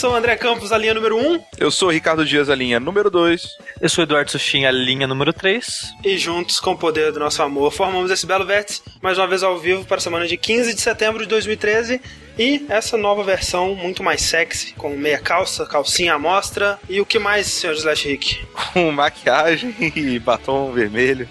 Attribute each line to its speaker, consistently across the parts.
Speaker 1: Eu sou o André Campos, a linha número 1.
Speaker 2: Eu sou o Ricardo Dias, a linha número 2.
Speaker 3: Eu sou o Eduardo Suchin, a linha número 3.
Speaker 1: E juntos, com o poder do nosso amor, formamos esse belo vértice, mais uma vez ao vivo, para a semana de 15 de setembro de 2013. E essa nova versão, muito mais sexy, com meia calça, calcinha à mostra. E o que mais, senhor Slash Rick?
Speaker 2: Com maquiagem e batom vermelho.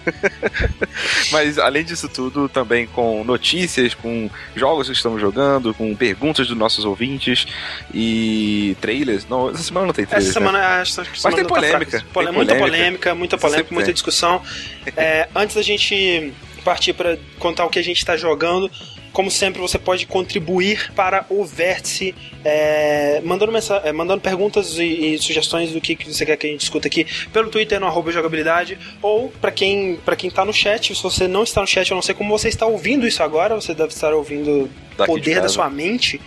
Speaker 2: Mas além disso tudo, também com notícias, com jogos que estamos jogando, com perguntas dos nossos ouvintes e trailers. Não, essa semana não tem trailers.
Speaker 1: Essa semana,
Speaker 2: né?
Speaker 1: acho que essa
Speaker 2: Mas tem
Speaker 1: semana tá
Speaker 2: polêmica.
Speaker 1: Pole-
Speaker 2: tem
Speaker 1: muita polêmica, muita polêmica, muita discussão. É, antes da gente partir para contar o que a gente está jogando, como sempre, você pode contribuir para o Vértice, é, mandando, mensa- é, mandando perguntas e, e sugestões do que, que você quer que a gente discuta aqui pelo Twitter no arroba jogabilidade, ou para quem, pra quem tá no chat, se você não está no chat, eu não sei como você está ouvindo isso agora, você deve estar ouvindo
Speaker 2: de
Speaker 1: poder da sua mente.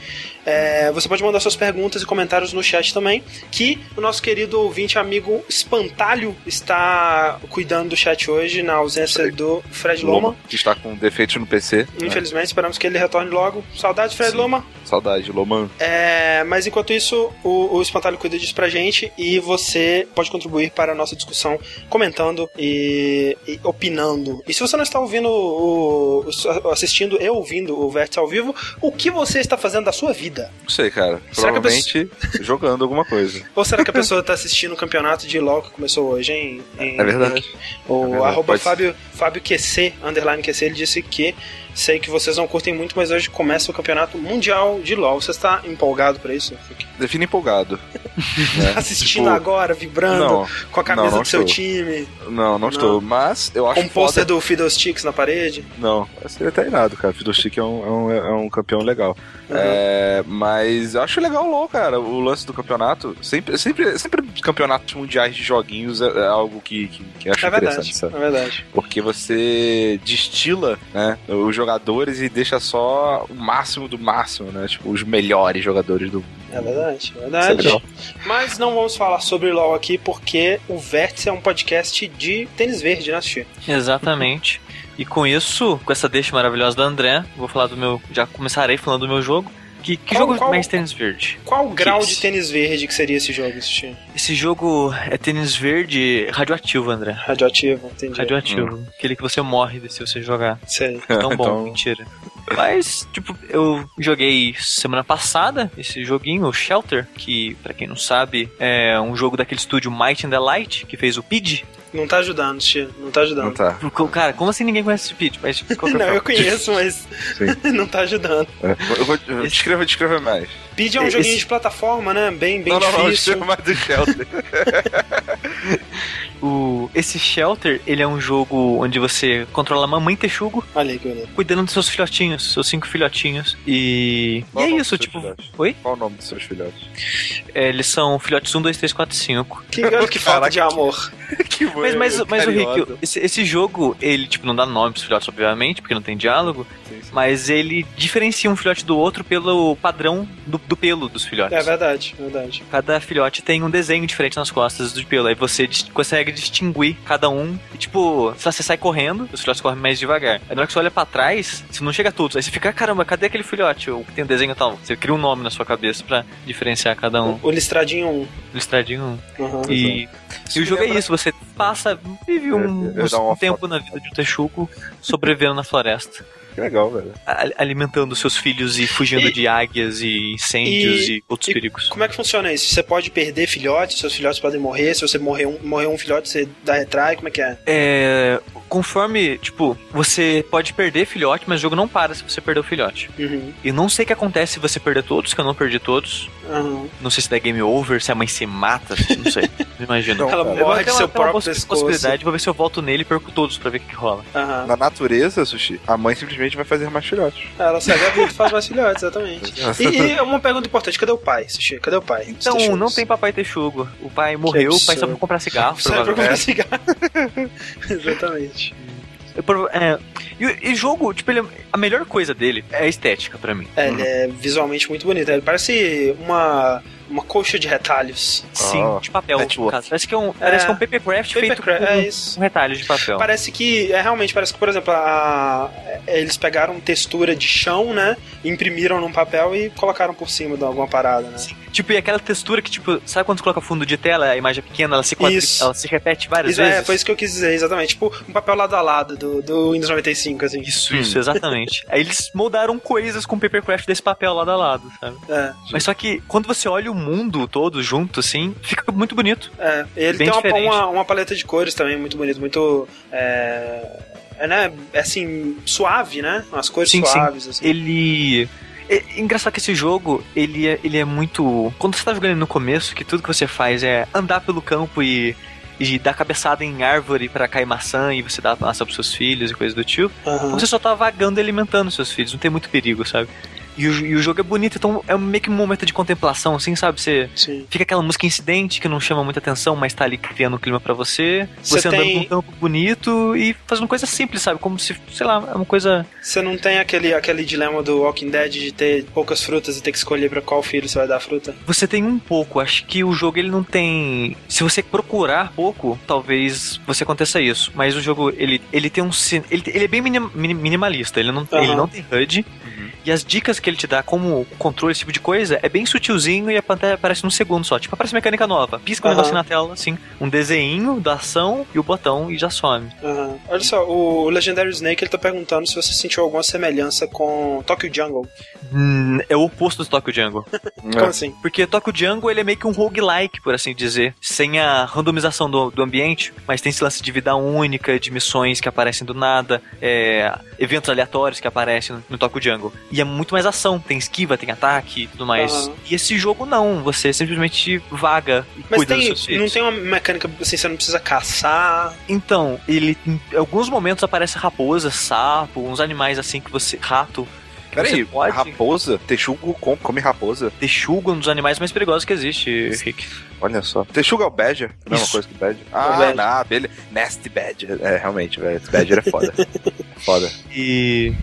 Speaker 1: É, você pode mandar suas perguntas e comentários no chat também, que o nosso querido ouvinte amigo Espantalho está cuidando do chat hoje, na ausência do Fred Loma.
Speaker 2: que está com defeitos no PC. né?
Speaker 1: Infelizmente, esperamos que ele retorne logo. Saudade, Fred
Speaker 2: Sim.
Speaker 1: Loma.
Speaker 2: Saudade, Loman.
Speaker 1: É, mas enquanto isso, o, o Espantalho cuida disso pra gente e você pode contribuir para a nossa discussão comentando e, e opinando. E se você não está ouvindo, o, o- assistindo e ouvindo o Vértice ao vivo, o que você está fazendo da sua vida?
Speaker 2: Não sei, cara.
Speaker 1: Será
Speaker 2: Provavelmente jogando alguma coisa.
Speaker 1: Ou será que a pessoa está assistindo o campeonato de LoL que começou hoje, hein? em-
Speaker 2: É verdade.
Speaker 1: O
Speaker 2: É verdade, pode.
Speaker 1: Fábio, Fábio QC, underline QC, ele disse que sei que vocês não curtem muito, mas hoje começa o campeonato mundial de LoL. Você está empolgado pra isso?
Speaker 2: Define empolgado. né?
Speaker 1: Assistindo
Speaker 2: Tipo,
Speaker 1: agora, vibrando,
Speaker 2: Não,
Speaker 1: com a camisa
Speaker 2: não, não
Speaker 1: do seu
Speaker 2: estou.
Speaker 1: time,
Speaker 2: não, não, estou. Mas eu acho
Speaker 1: com o pôster
Speaker 2: foda...
Speaker 1: do Fiddlesticks na parede.
Speaker 2: Não, seria até irado, cara. Fiddlestick é um, é um, é um campeão legal.
Speaker 1: Uhum.
Speaker 2: É, mas eu acho legal o LoL, cara. O lance do campeonato. Sempre, sempre, sempre campeonatos mundiais de joguinhos é, é algo que, que, que acho
Speaker 1: É verdade,
Speaker 2: interessante, sabe?
Speaker 1: é verdade.
Speaker 2: Porque você destila né, os jogadores e deixa só o máximo do máximo, né? Tipo, os melhores jogadores do mundo.
Speaker 1: É verdade, é
Speaker 2: é
Speaker 1: verdade. Mas não vamos falar sobre LoL aqui porque o Vértice é um podcast de tênis verde, né?
Speaker 3: Exatamente. E com isso, com essa deixa maravilhosa do André, vou falar do meu. Já começarei falando do meu jogo. Que, que
Speaker 1: Qual-
Speaker 3: jogo
Speaker 1: qual-
Speaker 3: mais tênis verde?
Speaker 1: Qual o grau de tênis verde que seria esse jogo, Sushi?
Speaker 3: Esse jogo é tênis verde radioativo, André.
Speaker 1: Radioativo, entendi.
Speaker 3: Radioativo. Aquele que você morre se você jogar.
Speaker 1: Sei.
Speaker 3: Tão bom,
Speaker 2: Então-
Speaker 3: mentira. Mas, tipo, eu joguei semana passada esse joguinho, o Shelter, que, pra quem não sabe, é um jogo daquele estúdio Might and the Light, que fez o PID.
Speaker 1: Não tá ajudando, Sushi. Não tá ajudando.
Speaker 2: Não tá.
Speaker 3: Cara, como assim ninguém conhece esse PID? Mas, de qualquer
Speaker 1: Não,
Speaker 3: forma.
Speaker 1: eu conheço, mas
Speaker 2: Sim.
Speaker 1: não tá ajudando.
Speaker 2: É. Eu vou, eu- descreva, descreva mais.
Speaker 1: Pid é um
Speaker 3: Esse-
Speaker 1: joguinho de plataforma, né? Bem, bem
Speaker 2: não, não, não,
Speaker 1: difícil.
Speaker 2: descreva mais do Shelter.
Speaker 3: O, esse Shelter, ele é um jogo onde você controla a mamãe texugo,
Speaker 1: Olha aí que
Speaker 3: cuidando dos seus filhotinhos, seus cinco filhotinhos. E,
Speaker 2: Qual
Speaker 3: e é isso, tipo.
Speaker 2: filhotes?
Speaker 3: Oi?
Speaker 2: Qual o nome dos seus filhotes?
Speaker 3: É, eles são filhotes 1, 2, 3, 4, 5.
Speaker 1: Que, que
Speaker 2: Caraca,
Speaker 1: de amor.
Speaker 2: que
Speaker 3: Mas, mas, mas o Rick, esse, esse jogo, ele, tipo, não dá nome pros filhotes, obviamente, porque não tem diálogo,
Speaker 2: Sim, sim.
Speaker 3: mas ele diferencia um filhote do outro pelo padrão do, do pelo dos filhotes.
Speaker 1: É verdade, verdade.
Speaker 3: Cada filhote tem um desenho diferente nas costas do pelo. Aí você consegue distinguir cada um. E, tipo, se você sai correndo, os filhotes correm mais devagar. Aí na hora que você olha pra trás, você não chega a todos. Aí você fica, "Ah, caramba, cadê aquele filhote? O que tem um desenho tal. Você cria um nome na sua cabeça pra diferenciar cada um.
Speaker 1: O listradinho 1.
Speaker 3: Listradinho.
Speaker 1: Uhum.
Speaker 3: E, e o jogo é isso, você passa, vive um,
Speaker 2: Eu- eu
Speaker 3: um tempo na vida de um texugo, sobrevivendo na floresta,
Speaker 2: Que legal, velho.
Speaker 3: a- alimentando seus filhos e fugindo
Speaker 1: E-
Speaker 3: de águias e incêndios e,
Speaker 1: e-
Speaker 3: outros
Speaker 1: e
Speaker 3: perigos.
Speaker 1: Como é que funciona isso? Você pode perder filhotes, seus filhotes podem morrer. Se você morrer um, morrer um filhote, você dá retrai. Como é que é?
Speaker 3: É, conforme, tipo, você pode perder filhote, mas o jogo não para se você perder o filhote.
Speaker 1: Uhum.
Speaker 3: E não sei o que acontece se você perder todos, que eu não perdi todos.
Speaker 1: Uhum.
Speaker 3: Não sei se dá game over, se a mãe se mata, não sei. Não imagino.
Speaker 2: Não,
Speaker 1: Ela morre de seu próprio pescoço.
Speaker 3: possibilidade, vou ver se eu volto nele e perco todos pra ver o que, rola.
Speaker 1: Aham.
Speaker 2: Na natureza, Sushi, a mãe simplesmente vai fazer mais filhotes.
Speaker 1: Ela segue a vida e faz mais filhotes, exatamente. E, e uma pergunta importante: cadê o pai, Sushi? Cadê o pai?
Speaker 3: Então,
Speaker 1: texugos?
Speaker 3: não tem papai texugo. O pai morreu, o pai só foi comprar cigarro,
Speaker 1: pra comprar cigarro. Exatamente.
Speaker 3: Prova- é, e, e jogo, tipo, ele, a melhor coisa dele é a estética pra mim.
Speaker 1: É, ele é visualmente muito bonito. Ele parece uma, uma coxa de retalhos.
Speaker 3: Sim,
Speaker 2: Oh,
Speaker 3: de papel,
Speaker 2: patchwork.
Speaker 3: no caso. Parece que é um, parece que é um papercraft feito
Speaker 1: Papercraft,
Speaker 3: com
Speaker 1: é isso.
Speaker 3: um retalho de papel.
Speaker 1: Parece que, é realmente, parece que, por exemplo, a- é, eles pegaram textura de chão, né? Imprimiram num papel e colocaram por cima de alguma parada, né?
Speaker 3: Tipo, e aquela textura que, tipo, sabe quando você coloca fundo de tela, a imagem é pequena, ela se, quadri... Ela se repete várias
Speaker 1: Isso,
Speaker 3: vezes?
Speaker 1: é, foi isso que eu quis dizer, exatamente. Tipo, um papel lado a lado do, do Windows 95, assim.
Speaker 3: Isso,
Speaker 2: Hum.
Speaker 3: isso, exatamente. Aí eles moldaram coisas com papercraft desse papel lado a lado, sabe?
Speaker 1: É,
Speaker 3: Mas só que quando você olha o mundo todo junto, assim, fica muito bonito.
Speaker 1: é. Ele
Speaker 3: Bem
Speaker 1: tem uma,
Speaker 3: diferente.
Speaker 1: uma, uma paleta de cores também muito bonito, muito. É, é, né? é assim, suave, né? Umas cores
Speaker 3: Sim, sim.
Speaker 1: suaves, assim.
Speaker 3: Ele. É engraçado que esse jogo, ele é, ele é muito. Quando você tá jogando no começo, que tudo que você faz é andar pelo campo e, e dar cabeçada em árvore pra cair maçã e você dá maçã pros seus filhos e coisa do tipo,
Speaker 1: Aham.
Speaker 3: você só tá vagando e alimentando seus filhos, não tem muito perigo, sabe? E o, e o jogo é bonito, então é meio que um momento de contemplação, assim, sabe? Você
Speaker 1: Sim.
Speaker 3: fica aquela música incidente que não chama muita atenção, mas tá ali criando um clima pra você.
Speaker 1: Você
Speaker 3: andando num campo bonito e fazendo coisa simples, sabe? Como se, sei lá, é uma coisa.
Speaker 1: Você não tem aquele, aquele dilema do Walking Dead de ter poucas frutas e ter que escolher pra qual filho você vai dar a fruta?
Speaker 3: Você tem um pouco, acho que o jogo ele não tem. Se você procurar pouco, talvez você aconteça isso. Mas o jogo ele, ele tem um. Ele, ele é bem minim- minim- minimalista, ele não,
Speaker 1: Aham.
Speaker 3: ele não tem HUD. E as dicas que ele te dá, como controle, esse tipo de coisa, é bem sutilzinho e a pantalla aparece num segundo só. Tipo, aparece mecânica nova. Pisca um negocinho na tela, assim, um desenho da ação e o botão e já some.
Speaker 1: Aham. Olha só, o Legendary Snake ele tá perguntando se você sentiu alguma semelhança com Tokyo Jungle.
Speaker 3: Hum, é o oposto do Tokyo Jungle.
Speaker 1: Como assim?
Speaker 3: Porque Tokyo Jungle ele é meio que um roguelike, por assim dizer. Sem a randomização do, do ambiente, mas tem esse lance de vida única, de missões que aparecem do nada, é, eventos aleatórios que aparecem no, no Tokyo Jungle. E é muito mais ação, tem esquiva, tem ataque e tudo mais.
Speaker 1: Aham.
Speaker 3: E esse jogo não, você simplesmente vaga e
Speaker 1: Mas
Speaker 3: cuida dos
Speaker 1: tem,
Speaker 3: seus filhos.
Speaker 1: não tem uma mecânica assim, você não precisa caçar.
Speaker 3: Então, ele em alguns momentos aparece raposa, sapo, uns animais assim que você. rato.
Speaker 2: Peraí,
Speaker 3: pode
Speaker 2: raposa? Texugo com- come raposa?
Speaker 3: Texugo, um dos animais mais perigosos que existe, Rick.
Speaker 2: Olha só. Texugo é o Badger? Não é uma
Speaker 3: Isso.
Speaker 2: coisa que Badger?
Speaker 1: o
Speaker 2: Ah,
Speaker 1: Badger.
Speaker 2: não, beleza. Nasty Badger. É, realmente, velho. Badger é foda. foda.
Speaker 3: E.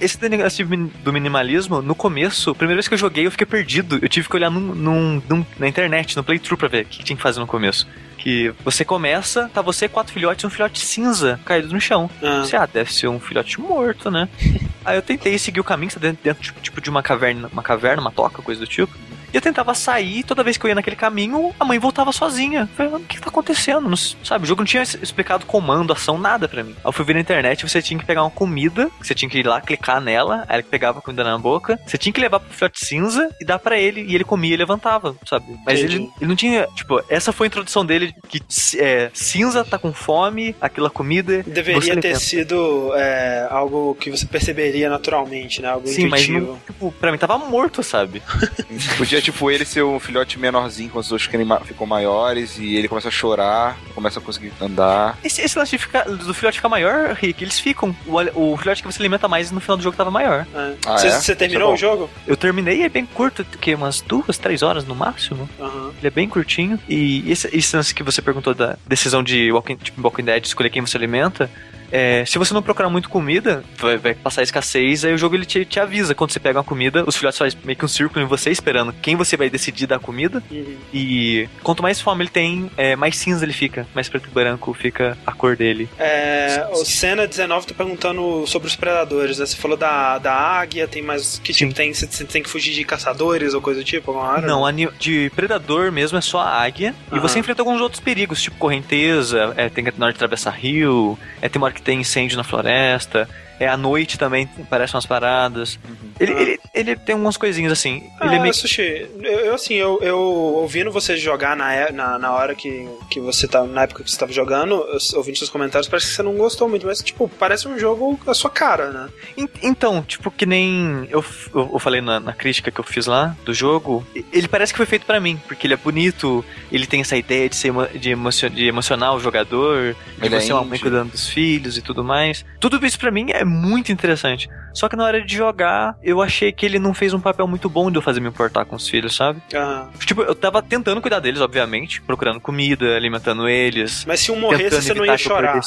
Speaker 3: Esse negócio do minimalismo, no começo, a primeira vez que eu joguei, eu fiquei perdido. Eu tive que olhar num, num- num- na internet, no playthrough, pra ver o que, tinha que fazer no começo. Que você começa, tá você, quatro filhotes e um filhote cinza caído no chão.
Speaker 1: Ah.
Speaker 3: Você, ah, deve ser um filhote morto, né? Aí eu tentei seguir o caminho, tá dentro, dentro tipo, tipo, de uma caverna, uma caverna, uma toca, coisa do tipo. E eu tentava sair, toda vez que eu ia naquele caminho, a mãe voltava sozinha. Eu Falei, o que, tá acontecendo? Não sabe, o jogo não tinha explicado comando, ação, nada pra mim. Aí eu fui ver na internet, você tinha que pegar uma comida, você tinha que ir lá, clicar nela, aí ele pegava a comida na boca, você tinha que levar pro filhote cinza e dar pra ele, e ele comia e levantava, sabe? Mas
Speaker 1: Entendi.
Speaker 3: ele, ele não tinha, tipo, essa foi a introdução dele, que é, cinza tá com fome, aquela comida...
Speaker 1: Deveria ter sido é, algo que você perceberia naturalmente, né? Algo
Speaker 3: Sim, mas
Speaker 1: intuitivo.
Speaker 3: não, tipo, pra mim tava morto, sabe?
Speaker 2: Podia, tipo, ele ser um filhote menorzinho quando os ma- ficam maiores e ele começa a chorar, começa a conseguir andar.
Speaker 3: Esse, esse lance de ficar, do filhote ficar maior, Rick, eles ficam. O, o filhote que você alimenta mais no final do jogo tava maior.
Speaker 1: É.
Speaker 2: Ah,
Speaker 1: você,
Speaker 2: é?
Speaker 1: você terminou
Speaker 2: Isso é
Speaker 1: o jogo?
Speaker 3: Eu terminei, é bem curto, que umas duas, três horas no máximo.
Speaker 1: Aham.
Speaker 3: Ele é bem curtinho. E esse, esse lance que você perguntou da decisão de Walking, tipo, Walking Dead, escolher quem você alimenta. É, se você não procurar muito comida, vai, vai passar escassez, aí o jogo ele te, te avisa. Quando você pega uma comida, os filhotes fazem meio que um círculo em você, esperando quem você vai decidir dar comida.
Speaker 1: Uhum.
Speaker 3: E quanto mais fome ele tem, é, mais cinza ele fica. Mais preto e branco fica a cor dele.
Speaker 1: É, o Senna19 tá perguntando sobre os predadores, né? Você falou da, da águia, tem mais. Que tipo
Speaker 3: Sim.
Speaker 1: tem? Você, tem que fugir de caçadores ou coisa do tipo? Hora?
Speaker 3: Não, de predador mesmo é só a águia. E
Speaker 1: Aham.
Speaker 3: você enfrenta alguns outros perigos, tipo correnteza, é, tem que na hora de atravessar rio, é, tem uma hora que tem incêndio na floresta. É à noite também, aparecem umas paradas. Ele,
Speaker 1: Ah.
Speaker 3: ele, ele tem umas coisinhas assim.
Speaker 1: Ah,
Speaker 3: ele é meio
Speaker 1: Sushi, eu, eu, assim, eu, eu ouvindo você jogar na, é- na, na hora que, que você tá, na época que você tava jogando, eu, ouvindo seus comentários, parece que você não gostou muito, mas, tipo, parece um jogo da sua cara, né?
Speaker 3: En- Então, tipo, que nem eu, eu, eu falei na, na crítica que eu fiz lá do jogo, ele parece que foi feito pra mim, porque ele é bonito, ele tem essa ideia de, ser de, emocio- de emocionar o jogador, de
Speaker 2: Ele é
Speaker 3: você é uma mãe cuidando dos filhos e tudo mais. Tudo isso pra mim é muito interessante. Só que na hora de jogar, eu achei que ele não fez um papel muito bom de eu fazer me importar com os filhos, sabe?
Speaker 1: Ah,
Speaker 3: Tipo, eu tava tentando cuidar deles, obviamente, procurando comida, alimentando eles.
Speaker 1: mas se um morresse, você não ia chorar.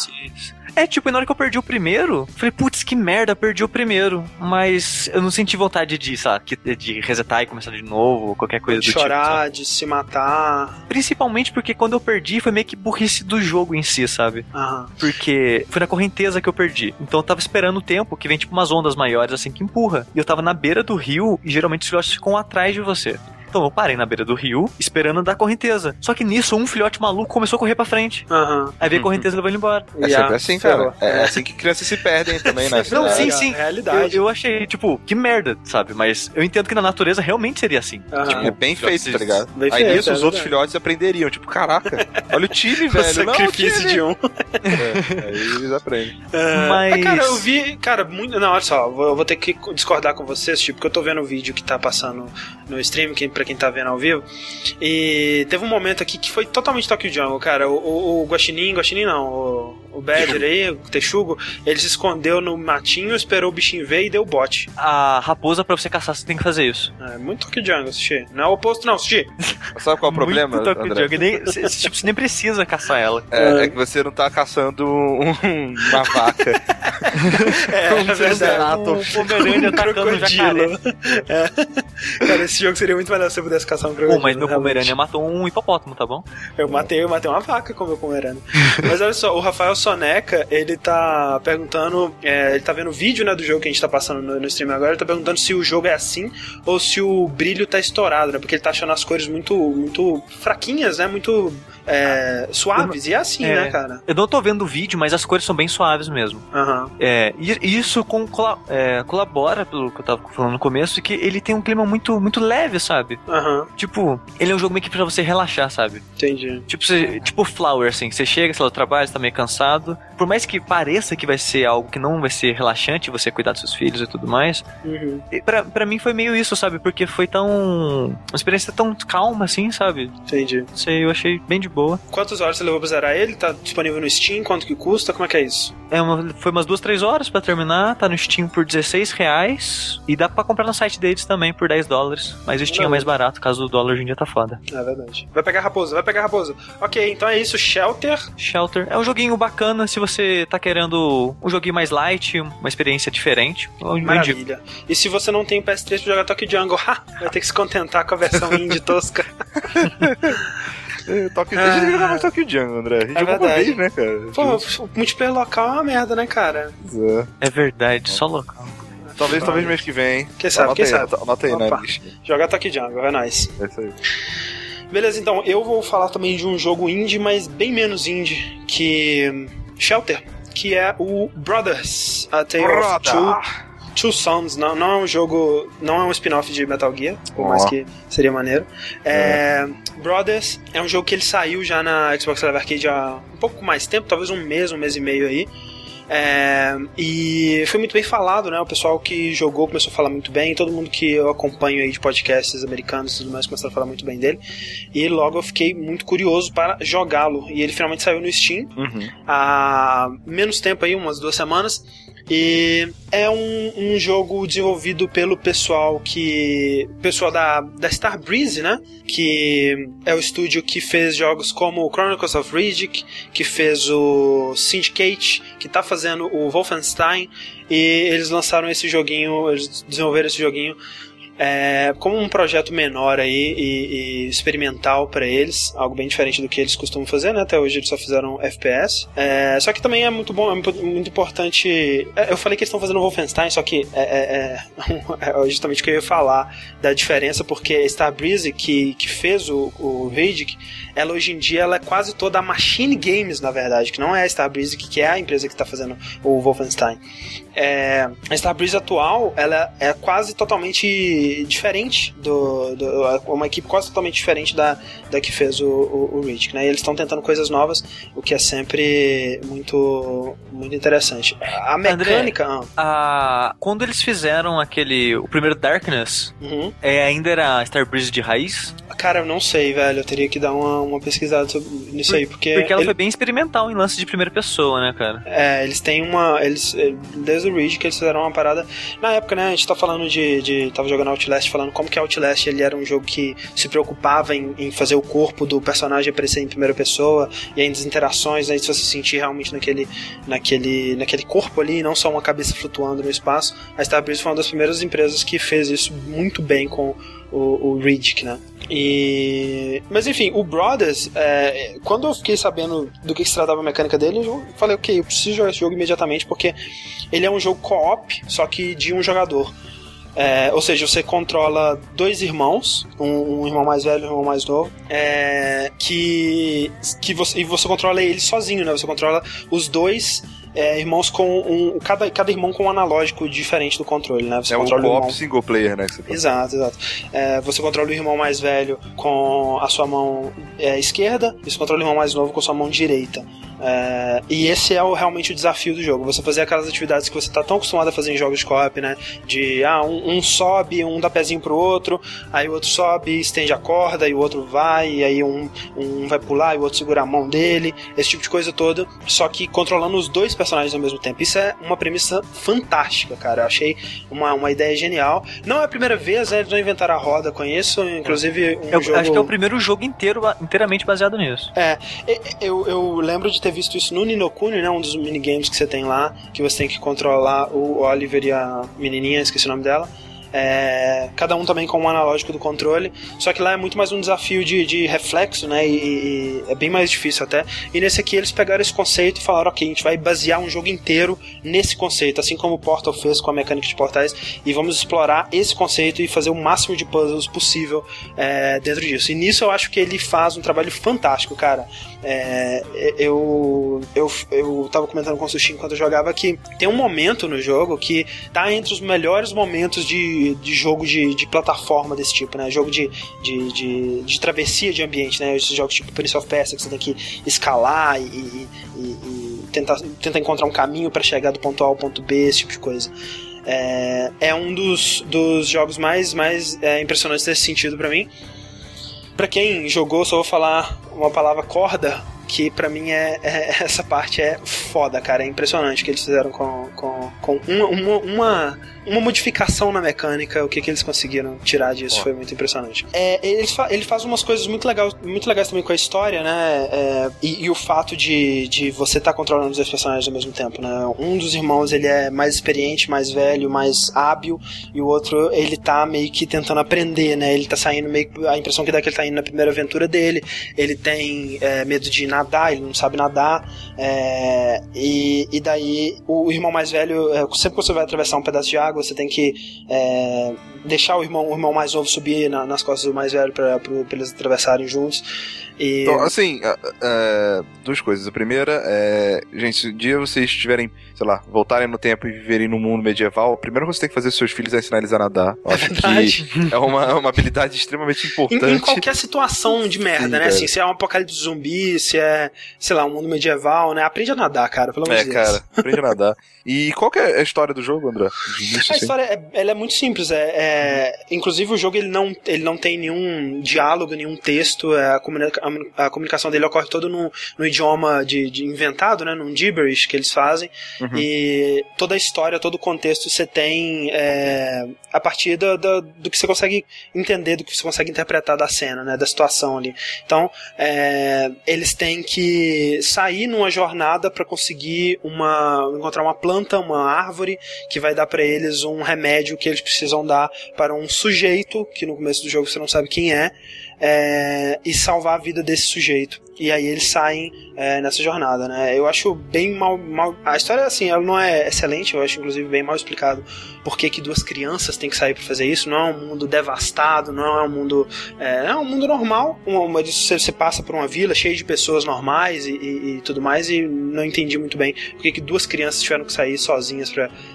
Speaker 3: É, tipo, e na hora que eu perdi o primeiro, falei, putz, que merda, perdi o primeiro. Mas eu não senti vontade de, sabe, de resetar e começar de novo, qualquer coisa
Speaker 1: de
Speaker 3: do
Speaker 1: chorar,
Speaker 3: tipo.
Speaker 1: de se matar.
Speaker 3: Principalmente porque quando eu perdi foi meio que burrice do jogo em si, sabe?
Speaker 1: Aham.
Speaker 3: Porque foi na correnteza que eu perdi. Então eu tava esperando o tempo que vem tipo umas ondas maiores assim que empurra. E eu tava na beira do rio e geralmente os filhotes ficam atrás de você. Então eu parei na beira do rio, esperando dar correnteza. Só que nisso, um filhote maluco começou a correr pra frente.
Speaker 1: Aham.
Speaker 3: Aí veio a correnteza e levou ele embora.
Speaker 2: É sempre assim, cara. É assim que crianças se perdem também, né?
Speaker 3: Não,
Speaker 1: É,
Speaker 3: sim,
Speaker 1: é,
Speaker 3: sim.
Speaker 1: realidade.
Speaker 3: Eu, eu achei, tipo, que merda, sabe? Mas eu entendo que na natureza realmente seria assim.
Speaker 1: Aham.
Speaker 2: Tipo, é bem feito, tá ligado?
Speaker 1: Bem
Speaker 2: Aí
Speaker 1: feito,
Speaker 2: nisso
Speaker 1: é
Speaker 2: os outros filhotes aprenderiam. Tipo, caraca, olha o time,
Speaker 1: o
Speaker 2: velho. Não, o
Speaker 1: sacrifício
Speaker 2: time.
Speaker 1: de um.
Speaker 2: É, aí eles aprendem.
Speaker 1: É,
Speaker 3: Mas-
Speaker 1: é, cara, eu vi, cara, muito. Não, olha só, vou, eu vou ter que discordar com vocês, tipo, porque eu tô vendo o vídeo que tá passando no stream, quem, pra quem tá vendo ao vivo. E teve um momento aqui que foi totalmente Tokyo Jungle, cara. O, o, o Guaxinim, Guaxinim não, o, o Badger aí, o Texugo, ele se escondeu no matinho, esperou o bichinho ver e deu bote.
Speaker 3: A raposa, pra você caçar, você tem que fazer isso.
Speaker 1: É muito Tokyo Jungle, Sushi. Não é o oposto, não, Sushi.
Speaker 2: Sabe qual é o problema,
Speaker 3: Muito Tokyo
Speaker 2: André?
Speaker 3: Jungle. Nem, cê- tipo, você nem precisa caçar ela.
Speaker 2: É, é que você não tá caçando um- uma vaca.
Speaker 1: É,
Speaker 2: Um
Speaker 1: é verdade.
Speaker 2: Zerato.
Speaker 3: Um Pomerânia atacando um jacaré.
Speaker 1: É. Cara, esse jogo seria muito se eu pudesse caçar um crocodilo.
Speaker 3: Pô, mas meu. Pomerânia matou um hipopótamo, tá bom?
Speaker 1: Eu matei, eu matei uma vaca com o meu pomerano. Mas olha só, o Rafael Soneca, ele tá perguntando, é, ele tá vendo o vídeo, né, do jogo que a gente tá passando no, no stream agora, ele tá perguntando se o jogo é assim ou se o brilho tá estourado, né? Porque ele tá achando as cores muito, muito fraquinhas, né? Muito é, suaves. E é assim,
Speaker 3: É.
Speaker 1: né, cara?
Speaker 3: Eu não tô vendo o vídeo, mas as cores são bem suaves mesmo.
Speaker 1: Aham.
Speaker 3: É, e isso com, é, colabora, pelo que eu tava falando no começo, que ele tem um clima muito, muito leve, sabe?
Speaker 1: Aham,
Speaker 3: Tipo, ele é um jogo meio que pra você relaxar, sabe?
Speaker 1: entendi.
Speaker 3: Tipo, você, tipo Flower, assim, você chega, sei lá, do trabalho, você tá meio cansado. Por mais que pareça que vai ser algo que não vai ser relaxante, você cuidar dos seus filhos e tudo mais,
Speaker 1: Uhum,
Speaker 3: e pra, pra mim foi meio isso, sabe? Porque foi tão. Uma experiência tão calma, assim, sabe?
Speaker 1: entendi.
Speaker 3: Não sei, eu achei bem de boa.
Speaker 1: Quantas horas você levou pra zerar ele? Tá disponível no Steam? Quanto que custa? Como é que é isso?
Speaker 3: É uma, foi umas duas, três horas pra terminar, tá no Steam por 16 reais. E dá pra comprar no site deles também por 10 dólares. Mas o Steam é
Speaker 1: Não.
Speaker 3: mais barato, caso o dólar hoje em dia tá foda.
Speaker 1: É verdade. Vai pegar a raposa, vai pegar a raposa. Ok, então é isso. Shelter.
Speaker 3: Shelter é um joguinho bacana se você tá querendo um joguinho mais light, uma experiência diferente.
Speaker 1: Maravilha. E se você não tem o PS3 pra jogar Tokyo Jungle, ha, vai ter que se contentar com a versão indie tosca.
Speaker 2: Tokyo,
Speaker 1: Ah.
Speaker 2: a gente tem que jogar mais Tokyo Jungle, André. A gente
Speaker 1: É
Speaker 2: jogou uma
Speaker 1: verdade.
Speaker 2: vez, né, cara?
Speaker 1: Pô, multiplayer local é uma merda, né, cara?
Speaker 2: É.
Speaker 3: É verdade, só local.
Speaker 2: Talvez, talvez mês que vem.
Speaker 1: Quem sabe,
Speaker 2: anota
Speaker 1: quem
Speaker 2: aí,
Speaker 1: sabe.
Speaker 2: Anota aí
Speaker 1: Opa.
Speaker 2: lista.
Speaker 1: Jogar Tokyo Jungle, é nice.
Speaker 2: É isso aí.
Speaker 1: Beleza, então, eu vou falar também de um jogo indie, mas bem menos indie que Shelter, que é o Brothers, A Tale of Two, Two Sons. Não, não é um jogo, não é um spin-off de Metal Gear, por
Speaker 2: Ó.
Speaker 1: mais que seria maneiro. É, Brothers é um jogo que ele saiu já na Xbox Live Arcade há um pouco mais tempo, talvez um mês, um mês e meio aí. É, e foi muito bem falado, né? O pessoal que jogou começou a falar muito bem, todo mundo que eu acompanho aí de podcasts americanos e tudo mais começou a falar muito bem dele. E logo eu fiquei muito curioso para jogá-lo. E ele finalmente saiu no Steam
Speaker 2: Uhum.
Speaker 1: há menos tempo aí, umas duas semanas. E é um, um jogo desenvolvido pelo pessoal que. pessoal da, da Star Breeze, né? Que é o estúdio que fez jogos como Chronicles of Riddick, que fez o Syndicate, que tá fazendo o Wolfenstein. E eles lançaram esse joguinho, eles desenvolveram esse joguinho é, como um projeto menor aí e, e experimental para eles, algo bem diferente do que eles costumam fazer, né? Até hoje eles só fizeram FPS. É, só que também é muito bom, é muito, importante. é, eu falei que eles estão fazendo Wolfenstein, só que é, é- é- é justamente o que eu ia falar da diferença, porque Starbreeze, que, que fez o, o ela hoje em dia ela é quase toda a Machine Games, na verdade, que não é a Starbreeze, que, é a empresa que está fazendo o Wolfenstein. A Starbreeze atual, ela é quase totalmente diferente do, do uma equipe quase totalmente diferente da, da que fez o, o, o Riddick, né? E eles estão tentando coisas novas, o que é sempre muito muito interessante. A mecânica, ah,
Speaker 3: Ah, quando eles fizeram aquele. O primeiro Darkness,
Speaker 1: uhum.
Speaker 3: é, ainda era Starbreeze de raiz?
Speaker 1: cara, eu não sei, velho. Eu teria que dar uma, uma pesquisada sobre, nisso aí, porque,
Speaker 3: Porque ela
Speaker 1: ele-
Speaker 3: foi bem experimental em lance de primeira pessoa, né, cara?
Speaker 1: É, eles têm uma. Eles, desde o que eles fizeram uma parada. Na época, né, a gente tá falando de. de tava jogando Outlast, falando como que Outlast ele era um jogo que se preocupava em, em fazer o corpo do personagem aparecer em primeira pessoa e ainda as interações, aí se você sentir realmente naquele, naquele, naquele corpo ali, não só uma cabeça flutuando no espaço. A Starbreeze foi uma das primeiras empresas que fez isso muito bem com o, o Riddick, né? E... Mas enfim, o Brothers, é, quando eu fiquei sabendo do que se tratava a mecânica dele, eu falei, ok, eu preciso jogar esse jogo imediatamente, porque ele é um jogo co-op, só que de um jogador. É, ou seja, você controla dois irmãos, um, um irmão mais velho e um irmão mais novo, é, que, que você, e você controla eles sozinho, né? Você controla os dois é, irmãos com um. Cada, cada irmão com um analógico diferente do controle, né? Você
Speaker 2: é
Speaker 1: controla
Speaker 2: um co-op single player, né?
Speaker 1: Exato, exato. É, você controla o irmão mais velho com a sua mão é, esquerda e você controla o irmão mais novo com a sua mão direita. É, e esse é o, realmente o desafio do jogo. Você fazer aquelas atividades que você está tão acostumado a fazer em jogos de co-op, né? De ah, um, um, sobe, um dá pezinho pro outro, aí o outro sobe, estende a corda, e o outro vai, e aí um, um vai pular e o outro segura a mão dele, esse tipo de coisa toda. Só que controlando os dois personagens ao mesmo tempo. Isso é uma premissa fantástica, cara. Eu achei uma, uma ideia genial. Não é a primeira vez, né? Eles não inventaram a roda com isso, inclusive um
Speaker 3: Eu
Speaker 1: jogo...
Speaker 3: acho que é o primeiro jogo inteiro, inteiramente baseado nisso.
Speaker 1: É, eu, eu lembro de ter visto isso no Ninokuni, né? Um dos minigames que você tem lá, que você tem que controlar o Oliver e a menininha, esqueci o nome dela. É, cada um também com um analógico do controle, só que lá é muito mais um desafio de, de reflexo, né? E, e, é bem mais difícil até. E nesse aqui eles pegaram esse conceito e falaram: ok, a gente vai basear um jogo inteiro nesse conceito, assim como o Portal fez com a mecânica de portais, e vamos explorar esse conceito e fazer o máximo de puzzles possível é, dentro disso. E nisso eu acho que ele faz um trabalho fantástico, cara. É, eu, eu, eu tava comentando com o Sushi enquanto eu jogava que tem um momento no jogo que tá entre os melhores momentos de, de jogo de, de plataforma desse tipo, né? Jogo de, de, de, de travessia de ambiente, né? Esses jogos tipo Prince of Persia que você tem que escalar e, e, e tentar, tentar encontrar um caminho para chegar do ponto A ao ponto B, esse tipo de coisa. É, é um dos, dos jogos mais, mais é, impressionantes nesse sentido para mim. Pra quem jogou, só vou falar uma palavra corda, que pra mim é, é, essa parte é foda, cara. É impressionante o que eles fizeram com, com, com uma, uma, uma, uma modificação na mecânica, o que, que eles conseguiram tirar disso foi muito impressionante. É, ele, fa ele faz umas coisas muito, legal, muito legais também com a história, né? É, e, e, o fato de, de você estar tá controlando os dois personagens ao mesmo tempo, né? Um dos irmãos ele é mais experiente, mais velho, mais hábil, e o outro ele tá meio que tentando aprender, né? Ele tá saindo meio. A impressão que dá é que ele tá indo na primeira aventura dele, ele tem é, medo de nadar, ele não sabe nadar, é, e, e daí o irmão mais velho, é, sempre que você vai atravessar um pedaço de água, você tem que é, deixar o irmão, o irmão mais novo subir na, nas costas do mais velho para eles atravessarem juntos. E...
Speaker 2: Então, assim, uh, uh, duas coisas. A primeira é, gente, se um dia vocês tiverem, sei lá, voltarem no tempo e viverem no mundo medieval, o primeiro que você tem que fazer com seus filhos é ensinar eles a nadar. Eu
Speaker 1: é
Speaker 2: acho que é uma, uma habilidade extremamente importante.
Speaker 1: Em, em qualquer situação de merda,
Speaker 2: Sim,
Speaker 1: né? Assim, se é um apocalipse zumbi, se é, sei lá, um mundo medieval, né? Aprende a nadar, cara, pelo amor
Speaker 2: É,
Speaker 1: de Deus.
Speaker 2: cara, aprende a nadar. E qual que é a história do jogo, André?
Speaker 1: A
Speaker 2: assim?
Speaker 1: história é, ela é muito simples. É, é- inclusive o jogo ele não, ele não tem nenhum diálogo, nenhum texto. é, a, comunica- a comunicação dele ocorre todo no, no idioma de, de inventado, né, num gibberish que eles fazem.
Speaker 2: Uhum.
Speaker 1: E toda a história, todo o contexto você tem é, a partir do, do, do que você consegue entender, do que você consegue interpretar da cena, né, da situação ali. Então é, eles têm que sair numa jornada para conseguir uma encontrar uma planta, uma árvore que vai dar para eles um remédio que eles precisam dar para um sujeito que no começo do jogo você não sabe quem é, é, e salvar a vida desse sujeito. E aí eles saem é, nessa jornada, né? Eu acho bem mal, mal. A história, assim, ela não é excelente, eu acho inclusive bem mal explicado por que, que duas crianças têm que sair para fazer isso. Não é um mundo devastado, não é um mundo. É, é um mundo normal. Uma, uma, você, você passa por uma vila cheia de pessoas normais e, e, e tudo mais, e não entendi muito bem por que, que duas crianças tiveram que sair sozinhas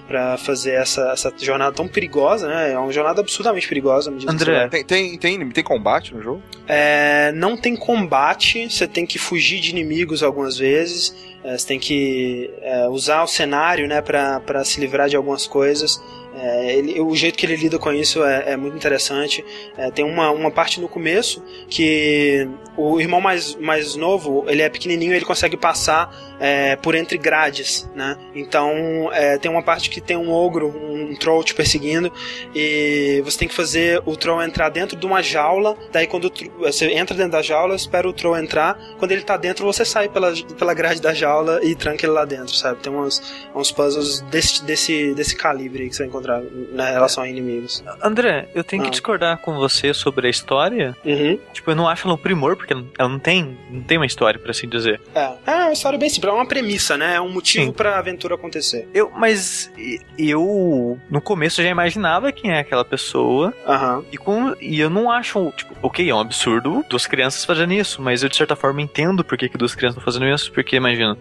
Speaker 1: para fazer essa, essa jornada tão perigosa, né? É uma jornada absurdamente perigosa.
Speaker 3: André.
Speaker 2: Tem, tem, tem, tem combate no jogo?
Speaker 1: É, não tem combate, você tem que fugir de inimigos algumas vezes, é, você tem que é, usar o cenário né, para se livrar de algumas coisas. É, ele, o jeito que ele lida com isso é, é muito interessante. É, tem uma, uma parte no começo que o irmão mais, mais novo, ele é pequenininho, ele consegue passar é, por entre grades, né? Então é, tem uma parte que tem um ogro, um troll te perseguindo e você tem que fazer o troll entrar dentro de uma jaula. Daí quando você entra dentro da jaula, espera o troll entrar. Quando ele tá dentro, você sai pela, pela grade da jaula e tranca ele lá dentro, sabe? Tem uns, uns puzzles desse, desse, desse calibre que você vai encontrar na relação a inimigos.
Speaker 3: André, eu tenho ah. que discordar com você sobre a história.
Speaker 1: Uhum.
Speaker 3: Tipo, eu não acho ela um primor, porque ela não tem, não tem uma história, por assim dizer.
Speaker 1: É, é uma história bem simples, é uma premissa, né? É um motivo Sim. pra aventura acontecer.
Speaker 3: Eu, mas eu, no começo, já imaginava quem é aquela pessoa.
Speaker 1: Uhum.
Speaker 3: E, com, e eu não acho, tipo, ok, é um absurdo duas crianças fazendo isso, mas eu, de certa forma, entendo por que, que duas crianças estão fazendo isso, porque, imagina,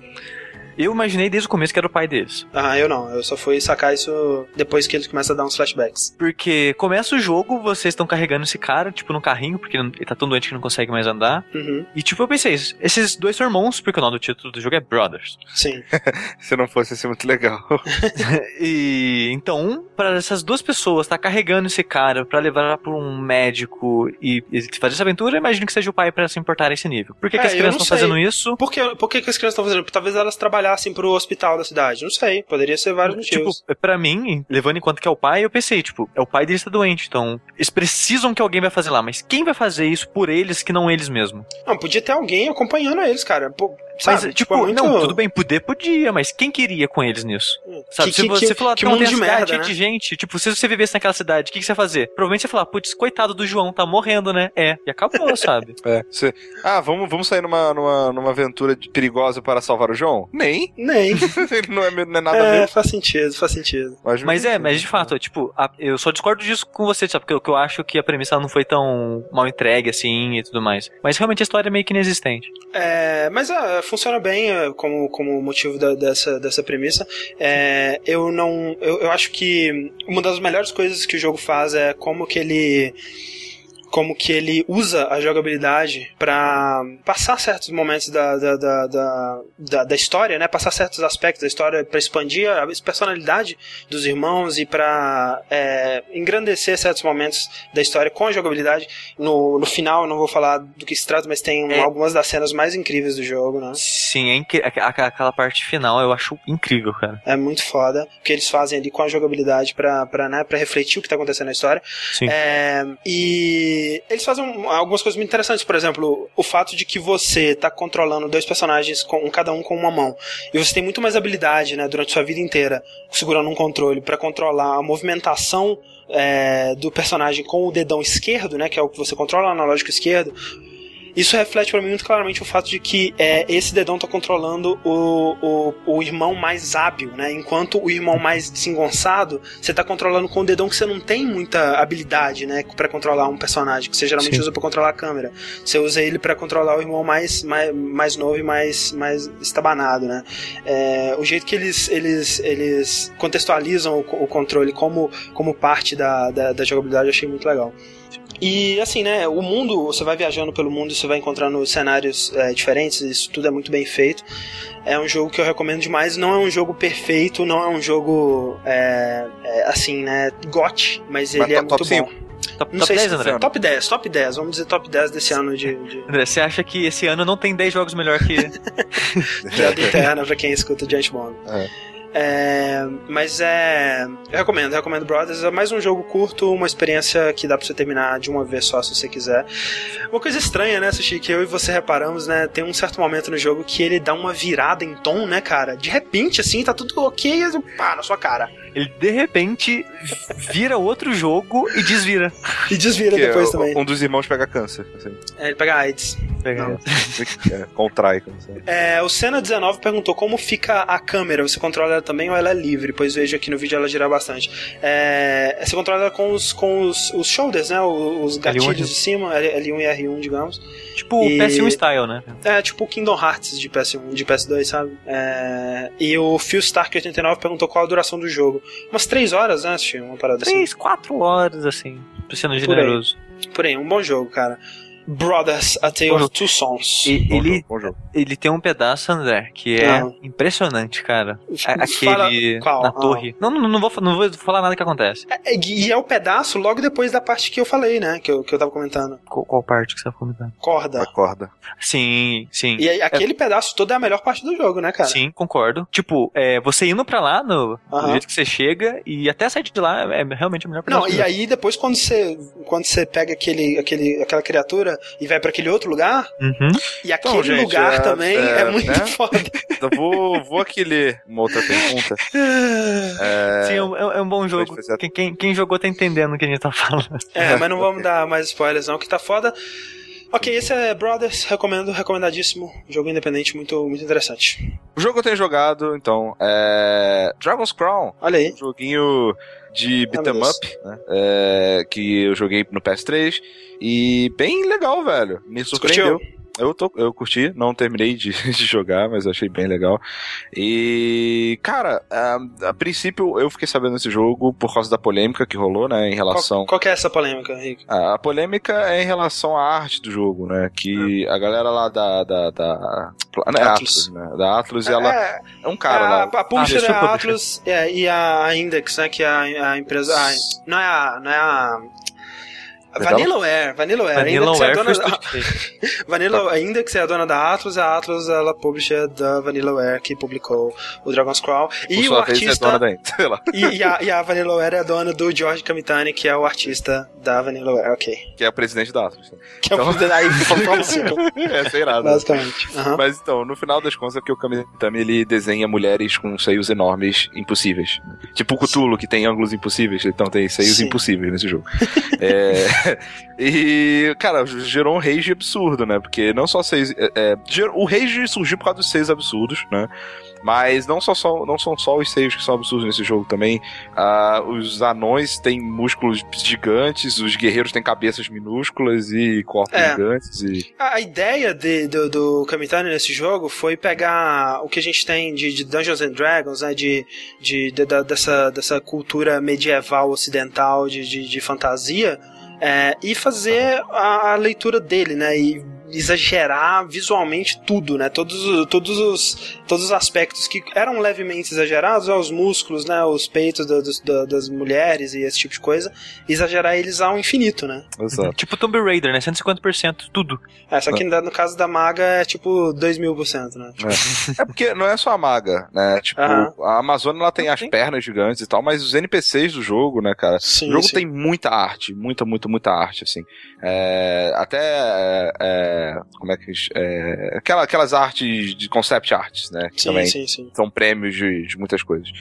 Speaker 3: eu imaginei desde o começo que era o pai deles.
Speaker 1: Ah, eu não. Eu só fui sacar isso depois que eles começam a dar uns flashbacks.
Speaker 3: Porque começa o jogo, vocês estão carregando esse cara, tipo, no carrinho, porque ele tá tão doente que não consegue mais andar.
Speaker 1: Uhum.
Speaker 3: E, tipo, eu pensei, esses dois são irmãos, porque o nome do título do jogo é Brothers.
Speaker 1: Sim.
Speaker 2: Se não fosse, ia ser muito legal.
Speaker 3: e então, para essas duas pessoas estar tá carregando esse cara para levar para um médico e, e, fazer essa aventura, eu imagino que seja o pai para se importar a esse nível. Por que, é, que as crianças estão fazendo isso?
Speaker 1: Por que, por que, que as crianças estão fazendo? Talvez elas trabalhassem trabalhassem pro hospital da cidade. Não sei, poderia ser vários
Speaker 3: tipo,
Speaker 1: motivos.
Speaker 3: Tipo, pra mim, levando em conta que é o pai, eu pensei, tipo, é o pai deles tá doente, então eles precisam que alguém vai fazer lá, mas quem vai fazer isso por eles que não eles mesmo?
Speaker 1: Não, podia ter alguém acompanhando eles, cara. Pô,
Speaker 3: Sabe? Mas, tipo, tipo é muito... não, tudo bem, poder podia, mas quem queria com eles nisso?
Speaker 1: Hum.
Speaker 3: Sabe?
Speaker 1: Que,
Speaker 3: se você
Speaker 1: que,
Speaker 3: falar,
Speaker 1: que
Speaker 3: não,
Speaker 1: mundo
Speaker 3: tem
Speaker 1: de merda, né?
Speaker 3: de gente, tipo, se você vivesse naquela cidade, o que, que, você ia fazer? Provavelmente você ia falar, putz, coitado do João, tá morrendo, né? É, e acabou, sabe?
Speaker 2: É. Você... Ah, vamos, vamos sair numa, numa, numa aventura perigosa para salvar o João? Nem.
Speaker 1: Nem.
Speaker 2: Ele não é, não é nada
Speaker 1: É,
Speaker 2: mesmo.
Speaker 1: faz sentido, faz sentido.
Speaker 3: Mas, mas é, mas de fato, tipo, a, eu só discordo disso com você, sabe? Porque eu, eu acho que a premissa não foi tão mal entregue assim e tudo mais. Mas realmente a história é meio que inexistente.
Speaker 1: É, mas é, funciona bem é, como, como motivo da, dessa, dessa premissa. É, eu não. Eu, eu acho que uma das melhores coisas que o jogo faz é como que ele como que ele usa a jogabilidade para passar certos momentos da, da, da, da, história, né? Passar certos aspectos da história para expandir a personalidade dos irmãos e para é, engrandecer certos momentos da história com a jogabilidade. No, no final, não vou falar do que se trata, mas tem é. algumas das cenas mais incríveis do jogo, né?
Speaker 3: Sim, é aquela parte final eu acho incrível, cara.
Speaker 1: É muito foda o que eles fazem ali com a jogabilidade para né, refletir o que tá acontecendo na história.
Speaker 3: Sim.
Speaker 1: É, e eles fazem algumas coisas muito interessantes. Por exemplo, o fato de que você tá controlando dois personagens, com cada um com uma mão, e você tem muito mais habilidade, né, durante sua vida inteira, segurando um controle para controlar a movimentação é, do personagem com o dedão esquerdo, né, que é o que você controla o analógico esquerdo isso reflete para mim muito claramente o fato de que é, esse dedão tá controlando o, o, o, irmão mais hábil, né? Enquanto o irmão mais desengonçado, você tá controlando com o dedão que você não tem muita habilidade, né? para controlar um personagem, que você geralmente Sim. usa para controlar a câmera. Você usa ele para controlar o irmão mais, mais, mais novo e mais, mais estabanado, né? É, o jeito que eles, eles, eles contextualizam o, o controle como, como parte da, da, da jogabilidade eu achei muito legal. E assim, né, o mundo, você vai viajando pelo mundo e você vai encontrando cenários é, diferentes, isso tudo é muito bem feito. É um jogo que eu recomendo demais, não é um jogo perfeito, não é um jogo é, é, assim, né, got, mas ele mas é muito bom.
Speaker 3: Top, top 10, André?
Speaker 1: Top 10, top 10, vamos dizer top 10 desse ano de. de...
Speaker 3: André, você acha que esse ano não tem 10 jogos melhor que.
Speaker 1: Piada interna pra quem escuta Giant Bomb.
Speaker 2: É.
Speaker 1: É, mas é. Eu recomendo, eu recomendo Brothers. É mais um jogo curto, uma experiência que dá pra você terminar de uma vez só se você quiser. Uma coisa estranha, né, Sushi, que eu e você reparamos, né? Tem um certo momento no jogo que ele dá uma virada em tom, né, cara? De repente, assim, tá tudo ok e pá, na sua cara.
Speaker 3: Ele de repente vira outro jogo e desvira.
Speaker 1: E desvira que depois
Speaker 2: é,
Speaker 1: também.
Speaker 2: Um dos irmãos pega câncer. Assim.
Speaker 1: É, ele pega AIDS.
Speaker 3: Pega
Speaker 2: é, contrai.
Speaker 1: É, o Senna19 perguntou como fica a câmera. Você controla ela também ou ela é livre? Pois vejo aqui no vídeo ela gira bastante. É, você controla ela com os, com os, os shoulders, né? Os gatilhos L1. de cima, L1 e R1, digamos.
Speaker 3: Tipo e... PS1 style, né?
Speaker 1: É, tipo Kingdom Hearts de PS1, de PS2, sabe? É... E o Phil Stark89 perguntou qual a duração do jogo. Umas 3 horas, né, uma parada
Speaker 3: 3, assim. 4 horas, assim, sendo generoso.
Speaker 1: Por aí. Por aí, um bom jogo, cara. Brothers, A Tale of Two Sons.
Speaker 3: E-
Speaker 2: Bom
Speaker 3: ele,
Speaker 2: jogo,
Speaker 3: ele tem um pedaço, André, que é
Speaker 1: Ah.
Speaker 3: impressionante, cara. A-
Speaker 1: Fala-
Speaker 3: Aquele
Speaker 1: qual?
Speaker 3: na
Speaker 1: Ah.
Speaker 3: torre. Não, não, não, vou, não vou falar nada que acontece.
Speaker 1: É, E é o pedaço logo depois da parte que eu falei, né? Que eu, que eu tava comentando.
Speaker 3: Qual, qual parte que você tá comentando?
Speaker 1: Corda.
Speaker 2: Acorda.
Speaker 3: Sim, sim.
Speaker 1: E aí, aquele pedaço todo é a melhor parte do jogo, né, cara?
Speaker 3: Sim, concordo. Tipo, é, você indo pra lá, no, do jeito que você chega, e até sair de lá é realmente a melhor
Speaker 1: Não,
Speaker 3: pedaço do
Speaker 1: e aí depois quando você quando você pega aquele, aquele aquela criatura e vai pra aquele outro lugar,
Speaker 3: Uhum.
Speaker 1: e aquele
Speaker 2: gente,
Speaker 1: lugar
Speaker 2: é-
Speaker 1: também é,
Speaker 2: é,
Speaker 1: muito
Speaker 2: né?
Speaker 1: foda.
Speaker 2: Eu vou, vou aqui ler uma outra pergunta. É,
Speaker 3: Sim, é um, é um bom jogo. Quem, quem, quem jogou tá entendendo o que a gente tá falando.
Speaker 1: É, mas não vamos dar mais spoilers não, que tá foda. Ok, esse é Brothers, recomendo, recomendadíssimo. Jogo independente, muito, muito interessante.
Speaker 2: O jogo que eu tenho jogado, então, é. Dragon's Crown.
Speaker 1: Olha aí.
Speaker 2: Um joguinho de beat'em
Speaker 1: Ah, Deus.
Speaker 2: up, né? É, que eu joguei no PS3. E bem legal, velho. Me surpreendeu. Eu, tô, eu curti, não terminei de, de jogar, mas achei bem legal. E, cara, a, a princípio eu fiquei sabendo desse jogo por causa da polêmica que rolou, né, em relação.
Speaker 1: Qual, qual que é essa polêmica, Henrique?
Speaker 2: A, a polêmica é em relação à arte do jogo, né? Que a galera lá da. da, da não é
Speaker 1: Atlus.
Speaker 2: Atlus, né? Da Atlus, ela
Speaker 1: é,
Speaker 2: é um cara
Speaker 1: a,
Speaker 2: lá.
Speaker 1: a publisher
Speaker 3: Ah,
Speaker 1: é a
Speaker 3: publisher.
Speaker 1: Atlus é, e a Index, né? Que é a, a empresa. a- não é a. Não é a. a. Vanillaware, Vanillaware. a
Speaker 3: Vanilla
Speaker 1: Index é a
Speaker 3: Ware
Speaker 1: dona
Speaker 3: o
Speaker 1: da,
Speaker 3: que.
Speaker 1: Vanilla, a Index é a dona da Atlus, a Atlus ela publisher da Vanillaware que publicou o Dragon's Crawl. E o
Speaker 2: é
Speaker 1: artista.
Speaker 2: dona da sei lá.
Speaker 1: e, e a, e a Vanillaware é a dona do George Kamitani, que é o artista da Vanillaware, ok.
Speaker 2: Que é o presidente da Atlus. né?
Speaker 1: Que é o
Speaker 2: Então-
Speaker 1: aí forma um ciclo,
Speaker 2: é, sei lá. né?
Speaker 1: basicamente. Aham.
Speaker 2: Mas então, no final das contas é porque o Kamitami ele desenha mulheres com seios enormes impossíveis. Tipo o Cthulhu, que tem ângulos impossíveis, então tem seios
Speaker 1: Sim.
Speaker 2: impossíveis nesse jogo. É, e, cara, gerou um rage absurdo, né? Porque não só seis. é, é, o rage surgiu por causa dos seios absurdos, né? Mas não, só, só, não são só os seios que são absurdos nesse jogo também. Ah, os anões têm músculos gigantes, os guerreiros têm cabeças minúsculas e corpos
Speaker 1: É.
Speaker 2: gigantes. E...
Speaker 1: A, ideia de- do, do Kamitani nesse jogo foi pegar o que a gente tem de, de Dungeons and Dragons, né, de, de, de- dessa, dessa cultura medieval ocidental de, de, de fantasia, é, e fazer a, a leitura dele, né, e exagerar visualmente tudo, né, todos, os- todos, os, todos os aspectos que eram levemente exagerados, ó, os músculos, né, os peitos dos- da- das mulheres e esse tipo de coisa, exagerar eles ao infinito, né.
Speaker 2: Exato.
Speaker 3: Tipo Tomb Raider, né? 150%, tudo.
Speaker 1: É, só que no caso da maga é tipo 2 mil por cento, né?
Speaker 2: É porque não é só a maga, né? Tipo, a Amazônia ela tem as pernas gigantes e tal, mas os NPCs do jogo, né, cara?
Speaker 1: Sim,
Speaker 2: o jogo
Speaker 1: sim.
Speaker 2: tem muita arte, muita, muita, muita arte, assim. É, até. é, é, como é que. É, aquela, aquelas artes de concept arts, né? que
Speaker 1: Sim,
Speaker 2: também
Speaker 1: sim, sim.
Speaker 2: são prêmios de, de muitas coisas.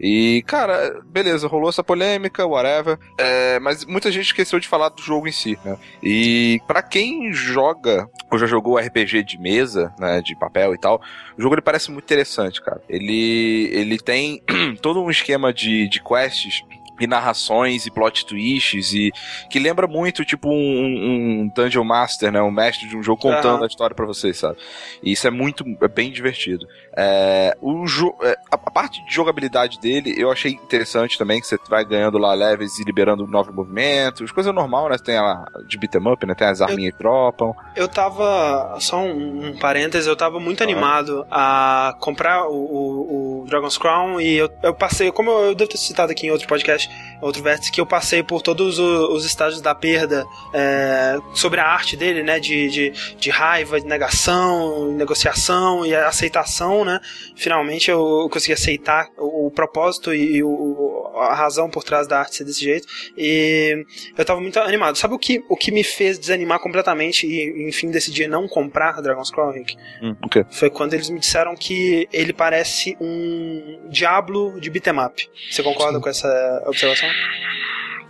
Speaker 2: E, cara, beleza, rolou essa polêmica, whatever. É, mas muita gente esqueceu de falar do jogo em si, né? E pra quem joga, ou já jogou RPG de mesa, né? De papel e tal, o jogo ele parece muito interessante, cara. Ele, ele tem todo um esquema de, de quests e narrações e plot twists e que lembra muito tipo um, um dungeon master, né, um mestre de um jogo contando
Speaker 1: Aham.
Speaker 2: a história pra vocês, sabe? E isso é muito é bem divertido. É, o jo é, a, parte de jogabilidade dele eu achei interessante também que você vai ganhando lá levels e liberando novos movimentos, coisa normal, né? Tem a de beat'em up, né? Tem as arminhas que dropam.
Speaker 1: Eu tava. Só um, um parêntese, eu tava muito animado a comprar o, o, o Dragon's Crown e eu, eu passei, como eu, eu devo ter citado aqui em outro podcast, outro vértice, que eu passei por todos os estágios da perda é, sobre a arte dele, né? De, de, de raiva, de negação, negociação e aceitação, né? Finalmente eu consegui aceitar o, o propósito e, o- o, a razão por trás da arte ser desse jeito. E eu tava muito animado. Sabe o que, o que me fez desanimar completamente e, enfim, decidir não comprar Dragon's Crown, Rick?
Speaker 2: Hum, o quê?
Speaker 1: Foi quando eles me disseram que ele parece um Diablo de beat'em up. Você concorda com essa observação?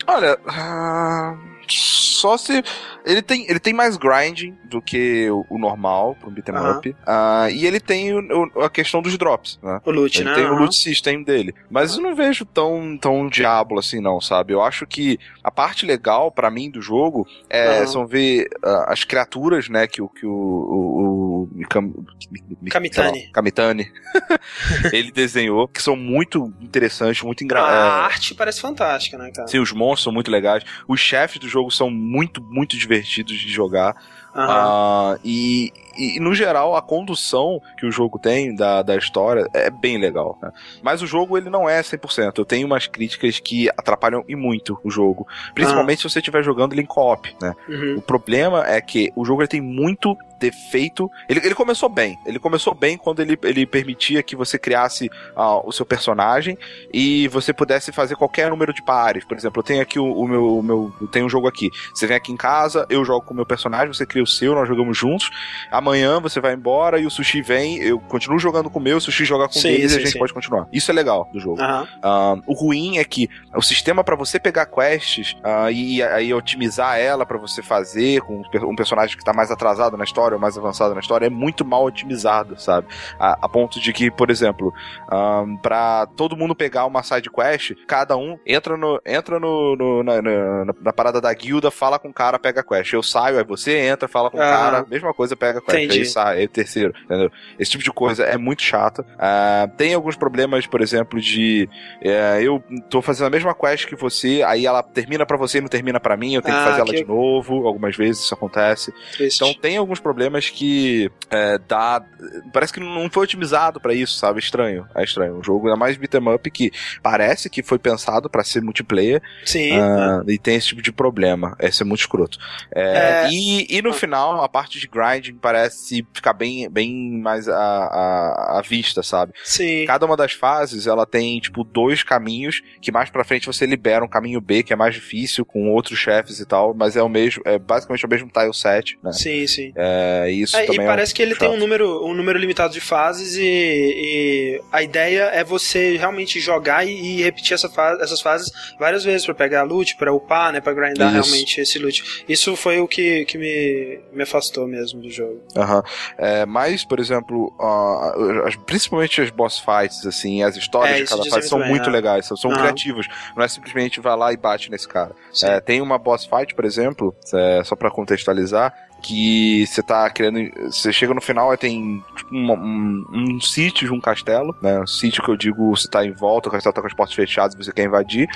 Speaker 2: Olha, ah, só se ele tem ele tem mais grinding do que o, o normal para um beat'em
Speaker 1: Aham.
Speaker 2: up. Ah, e ele tem o- o- a questão dos drops, né?
Speaker 1: O loot,
Speaker 2: Ele
Speaker 1: né?
Speaker 2: tem o
Speaker 1: Aham.
Speaker 2: loot system dele. Mas eu não vejo tão, tão diabo assim, não, sabe? Eu acho que a parte legal pra mim do jogo é, são ver ah, as criaturas, né, que o. Que o, o, o Mikam- Mi-
Speaker 1: Kamitani.
Speaker 2: lá, Kamitani. ele desenhou, que são muito interessantes, muito
Speaker 1: A
Speaker 2: engraçados.
Speaker 1: arte parece fantástica, né, cara?
Speaker 2: Sim, os monstros são muito legais. Os chefes do jogo são muito, muito divertidos. de jogar. Ah, e, e, no geral, a condução que o jogo tem da, da história é bem legal. né? Mas o jogo ele não é 100%. Eu tenho umas críticas que atrapalham e muito o jogo. Principalmente se você estiver jogando ele em co-op. Né?
Speaker 1: Uhum.
Speaker 2: O problema é que o jogo ele tem muito defeito. Ele, ele começou bem. Ele começou bem quando ele, ele permitia que você criasse ah, o seu personagem e você pudesse fazer qualquer número de pares. Por exemplo, eu tenho aqui o, o meu, o meu. Eu tenho um jogo aqui. Você vem aqui em casa, eu jogo com o meu personagem, você cria o seu, nós jogamos juntos. Amanhã você vai embora e o sushi vem, eu continuo jogando com o meu, o sushi joga com
Speaker 1: Sim,
Speaker 2: ele e a gente
Speaker 1: sim.
Speaker 2: pode continuar. Isso é legal do jogo. Ah, o ruim é que o sistema pra você pegar quests ah, e aí otimizar ela pra você fazer com um um personagem que tá mais atrasado na história ou mais avançado na história é muito mal otimizado, sabe? A, a ponto de que, por exemplo, ah, pra todo mundo pegar uma side quest, cada um entra no entra no, no- na, na- na parada da guilda, fala com o cara, pega a quest. Eu saio, aí você entra, fala com o
Speaker 1: Aham.
Speaker 2: cara, mesma coisa, pega a quest.
Speaker 1: Entendi.
Speaker 2: Aí sai, aí o terceiro, entendeu? Esse tipo de coisa é muito chato. Ah, tem alguns problemas, por exemplo, de é, eu tô fazendo a mesma quest que você, aí ela termina pra você e não termina pra mim, eu tenho
Speaker 1: Ah,
Speaker 2: que fazer ela
Speaker 1: que-
Speaker 2: de novo, algumas vezes isso acontece.
Speaker 1: Triste.
Speaker 2: Então tem alguns problemas que é, dá. Parece que não foi otimizado pra isso, sabe? Estranho. É estranho. Um jogo é mais beat'em up que parece que foi pensado pra ser multiplayer
Speaker 1: Sim.
Speaker 2: ah, e tem esse tipo de problema. Esse é muito escroto. É,
Speaker 1: É.
Speaker 2: E, e no final, a parte de grinding parece ficar bem, bem mais à, à, à vista, sabe?
Speaker 1: Sim.
Speaker 2: Cada uma das fases, ela tem, tipo, dois caminhos, que mais pra frente você libera um caminho B, que é mais difícil, com outros chefes e tal, mas é o mesmo, é basicamente o mesmo tile set, né?
Speaker 1: Sim, sim.
Speaker 2: É, e isso
Speaker 1: É, e
Speaker 2: também
Speaker 1: parece
Speaker 2: é um
Speaker 1: que ele tem um
Speaker 2: chato.
Speaker 1: número, um número limitado de fases e, e a ideia é você realmente jogar e, e repetir essa fa- essas fases várias vezes pra pegar loot, pra upar, né, pra grindar
Speaker 2: Isso.
Speaker 1: realmente esse loot. Isso foi o que, que me, me afastou mesmo do jogo.
Speaker 2: Aham. É, mas, por exemplo, ah, as- principalmente as boss fights, assim, as histórias
Speaker 1: É,
Speaker 2: de cada fase são
Speaker 1: muito bem,
Speaker 2: muito
Speaker 1: é.
Speaker 2: legais, são, são
Speaker 1: Aham.
Speaker 2: criativos. Não é simplesmente vai lá e bate nesse cara. É, tem uma boss fight, por exemplo, é, só pra contextualizar, que você tá querendo. Você chega no final e tem tipo, um, um, um sítio de um castelo, né? Um sítio que eu digo, você tá em volta, o castelo tá com as portas fechadas e você quer invadir.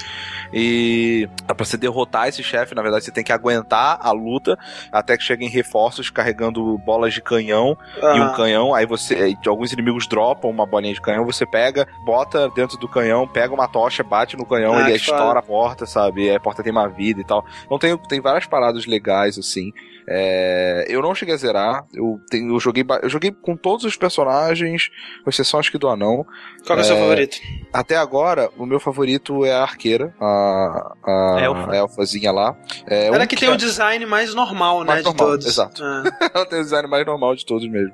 Speaker 2: E pra você derrotar esse chefe, na verdade, você tem que aguentar a luta até que cheguem reforços carregando bolas de canhão e um
Speaker 1: Ah,
Speaker 2: canhão, aí você. Alguns inimigos dropam uma bolinha de canhão, você pega, bota dentro do canhão, pega uma tocha, bate no canhão,
Speaker 1: Ah,
Speaker 2: ele estoura a porta, sabe? E a porta tem uma vida e tal. Então tem, tem várias paradas legais, assim. É, eu não cheguei a zerar. Eu, tenho, eu, joguei, eu joguei com todos os personagens, com exceção acho que do anão.
Speaker 1: qual que é o seu
Speaker 2: é,
Speaker 1: favorito?
Speaker 2: Até agora, o meu favorito é a arqueira, a, a,
Speaker 3: Elfa.
Speaker 2: a elfazinha lá. É,
Speaker 1: Ela
Speaker 2: um
Speaker 1: que tem o design mais normal, né,
Speaker 2: Mais
Speaker 1: de
Speaker 2: normal,
Speaker 1: todos.
Speaker 2: exato.
Speaker 1: Ah,
Speaker 2: ela tem o design mais normal de todos mesmo.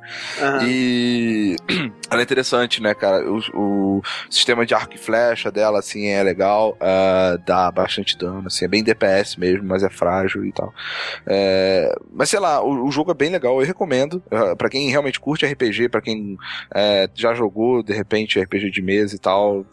Speaker 2: E ela é interessante, né, cara? O, o sistema de arco e flecha dela, assim, é legal. ah, dá bastante dano, assim, é bem DPS mesmo, mas é frágil e tal. É, mas sei lá, o, o jogo é bem legal, eu recomendo. Uh, para quem realmente curte RPG, pra quem é, já jogou, de repente, RPG de mesa e tal.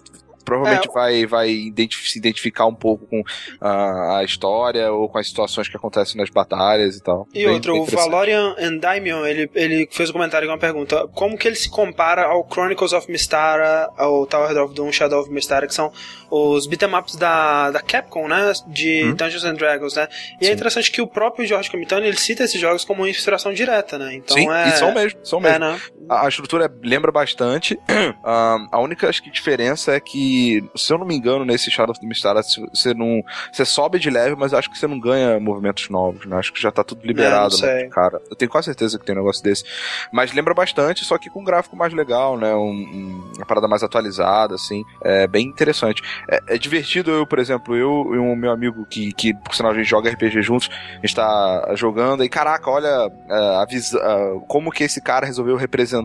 Speaker 2: Provavelmente
Speaker 1: É,
Speaker 2: vai, vai identif- se identificar um pouco com a história ou com as situações que acontecem nas batalhas e tal.
Speaker 1: E
Speaker 2: Bem-
Speaker 1: outro,
Speaker 2: bem
Speaker 1: o. Valorian Endymion, ele, ele fez um comentário com uma pergunta. Como que ele se compara ao Chronicles of Mystara, ao Tower of Doom, Shadow of Mystara, que são os beat'em ups da, da Capcom, né? De
Speaker 2: Hum.
Speaker 1: Dungeons and Dragons, né? E é
Speaker 2: Sim.
Speaker 1: interessante que o próprio George Camitano, ele cita esses jogos como uma inspiração direta, né? Então
Speaker 2: Sim,
Speaker 1: é...
Speaker 2: e são mesmo, são
Speaker 1: É,
Speaker 2: mesmo.
Speaker 1: né?
Speaker 2: A, a estrutura lembra bastante. Ahn, a única acho que, diferença é que, se eu não me engano, nesse Shadow of the Mystara, se- você não. Você sobe de level, mas acho que você não ganha movimentos novos, né? Acho que já tá tudo liberado,
Speaker 1: É, não
Speaker 2: né, cara. Eu tenho quase certeza que tem um negócio desse. Mas lembra bastante, só que com um gráfico mais legal, né? Um, um- uma parada mais atualizada, assim. É bem interessante. É, é divertido eu, por exemplo, eu e um meu amigo que, que, por sinal, a gente joga RPG juntos, a gente tá jogando e, caraca, olha é, a visa, é, como que esse cara resolveu representar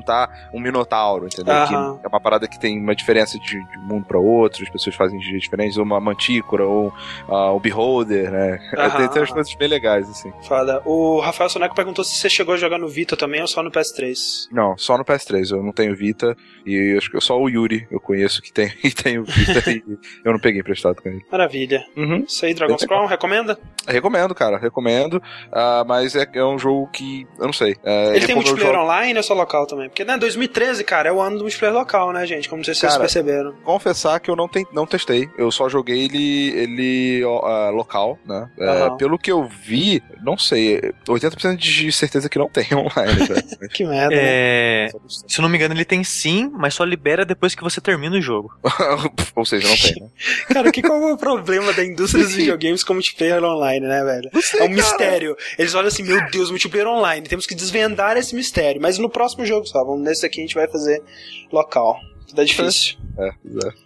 Speaker 2: um minotauro, entendeu? Que é uma parada que tem uma diferença de, de mundo para outro, as pessoas fazem de diferentes, ou uma mantícora, ou ah, o beholder, né? Tem, tem umas coisas bem legais, assim.
Speaker 1: Foda. O Rafael Soneco perguntou se você chegou a jogar no Vita também ou só no PS3.
Speaker 2: Não, só no PS3, eu não tenho Vita, e eu acho que só o Yuri eu conheço que tem, que tem o Vita, e eu não peguei emprestado com ele.
Speaker 1: Maravilha.
Speaker 2: Uhum.
Speaker 1: Isso aí, Dragon's. Crown, recomenda?
Speaker 2: Recomendo, cara, recomendo. ah, mas é, é um jogo que. Eu não sei. é,
Speaker 1: Ele tem multiplayer
Speaker 2: jogo-
Speaker 1: online ou só local também? Também. Porque, né, 2013, cara, é o ano do multiplayer local, né, gente? Como não sei se vocês
Speaker 2: Cara,
Speaker 1: perceberam.
Speaker 2: Confessar que eu não, ten- não testei. Eu só joguei ele, ele ah, local, né? É,
Speaker 1: Aham.
Speaker 2: pelo que eu vi, não sei. 80% de certeza que não tem online, velho.
Speaker 1: Que merda, né?
Speaker 3: É. Se eu não me engano, ele tem sim, mas só libera depois que você termina o jogo.
Speaker 2: Ou seja, não tem, né?
Speaker 1: Cara, que qual é o problema da indústria dos videogames com multiplayer online, né, velho? É um mistério. Eles olham assim, meu Deus, multiplayer online, temos que desvendar esse mistério. Mas no próximo jogo só, vamos nesse aqui a gente vai fazer local. Tá difícil.
Speaker 2: É, é.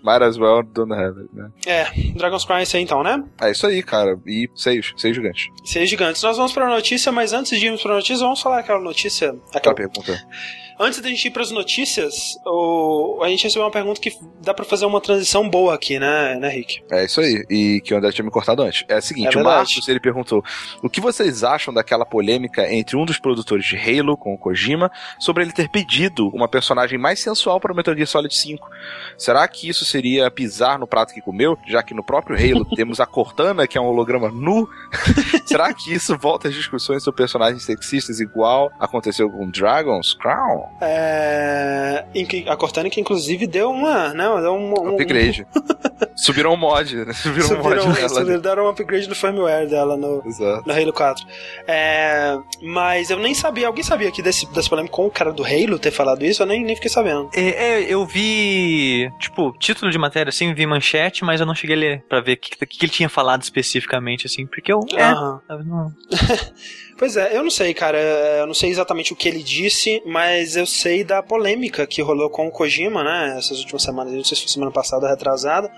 Speaker 2: Might as well don't have it, né?
Speaker 1: É, Dragon's Crown é isso aí então, né?
Speaker 2: É isso aí, cara. E seios, seios gigantes.
Speaker 1: Seis gigantes. Nós vamos pra notícia, mas antes de irmos pra notícia, vamos falar aquela notícia.
Speaker 2: Aquela
Speaker 1: Aquela...
Speaker 2: pergunta.
Speaker 1: Antes da gente ir pras notícias, o... a gente recebeu uma pergunta que dá pra fazer uma transição boa aqui, né, né Rick?
Speaker 2: É isso aí. E que o André tinha me cortado antes. É o
Speaker 1: É
Speaker 2: seguinte, o
Speaker 1: verdade.
Speaker 2: Marcos, ele perguntou o que vocês acham daquela polêmica entre um dos produtores de Halo, com o Kojima, sobre ele ter pedido uma personagem mais sensual para o Metal Gear Solid 5. Será que isso seria pisar no prato que comeu, já que no próprio Halo temos a Cortana, que é um holograma nu? Será que isso volta às discussões sobre personagens sexistas igual aconteceu com Dragon's Crown?
Speaker 1: É... em que- A Cortana que inclusive deu uma, né, deu um, um,
Speaker 2: Upgrade. Subiram um mod, né? Subiram um mod
Speaker 1: Subiram,
Speaker 2: nela.
Speaker 1: subiram, deram um upgrade no firmware dela no,
Speaker 2: Exato.
Speaker 1: no Halo 4. É, mas eu nem sabia, alguém sabia aqui desse, desse polêmica com o cara do Halo ter falado isso? Eu nem, nem fiquei sabendo.
Speaker 3: É, é, eu vi, tipo, título de matéria, assim, vi manchete, mas eu não cheguei a ler pra ver o que, que ele tinha falado especificamente, assim, porque eu. É,
Speaker 1: Aham.
Speaker 3: sabe, não-
Speaker 1: Pois é, eu não sei, cara. Eu não sei exatamente o que ele disse, mas eu sei da polêmica que rolou com o Kojima, né? Essas últimas semanas, não sei se foi semana passada ou retrasada.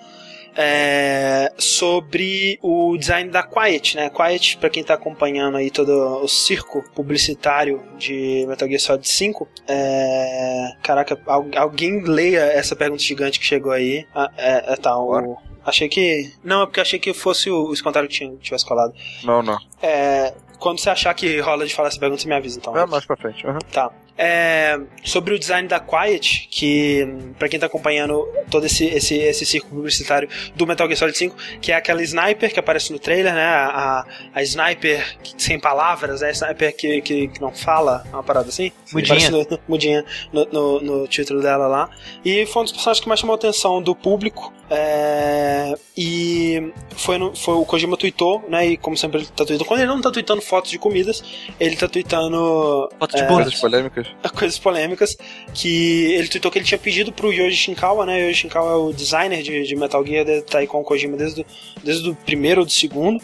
Speaker 1: é, sobre o design da Quiet, né? Quiet, pra quem tá acompanhando aí todo o circo publicitário de Metal Gear Solid 5, é... caraca, al- alguém leia essa pergunta gigante que chegou aí. Ah, é, é tá, o... Achei que. Não, é porque achei que fosse o, comentários que tinha- tivesse colado.
Speaker 2: Não, não.
Speaker 1: É, quando você achar que rola de falar essa pergunta, você me avisa então.
Speaker 2: É mais pra frente. Uhum.
Speaker 1: Tá. É, sobre o design da Quiet, que pra quem tá acompanhando todo esse, esse, esse círculo publicitário do Metal Gear Solid 5, que é aquela sniper que aparece no trailer, né? A, a sniper que- sem palavras, né? A sniper que, que, que não fala, uma parada assim.
Speaker 3: Mudinha.
Speaker 1: No- mudinha no, no, no título dela lá. E foi um dos personagens que mais chamou a atenção do público. É, e foi, no, foi o Kojima tweetou, né? E como sempre ele tá tweetando. Quando ele não tá tweetando fotos de comidas, ele tá tweetando
Speaker 3: Foto de
Speaker 1: É,
Speaker 3: bundas.
Speaker 2: Coisas polêmicas.
Speaker 1: coisas polêmicas que ele tweetou que ele tinha pedido pro Yoji Shinkawa, né? Yoji Shinkawa é o designer de, de Metal Gear, deve tá aí com o Kojima desde, o- desde o primeiro ou do segundo.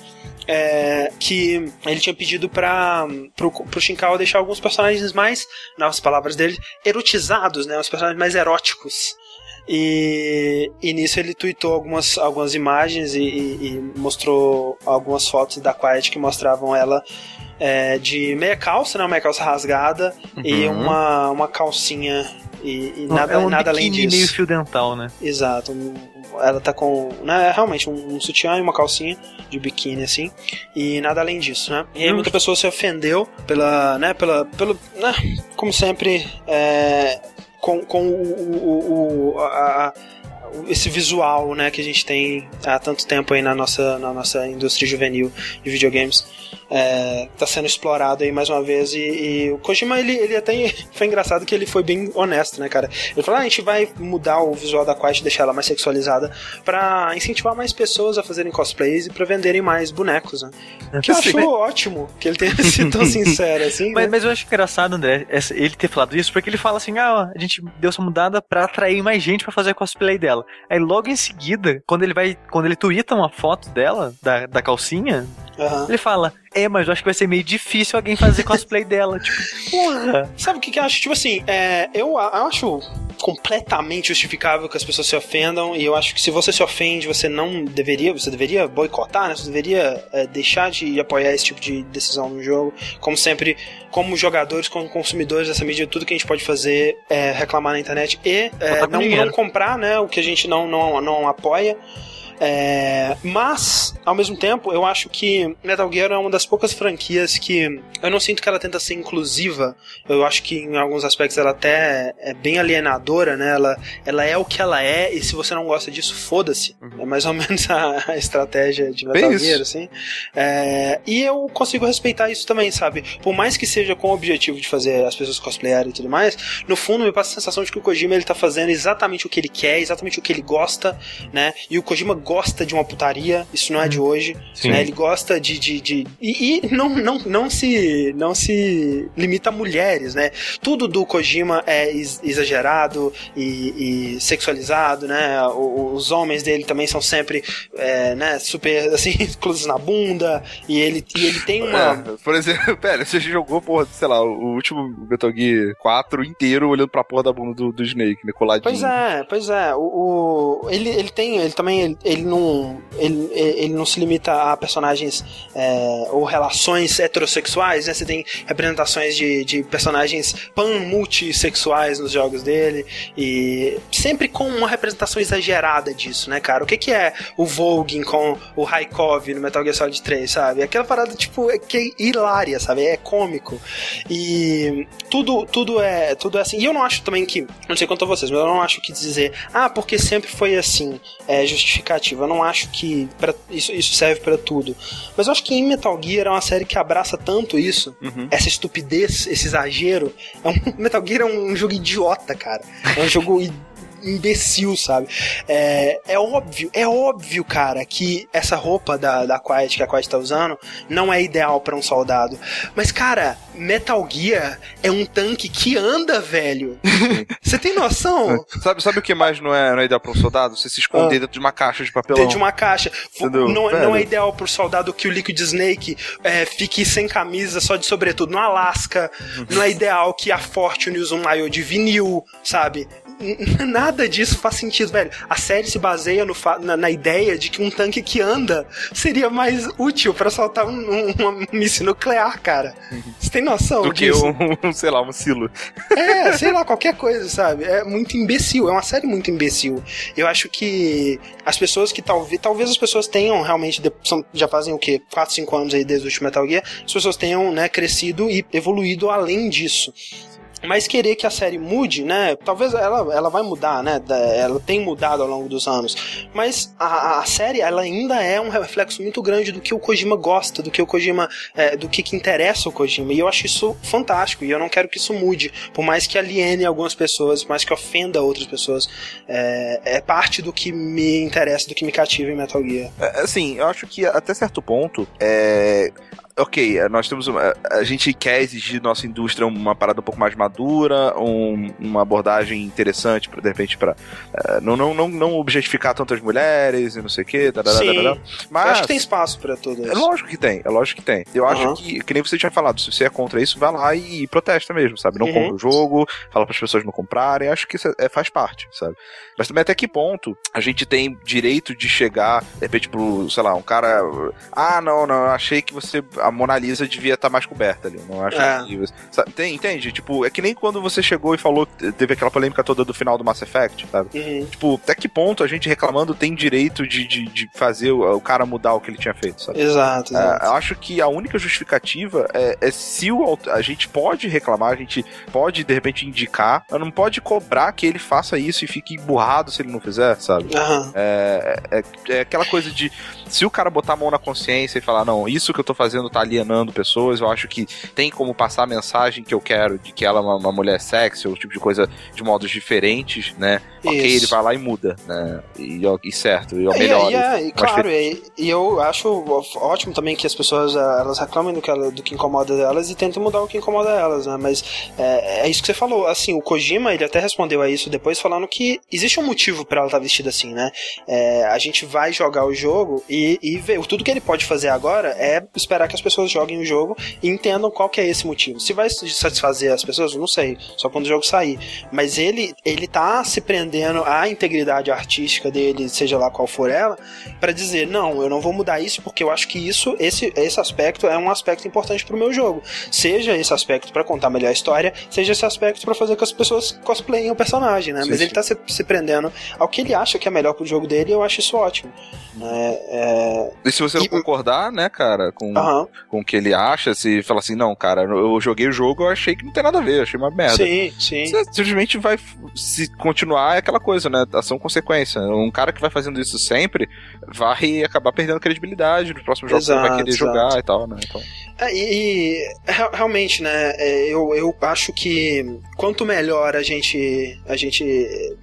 Speaker 1: é, que ele tinha pedido para pro, pro Shinkawa deixar alguns personagens mais, nas palavras dele, erotizados, né? Os personagens mais eróticos. E, e nisso ele tweetou algumas, algumas imagens e, e- e mostrou algumas fotos da Quiet que mostravam ela é, de meia calça, né? Uma meia calça rasgada e
Speaker 2: Uhum.
Speaker 1: uma, uma calcinha e, e nada,
Speaker 3: é um
Speaker 1: nada além
Speaker 3: biquíni
Speaker 1: disso.
Speaker 3: meio fio dental, né?
Speaker 1: Exato. Ela tá com. Né, realmente, um, um sutiã e uma calcinha de biquíni, assim. E nada além disso, né? E aí muita pessoa se ofendeu pela. né, pela. pelo. Né, como sempre, é, com, com o. o, o- a- esse visual, né, que a gente tem há tanto tempo aí na nossa, na nossa indústria juvenil de videogames é, tá sendo explorado aí mais uma vez e, e o Kojima ele, ele até foi engraçado que ele foi bem honesto, né, cara? Ele falou: ah, a gente vai mudar o visual da Quiet, deixar ela mais sexualizada pra incentivar mais pessoas a fazerem cosplays e pra venderem mais bonecos, né? Que eu acho ótimo que ele tenha sido tão sincero assim.
Speaker 3: Mas,
Speaker 1: né?
Speaker 3: mas eu acho engraçado, André, ele ter falado isso, porque ele fala assim: ah, a gente deu essa mudada pra atrair mais gente pra fazer cosplay dela. Aí logo em seguida, quando ele vai. Quando ele twitta uma foto dela, da, da calcinha,
Speaker 1: Aham.
Speaker 3: ele fala: É, mas eu acho que vai ser meio difícil alguém fazer cosplay dela. Tipo, porra!
Speaker 1: Sabe o que, que eu acho? Tipo assim, é, eu acho completamente justificável que as pessoas se ofendam e eu acho que se você se ofende, você não deveria, você deveria boicotar, né? Você deveria é, deixar de apoiar esse tipo de decisão no jogo. Como sempre, como jogadores, como consumidores dessa mídia, tudo que a gente pode fazer é reclamar na internet e é, não, não comprar, né? O que a gente não, não, não apoia. É, mas, ao mesmo tempo, eu acho que Metal Gear é uma das poucas franquias que eu não sinto que ela tenta ser inclusiva. Eu acho que em alguns aspectos ela até é bem alienadora, né? Ela, ela é o que ela é, e se você não gosta disso, foda-se. Uhum. É mais ou menos a, a estratégia de Metal Gear, assim. É, e eu consigo respeitar isso também, sabe? Por mais que seja com o objetivo de fazer as pessoas cosplayarem e tudo mais, no fundo me passa a sensação de que o Kojima ele tá fazendo exatamente o que ele quer, exatamente o que ele gosta, né? E o Kojima gosta de uma putaria, isso não é de uhum. hoje, né? Ele gosta de. de, de e, e, não, não, não, se, não se limita a mulheres, né? Tudo do Kojima é exagerado e, e sexualizado, né? Os homens dele também são sempre, é, né, super, assim, clus na bunda, e ele, e ele tem uma...
Speaker 2: É, por exemplo, pera, você jogou, porra, sei lá, o último Metal Gear 4 inteiro olhando pra porra da bunda do, do Snake, né, coladinho.
Speaker 1: Pois é, pois é, o, o, ele, ele tem, ele também, ele, ele não, ele, ele não se limita a personagens é, ou relações heterossexuais, né, você tem representações de, de personagens pan-multissexuais nos jogos dele, e sempre com uma representação exagerada disso, né, cara? O que, que é o Vogue com o Raikov no Metal Gear Solid 3, sabe? Aquela parada, tipo, é que é hilária, sabe? É cômico. E tudo, tudo é tudo é assim. E eu não acho também que, não sei quanto a vocês, mas eu não acho que dizer, ah, porque sempre foi assim, é justificativo. Eu não acho que pra, isso, isso serve para tudo. Mas eu acho que em Metal Gear é uma série que abraça tanto isso, uhum. essa estupidez, esse exagero. É um, Metal Gear é um jogo idiota, cara. É um jogo imbecil, sabe? É, é óbvio, é óbvio, cara, que essa roupa da, da Quiet que a Quiet tá usando não é ideal para um soldado. Mas, cara, Metal Gear é um tanque que anda, velho. Você tem noção?
Speaker 2: sabe, sabe o que mais não é, não é ideal pra um soldado? Você se esconder ah. dentro de uma caixa de papelão.
Speaker 1: Dentro de uma caixa. Não, não é ideal pro soldado que o Liquid Snake é, fique sem camisa, só de sobretudo no Alasca. Não é ideal que a Fortune use um maiô de vinil, sabe? nada disso faz sentido, velho. A série se baseia no na, na, ideia de que um tanque que anda seria mais útil para soltar um, um, uma míssil nuclear, cara. Você tem noção
Speaker 2: Do
Speaker 1: disso?
Speaker 2: que um, sei lá, um silo.
Speaker 1: É, sei lá, qualquer coisa, sabe? É muito imbecil, é uma série muito imbecil. Eu acho que as pessoas que talvez, talvez as pessoas tenham realmente, são, já fazem o quê? 4, 5 anos aí desde o último Metal Gear, as pessoas tenham, né, crescido e evoluído além disso. Mas querer que a série mude, né? Talvez ela, ela vai mudar, né? Ela tem mudado ao longo dos anos. Mas a, a série, ela ainda é um reflexo muito grande do que o Kojima gosta, do que o Kojima. É, do que, que interessa o Kojima. E eu acho isso fantástico. E eu não quero que isso mude. Por mais que aliene algumas pessoas, por mais que ofenda outras pessoas. É, é parte do que me interessa, do que me cativa em Metal Gear.
Speaker 2: É, assim, eu acho que até certo ponto. É ok, é, nós temos uma, a gente quer exigir nossa indústria uma parada um pouco mais madura, um, uma abordagem interessante para de repente para uh, é, não, não, não, não objetificar tantas mulheres e não sei o que,
Speaker 1: mas eu acho que tem espaço para tudo isso.
Speaker 2: É lógico que tem, é lógico que tem. Eu uhum. acho que que nem você tinha falado, se você é contra isso, vai lá e, protesta mesmo, sabe? Não uhum. compra o jogo, fala para as pessoas não comprarem, acho que isso é, faz parte, sabe? Mas também até que ponto a gente tem direito de chegar, de repente pro, sei lá, um cara, ah, não, não, eu achei que você a Mona Lisa devia estar tá mais coberta ali. Não acho é. que. Sabe, tem, entende? Tipo, é que nem quando você chegou e falou teve aquela polêmica toda do final do Mass Effect, sabe? Uhum. Tipo, até que ponto a gente reclamando tem direito de, de, de fazer o, o, cara mudar o que ele tinha feito, sabe?
Speaker 1: Exato. exato.
Speaker 2: É, eu acho que a única justificativa é, é se o, a gente pode reclamar, a gente pode de repente indicar, mas não pode cobrar que ele faça isso e fique emburrado se ele não fizer, sabe? Uhum. É, é, é aquela coisa de se o cara botar a mão na consciência e falar, não, isso que eu tô fazendo tá alienando pessoas, eu acho que tem como passar a mensagem que eu quero de que ela é uma, uma mulher sexy ou tipo de coisa de modos diferentes, né? Isso. Ok, ele vai lá e muda, né? E, e certo, e eu melhoro.
Speaker 1: E, é, e, claro, e, e, eu acho ótimo também que as pessoas eh, elas reclamem do que, ela, do que incomoda elas e tentem mudar o que incomoda elas, né? Mas é, é isso que você falou, assim, o Kojima, ele até respondeu a isso depois falando que existe um motivo para ela estar tá vestida assim, né? É, a gente vai jogar o jogo e e, e ver. Tudo que ele pode fazer agora é esperar que as pessoas joguem o jogo e entendam qual que é esse motivo. Se vai satisfazer as pessoas, não sei, só quando o jogo sair. Mas ele, ele tá se prendendo à integridade artística dele, seja lá qual for ela, para dizer, não, eu não vou mudar isso porque eu acho que isso, esse, esse aspecto é um aspecto importante pro meu jogo. Seja esse aspecto para contar melhor a história, seja esse aspecto para fazer com que as pessoas cosplayem o personagem, né? Sim, Mas sim. ele tá se, se, prendendo ao que ele acha que é melhor pro jogo dele e eu acho isso ótimo. Né? É...
Speaker 2: E se você não e... concordar, né, cara, com. Com o que ele acha, se falar assim, não, cara, eu joguei o jogo, eu achei que não tem nada a ver, achei uma merda.
Speaker 1: Sim, sim.
Speaker 2: Você simplesmente vai se continuar é aquela coisa, né? Ação consequência. Um cara que vai fazendo isso sempre vai acabar perdendo credibilidade nos próximos jogos exato, que vai querer exato. jogar e tal, né? Então...
Speaker 1: É, e, e, realmente, né? É, eu, eu acho que quanto melhor a gente a gente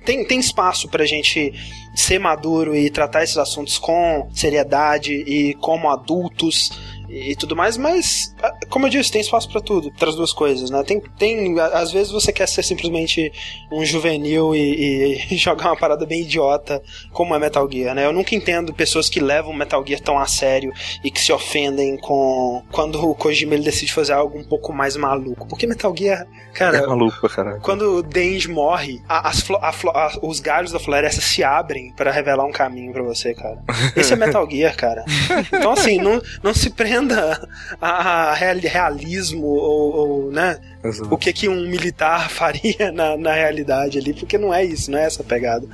Speaker 1: tem, tem espaço pra gente ser maduro e tratar esses assuntos com seriedade e como adultos e tudo mais, mas, ah, como eu disse, tem espaço para tudo, para as duas coisas, né? Tem, tem, às vezes você quer ser simplesmente um juvenil e, e, jogar uma parada bem idiota, como é Metal Gear, né? Eu nunca entendo pessoas que levam Metal Gear tão a sério e que se ofendem com quando o Kojima ele decide fazer algo um pouco mais maluco, porque Metal Gear, cara,
Speaker 2: é maluco, cara.
Speaker 1: Quando o Denji morre, a, as, a, a, os galhos da floresta se abrem para revelar um caminho para você, cara. Esse é Metal Gear, cara. Então assim, não, não se prenda prenda a, a realismo ou, ou né, Exato. o que, que um militar faria na, na realidade ali, porque não é isso, não é essa pegada.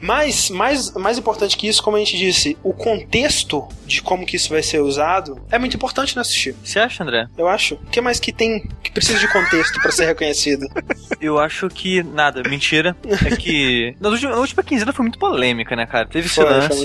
Speaker 1: Mas, mais, mais importante que isso, como a gente disse, o contexto de como que isso vai ser usado é muito importante nesse assistir.
Speaker 3: Você acha, André?
Speaker 1: Eu acho. O que mais que tem que precisa de contexto para ser reconhecido?
Speaker 3: Eu acho que nada, mentira. É que na última, na última quinzena foi muito polêmica, né, cara? Teve esse lance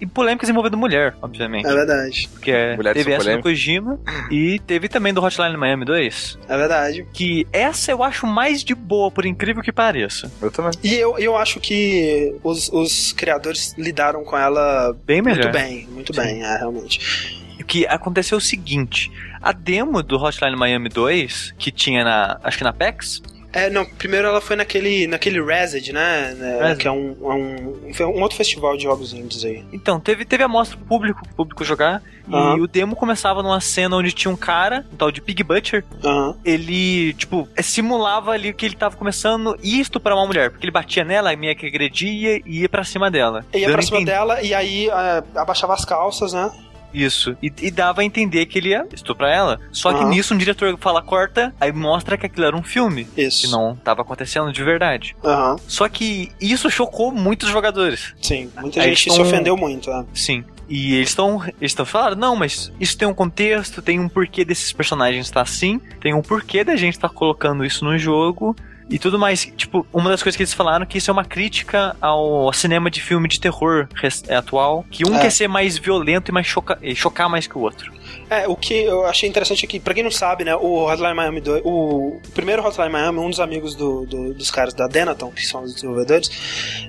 Speaker 3: e polêmicas envolvendo mulher, obviamente.
Speaker 1: É verdade.
Speaker 3: Porque é, teve essa polêmica. do Kojima e teve também do Hotline Miami 2.
Speaker 1: É verdade.
Speaker 3: Que essa eu acho mais de boa, por incrível que pareça.
Speaker 2: Eu também.
Speaker 1: E eu, eu acho que os, os criadores lidaram com ela
Speaker 3: bem melhor.
Speaker 1: muito bem, muito Sim. bem, é, realmente.
Speaker 3: O que aconteceu é o seguinte: a demo do Hotline Miami 2, que tinha na. acho que na PEX,
Speaker 1: é, não, primeiro ela foi naquele, naquele Rezzed, né? É, que é um, um, um, outro festival de jogos indies aí.
Speaker 3: Então, teve, teve a mostra pro público, pro público jogar. Uhum. E o demo começava numa cena onde tinha um cara, um tal de Pig Butcher.
Speaker 1: Uhum.
Speaker 3: Ele, tipo, simulava ali que ele tava começando isto para uma mulher. Porque ele batia nela, meio que agredia e ia pra cima dela.
Speaker 1: Ia pra cima dela e aí uh, abaixava as calças, né?
Speaker 3: Isso. E, e, dava a entender que ele ia estuprar ela. Só que nisso um diretor fala corta, aí mostra que aquilo era um filme.
Speaker 1: Isso.
Speaker 3: Que não estava acontecendo de verdade.
Speaker 1: Uhum.
Speaker 3: Só que isso chocou muitos jogadores.
Speaker 1: Sim, muita aí gente se ofendeu muito. É.
Speaker 3: Sim. E eles estão estão falando, não, mas isso tem um contexto, tem um porquê desses personagens estar assim, tem um porquê da gente estar tá colocando isso no jogo e tudo mais. Tipo, uma das coisas que eles falaram é que isso é uma crítica ao cinema de filme de terror atual, que um é. quer ser mais violento e mais choca chocar mais que o outro.
Speaker 1: É, o que eu achei interessante aqui, é pra quem não sabe, né, o Hotline Miami 2, o primeiro Hotline Miami, um dos amigos do, do, dos caras da Denaton, que são os desenvolvedores,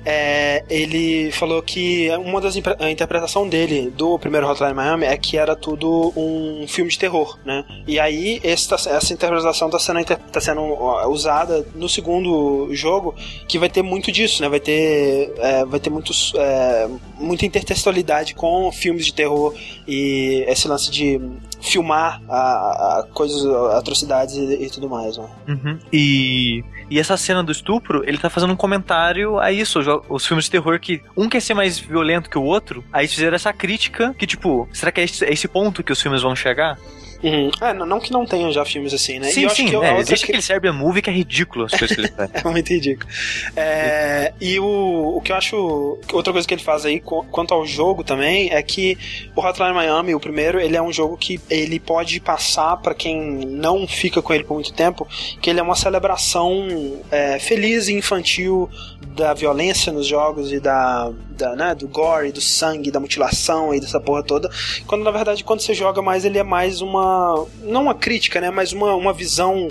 Speaker 1: é, ele falou que uma das a interpretação dele do primeiro Hotline Miami é que era tudo um filme de terror, né? E aí essa, essa interpretação tá sendo, tá sendo usada no segundo jogo, que vai ter muito disso, né? Vai ter, é, vai ter muitos, é, muita intertextualidade com filmes de terror e esse lance de filmar a, a coisas, atrocidades e, e, tudo mais, né?
Speaker 3: Uhum. E, e essa cena do estupro, ele tá fazendo um comentário a isso, os filmes de terror que um quer ser mais violento que o outro, aí fizeram essa crítica que, tipo, será que é esse, é esse ponto que os filmes vão chegar?
Speaker 1: Uhum. É, não que não tenha já filmes assim, né?
Speaker 3: Sim,
Speaker 1: e eu
Speaker 3: sim,
Speaker 1: acho que
Speaker 3: é, existe que... aquele Serbia Movie que é ridículo as coisas que ele faz.
Speaker 1: é muito ridículo. É, e o, o que eu acho... Outra coisa que ele faz aí, quanto ao jogo também, é que o Hotline Miami, o primeiro, ele é um jogo que ele pode passar para quem não fica com ele por muito tempo, que ele é uma celebração é, feliz e infantil da violência nos jogos e da, da né, do gore, do sangue, da mutilação e dessa porra toda, quando na verdade quando você joga mais ele é mais uma não uma crítica, né, mas uma, uma visão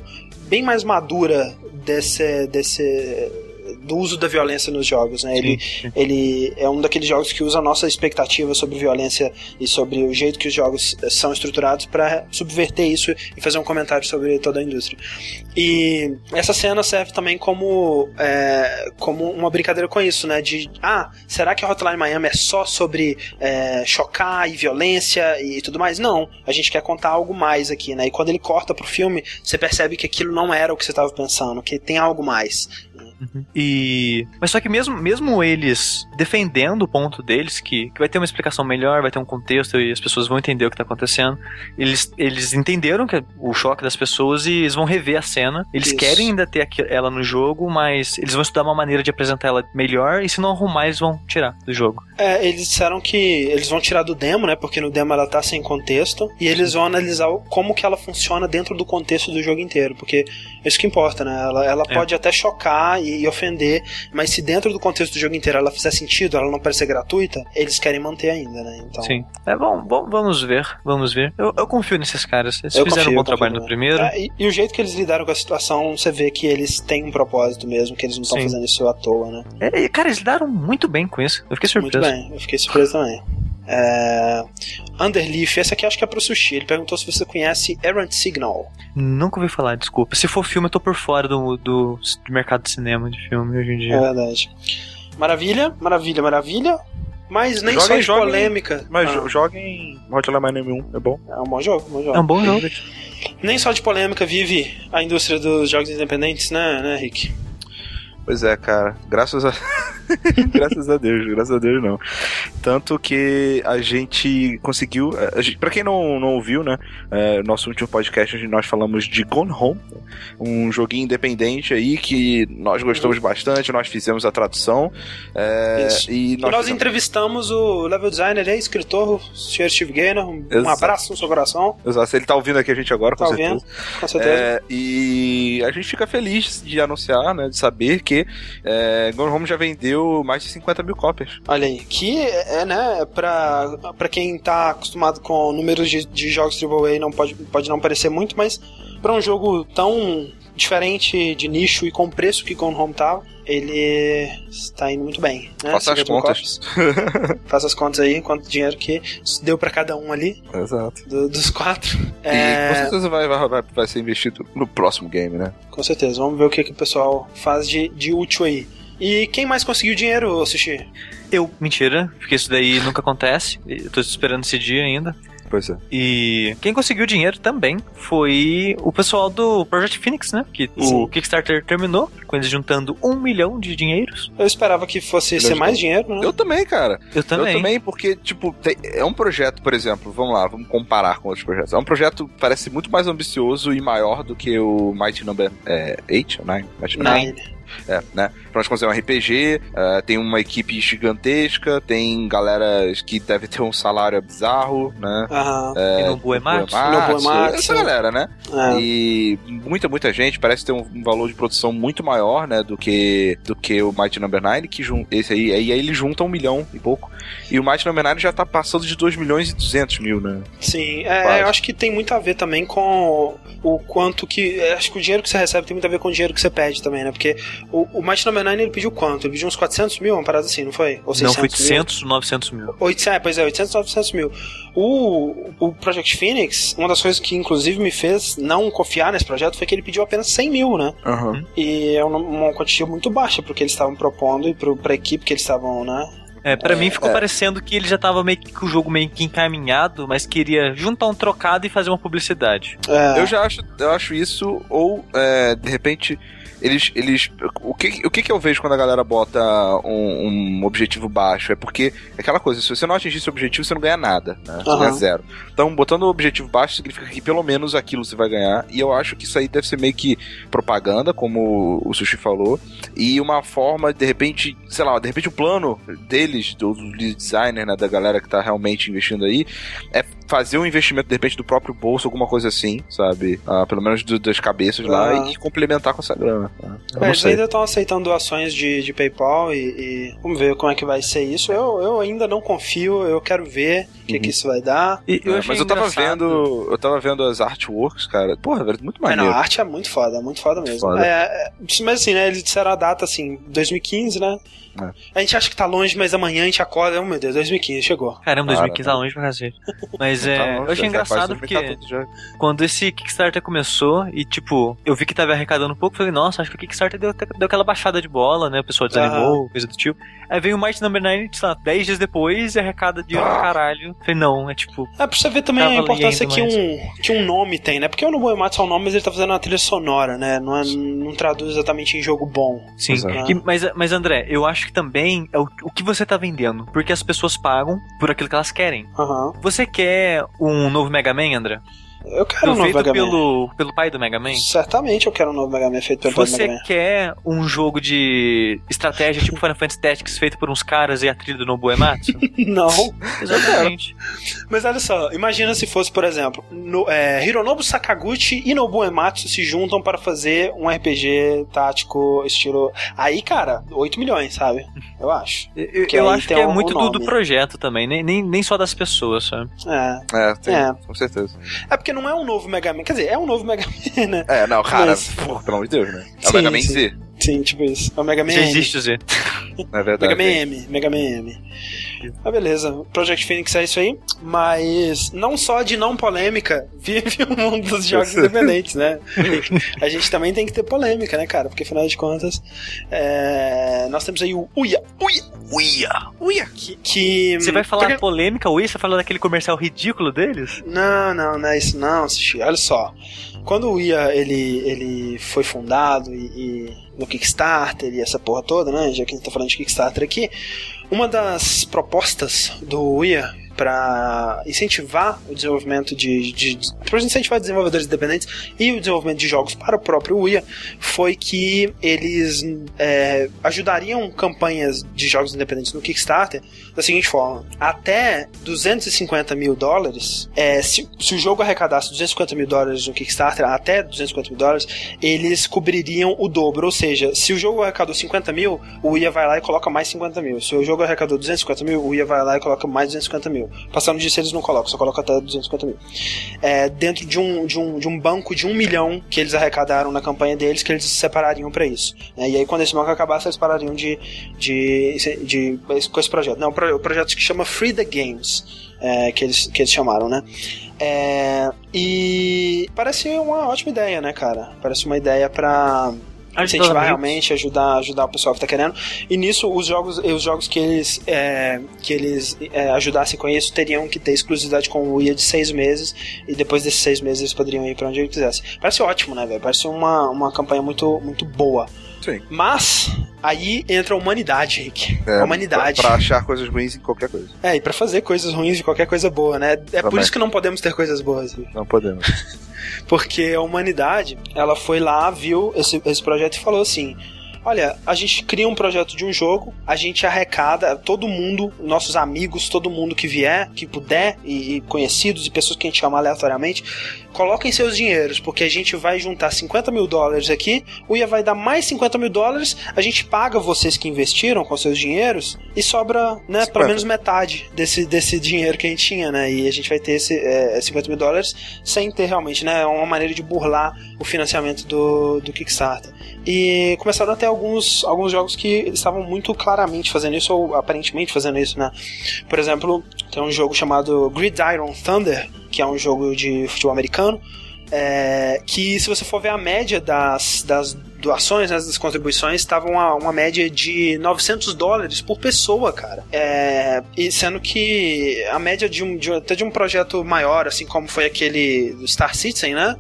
Speaker 1: bem mais madura desse desse do uso da violência nos jogos, né? Ele, ele é um daqueles jogos que usa a nossa expectativa sobre violência e sobre o jeito que os jogos eh, são estruturados para subverter isso e fazer um comentário sobre toda a indústria. E essa cena serve também como, é, como uma brincadeira com isso, né? De, ah, será que a Hotline Miami é só sobre é, chocar e violência e tudo mais? Não, a gente quer contar algo mais aqui, né? E quando ele corta pro filme, você percebe que aquilo não era o que você estava pensando, que tem algo mais.
Speaker 3: Uhum. E. Mas só que mesmo, mesmo eles defendendo o ponto deles, que, que vai ter uma explicação melhor, vai ter um contexto e as pessoas vão entender o que tá acontecendo, eles, eles entenderam que é o choque das pessoas e eles vão rever a cena. Eles Isso. querem ainda ter ela no jogo, mas eles vão estudar uma maneira de apresentar ela melhor e se não arrumar, eles vão tirar do jogo.
Speaker 1: É, eles disseram que eles vão tirar do demo, né? Porque no demo ela tá sem contexto, e eles vão analisar como que ela funciona dentro do contexto do jogo inteiro, porque é isso que importa, né? Ela, ela é. pode até chocar e, e, ofender, mas se dentro do contexto do jogo inteiro ela fizer sentido, ela não parecer gratuita, eles querem manter ainda, né? Então...
Speaker 3: Sim. É bom, bom vamos ver, vamos ver. Eu, eu confio nesses caras. Eles eu fizeram confio, um bom trabalho no primeiro.
Speaker 1: É, e, e, o jeito que eles lidaram com a situação, você vê que eles têm um propósito mesmo, que eles não estão fazendo isso à toa, né?
Speaker 3: É, cara, eles lidaram muito bem com isso. Eu fiquei surpreso.
Speaker 1: Muito bem, eu fiquei surpreso também. É... Underleaf, essa aqui acho que é pro Sushi. Ele perguntou se você conhece Errant Signal.
Speaker 3: Nunca ouvi falar, desculpa. Se for filme, eu tô por fora do, do, do mercado de cinema de filme hoje em dia.
Speaker 1: É verdade. Maravilha, maravilha, maravilha. Mas nem joguem, só de joguem, polêmica.
Speaker 2: Mas ah. joguem Hotline Miami 1, é bom.
Speaker 1: É um bom jogo, bom jogo.
Speaker 3: É um bom jogo.
Speaker 1: Nem só de polêmica vive a indústria dos jogos independentes, né, né Rick?
Speaker 2: Pois é, cara. Graças a. graças a Deus, graças a Deus não. Tanto que a gente conseguiu. A gente, pra quem não, não ouviu, né? É, nosso último podcast, onde nós falamos de Gone Home, um joguinho independente aí que nós gostamos bastante, nós fizemos a tradução. É,
Speaker 1: e nós, e nós entrevistamos o level designer e escritor, o Sr. Steve Gaynor. Um, um abraço no seu coração.
Speaker 2: Exato, ele tá ouvindo aqui a gente agora,
Speaker 1: tá
Speaker 2: com
Speaker 1: ouvindo,
Speaker 2: certeza.
Speaker 1: Com certeza.
Speaker 2: É, e a gente fica feliz de anunciar, né? De saber que é, Gone Home já vendeu mais de 50 mil cópias.
Speaker 1: Olha aí, que é, né, pra, pra quem tá acostumado com números de, de jogos AAA não pode, pode não parecer muito, mas para um jogo tão diferente de nicho e com o preço que Gone Home tava, ele está indo muito bem. Né?
Speaker 2: Faça as contas.
Speaker 1: Faça as contas aí, quanto dinheiro que deu para cada um ali.
Speaker 2: Exato.
Speaker 1: Do, dos quatro.
Speaker 2: E é... com certeza vai, vai, vai ser investido no próximo game, né?
Speaker 1: Com certeza. Vamos ver o que, que o pessoal faz de, de útil aí. E quem mais conseguiu dinheiro, Sushi?
Speaker 3: Eu, mentira, porque isso daí nunca acontece. Eu tô esperando esse dia ainda.
Speaker 2: Pois é.
Speaker 3: E quem conseguiu dinheiro também foi o pessoal do Project Phoenix, né? Que Sim. o Kickstarter terminou, com eles juntando um milhão de dinheiros.
Speaker 1: Eu esperava que fosse ser mais dinheiro, né?
Speaker 2: Eu também, cara.
Speaker 3: Eu também.
Speaker 2: Eu também, porque, tipo, tem, é um projeto, por exemplo, vamos lá, vamos comparar com outros projetos. É um projeto que parece muito mais ambicioso e maior do que o Mighty Number 8 ou 9? Mighty
Speaker 1: Number 9.
Speaker 2: É, né? Pra nós conseguir um RPG, uh, tem uma equipe gigantesca, tem galera que deve ter um salário bizarro, né?
Speaker 1: Aham.
Speaker 3: É, e no Buematsu.
Speaker 2: Buematsu. Essa galera, né? É. E muita, muita gente parece ter um, um, valor de produção muito maior, né? Do que, do que o Mighty Number 9, que jun, esse aí, aí ele junta um milhão e pouco. E o Mighty Number 9 já tá passando de 2 milhões e 200 mil, né?
Speaker 1: Sim, é, eu acho que tem muito a ver também com o quanto que. Acho que o dinheiro que você recebe tem muito a ver com o dinheiro que você pede também, né? Porque o, o Mighty Number 9 ele pediu quanto? Ele pediu uns 400 mil, uma parada assim, não foi?
Speaker 3: Ou 600 não, foi 800, mil? 900 mil.
Speaker 1: 800, é, pois é, 800, 900 mil. O, o Project Phoenix, uma das coisas que inclusive me fez não confiar nesse projeto foi que ele pediu apenas 100 mil, né?
Speaker 2: Uhum.
Speaker 1: E é uma, uma quantia muito baixa pro que eles estavam propondo e pro, pra equipe que eles estavam, né?
Speaker 3: É, pra é, mim ficou é. parecendo que ele já tava meio que o jogo meio que encaminhado, mas queria juntar um trocado e fazer uma publicidade.
Speaker 2: É. Eu já acho, eu acho isso, ou é, de repente eles. eles o, que, o que, que eu vejo quando a galera bota um, um, objetivo baixo? É porque é aquela coisa, se você não atingir esse objetivo, você não ganha nada, né? Você uhum. ganha zero. Então, botando o objetivo baixo significa que pelo menos aquilo você vai ganhar. E eu acho que isso aí deve ser meio que propaganda, como o Sushi falou. E uma forma, de repente, sei lá, de repente o plano deles, do, do designer, né, da galera que tá realmente investindo aí, é fazer um investimento, de repente, do próprio bolso, alguma coisa assim, sabe? Ah, pelo menos do, das cabeças lá
Speaker 1: Ah.
Speaker 2: e complementar com essa grana. tá? Eu
Speaker 1: É, eles ainda estão aceitando doações de, de PayPal e, e vamos ver como é que vai ser isso. Eu, eu ainda não confio, eu quero ver o que,
Speaker 2: Uhum.
Speaker 1: que isso vai dar.
Speaker 3: E eu
Speaker 2: É, mas eu tava vendo. Eu tava vendo as artworks, cara. Porra, velho, muito
Speaker 1: É,
Speaker 2: maneiro.
Speaker 1: não, a arte é muito foda, muito foda mesmo.
Speaker 2: Foda.
Speaker 1: É, é, mas assim, né, eles disseram a data assim, 2015, né?
Speaker 2: É.
Speaker 1: A gente acha que tá longe, mas amanhã a gente acorda, oh meu Deus, 2015, chegou.
Speaker 3: Caramba,
Speaker 2: Para,
Speaker 3: 2015 tá
Speaker 2: para.
Speaker 3: longe pra cacete. Mas
Speaker 2: Tá
Speaker 3: é,
Speaker 2: longe,
Speaker 3: eu achei engraçado
Speaker 2: 2014
Speaker 3: porque quando esse Kickstarter começou e, tipo, eu vi que tava arrecadando um pouco, falei, nossa, acho que o Kickstarter deu, deu aquela baixada de bola, né? O pessoal desanimou, coisa do tipo. Aí veio o Might Number 9, sei lá, 10 dias depois e arrecada dinheiro pra caralho. Falei, não, é tipo,
Speaker 1: É pra você ver também a importância que
Speaker 3: mais.
Speaker 1: um, que um nome tem, né? Porque o Nobuo Ematsu é um nome, mas ele tá fazendo uma trilha sonora, né? Não, é, não traduz exatamente em jogo bom.
Speaker 3: sim.
Speaker 2: Exato.
Speaker 3: E- mas, mas André, eu acho que também é o, o que você tá vendendo. Porque as pessoas pagam por aquilo que elas querem.
Speaker 1: Aham.
Speaker 3: Você quer um novo Mega Man, André?
Speaker 1: Eu quero um novo
Speaker 3: feito
Speaker 1: Mega Man.
Speaker 3: pelo, pelo pai do Mega Man?
Speaker 1: Certamente eu quero um novo Mega Man feito pelo pai do
Speaker 3: Você
Speaker 1: Mega Man.
Speaker 3: quer um jogo de estratégia tipo Final Fantasy Tactics feito por uns caras e a trilha do Nobuo Ematsu?
Speaker 1: Não.
Speaker 3: Exatamente.
Speaker 1: Mas olha só, imagina se fosse, por exemplo, no, é, Hironobu Sakaguchi e Nobuo Ematsu se juntam para fazer um RPG tático estilo. Aí, cara, 8 milhões, sabe? Eu acho.
Speaker 3: Eu,
Speaker 1: Que
Speaker 3: eu acho que é
Speaker 1: um
Speaker 3: muito do, do projeto também, nem, nem, nem só das pessoas, sabe?
Speaker 1: É.
Speaker 2: É, tem,
Speaker 1: É.
Speaker 2: com certeza.
Speaker 1: É porque não é um novo Mega Man. Quer dizer, é um novo Mega Man, né?
Speaker 2: É, não, cara,
Speaker 1: Mas-
Speaker 2: porra, pelo amor de Deus, né? É o
Speaker 1: Sim,
Speaker 2: Mega Man
Speaker 1: sim.
Speaker 2: Z,
Speaker 1: Sim, tipo isso. É o Mega Man
Speaker 3: Já
Speaker 1: M.
Speaker 3: existe o Z.
Speaker 2: na verdade.
Speaker 1: Mega Man M, Mega Man M. Ah, beleza. Project Phoenix é isso aí. Mas não só de não polêmica vive o mundo dos jogos
Speaker 2: Isso.
Speaker 1: independentes, né? A gente também tem que ter polêmica, né, cara? Porque afinal de contas, é, nós temos aí o Uia, Uia,
Speaker 2: Uia, uia.
Speaker 1: que. que
Speaker 3: Você vai falar
Speaker 1: porque-
Speaker 3: polêmica, Wii? Você vai falar daquele comercial ridículo deles?
Speaker 1: Não, não, não é isso não, Sushi. Olha só. Quando o IA ele, ele foi fundado e, e no Kickstarter e essa porra toda, né? Já que a gente tá falando de Kickstarter aqui, uma das propostas do IA para incentivar o desenvolvimento de, de, de para incentivar desenvolvedores independentes e o desenvolvimento de jogos para o próprio Uia foi que eles é, ajudariam campanhas de jogos independentes no Kickstarter da seguinte forma: até 250 mil dólares, é, se, se o jogo arrecadasse 250 mil dólares no Kickstarter, até 250 mil dólares, eles cobririam o dobro. Ou seja, se o jogo arrecadou 50 mil, o IA vai lá e coloca mais 50 mil. Se o jogo arrecadou 250 mil, o IA vai lá e coloca mais 250 mil. Passando disso, eles não colocam, só colocam até 250 mil. É, dentro de um, de, um, de um banco de um milhão que eles arrecadaram na campanha deles, que eles separariam para isso. né? E aí, quando esse banco acabasse, eles parariam de, de, de, de com esse projeto. Não, o pro- o projeto que chama Free the Games, é, que, eles, que eles chamaram, né? É, e parece uma ótima ideia, né, cara? Parece uma ideia pra incentivar realmente, ajudar, ajudar o pessoal que tá querendo. E nisso, os jogos, os jogos que eles, é, que eles é, ajudassem com isso teriam que ter exclusividade com o IA de seis meses, e depois desses seis meses eles poderiam ir pra onde eles quisessem. Parece ótimo, né, velho? Parece uma, uma campanha muito, muito boa.
Speaker 2: Sim.
Speaker 1: Mas, aí entra a humanidade, Rick.
Speaker 2: É,
Speaker 1: a humanidade.
Speaker 2: Pra, pra achar coisas ruins em qualquer coisa.
Speaker 1: É, e pra fazer coisas ruins de qualquer coisa boa, né? É por
Speaker 2: Também.
Speaker 1: isso que não podemos ter coisas boas. Rick.
Speaker 2: Não podemos.
Speaker 1: Porque a humanidade, ela foi lá, viu esse, esse projeto e falou assim: Olha, a gente cria um projeto de um jogo, a gente arrecada todo mundo, nossos amigos, todo mundo que vier, que puder, e, e conhecidos e pessoas que a gente chama aleatoriamente, coloquem seus dinheiros, porque a gente vai juntar 50 mil dólares aqui, o IA vai dar mais 50 mil dólares, a gente paga vocês que investiram com seus dinheiros e sobra, né,
Speaker 2: 50.
Speaker 1: pelo menos metade desse, desse dinheiro que a gente tinha, né? E a gente vai ter esse é, 50 mil dólares sem ter realmente, né? É uma maneira de burlar o financiamento do, do Kickstarter. E começaram a ter alguns, alguns jogos que estavam muito claramente fazendo isso, ou aparentemente fazendo isso, né? Por exemplo, tem um jogo chamado Gridiron Thunder, que é um jogo de futebol americano, é, que se você for ver a média das, das doações, né, das contribuições, estavam uma, uma média de 900 dólares por pessoa, cara. É, e sendo que a média de um, de, até de um projeto maior, assim como foi aquele do Star Citizen, né?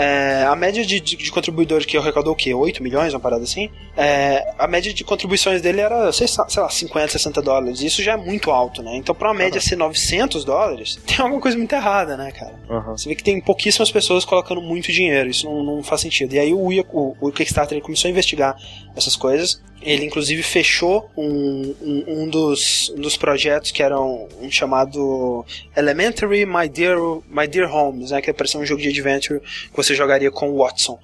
Speaker 1: É, a média de, de, de contribuidores que arrecadou o quê? 8 milhões, uma parada assim? É, a média de contribuições dele era, sei, sei lá, 50, 60 dólares. Isso já é muito alto, né? Então, pra uma média ser 900 dólares, tem alguma coisa muito errada, né, cara?
Speaker 2: Uhum.
Speaker 1: Você vê que tem pouquíssimas pessoas colocando muito dinheiro, isso não, não faz sentido. E aí o, o, o Kickstarter começou a investigar essas coisas Ele inclusive fechou um, um, um dos, um dos projetos que era um, um, chamado Elementary My Dear, My Dear Homes, né, que é ser um jogo de adventure que você jogaria com o Watson.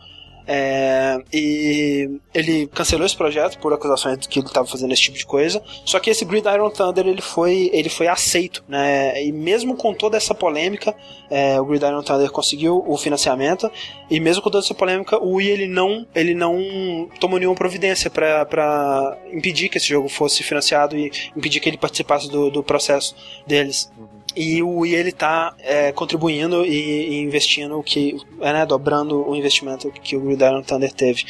Speaker 1: É, e ele cancelou esse projeto por acusações de que ele estava fazendo esse tipo de coisa. Só que esse Gridiron Thunder ele foi, ele foi aceito, né? E mesmo com toda essa polêmica, é, o Gridiron Thunder conseguiu o financiamento. E mesmo com toda essa polêmica, o Wii ele não, ele não tomou nenhuma providência para impedir que esse jogo fosse financiado e impedir que ele participasse do, do processo deles. Uhum. E o Wii ele tá é, contribuindo e, e, investindo que, é, né, dobrando o investimento que o Gridiron Thunder teve.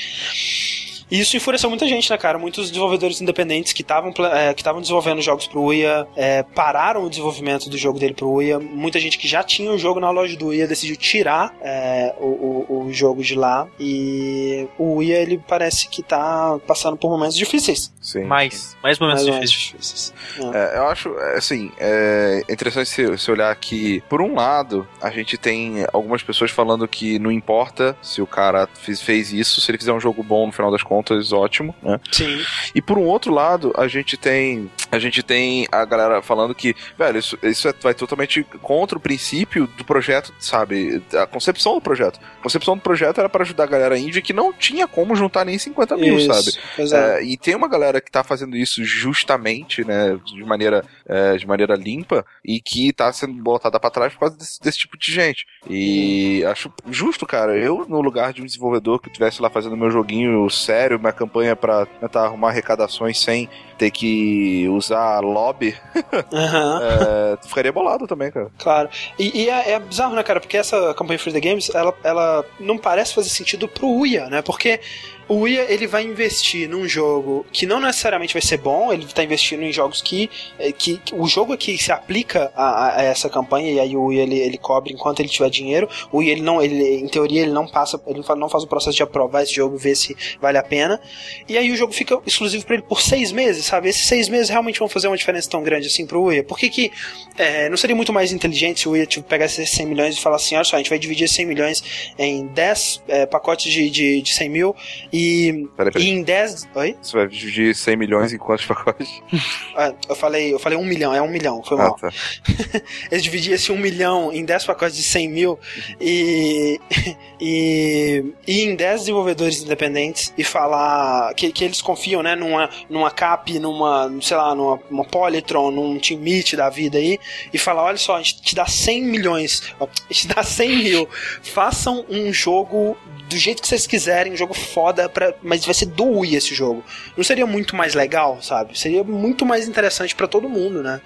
Speaker 1: E isso enfureceu muita gente, né, cara? Muitos desenvolvedores independentes que estavam é, que estavam desenvolvendo jogos pro Uia é, pararam o desenvolvimento do jogo dele pro Uia. Muita gente que já tinha o jogo na loja do Uia decidiu tirar é, o, o, o, jogo de lá. E o Uia, ele parece que tá passando por momentos difíceis.
Speaker 3: Sim. Mais, mais momentos mais difíceis. difíceis.
Speaker 2: É. é eu acho, é, assim, é interessante se, se olhar que, por um lado, a gente tem algumas pessoas falando que não importa se o cara fez, fez isso, se ele fizer um jogo bom no final das contas contas, ótimo, né?
Speaker 1: Sim.
Speaker 2: E por um outro lado, a gente tem a gente tem a galera falando que, velho, isso, isso é, vai totalmente contra o princípio do projeto, sabe? A concepção do projeto. A concepção do projeto era para ajudar a galera indie que não tinha como juntar nem 50 mil, isso, sabe? É. É, e tem uma galera que tá fazendo isso justamente, né, de maneira, é, de maneira limpa e que tá sendo botada para trás por causa desse, desse, tipo de gente. E acho justo, cara. Eu, no lugar de um desenvolvedor que estivesse lá fazendo meu joguinho sério, uma campanha para tentar arrumar arrecadações sem ter que usar lobby, uhum. é, ficaria bolado também, cara.
Speaker 1: Claro. E, e é, é, bizarro, né, cara? Porque essa campanha Free the Games, ela, ela não parece fazer sentido pro Uia, né? Porque o Uia ele vai investir num jogo que não necessariamente vai ser bom, ele está investindo em jogos que, eh, que, que o jogo aqui se aplica a, a, essa campanha e aí o Uia ele, ele cobre enquanto ele tiver dinheiro. O Uia ele não, ele, em teoria ele não passa, ele não faz o processo de aprovar esse jogo, ver se vale a pena. E aí o jogo fica exclusivo para ele por seis meses, sabe? Esses seis meses realmente vão fazer uma diferença tão grande assim pro Uia. Por que que é, não seria muito mais inteligente se o Uia tipo, pegasse esses 100 milhões e falar assim, olha só, a gente vai dividir esses 100 milhões em 10 é, pacotes de, de, de 100 mil e, peraí, peraí. e em 10... Oi?
Speaker 2: Você vai dividir 100 milhões em quantos pacotes?
Speaker 1: Ah, eu falei, eu falei um milhão, é um milhão, foi ah, mal. Tá. Eles dividiam esse um milhão em 10 pacotes de 100 mil e, e, e em 10 desenvolvedores independentes e falar que, que eles confiam, né, numa, numa cap, numa, sei lá, numa, numa Polytron, num Team Meet da vida aí, e falar, olha só, a gente te dá 100 milhões, a gente dá 100 mil, façam um jogo do jeito que vocês quiserem, um jogo foda, pra, mas vai ser do Wii esse jogo. Não seria muito mais legal, sabe? Seria muito mais interessante para todo mundo, né?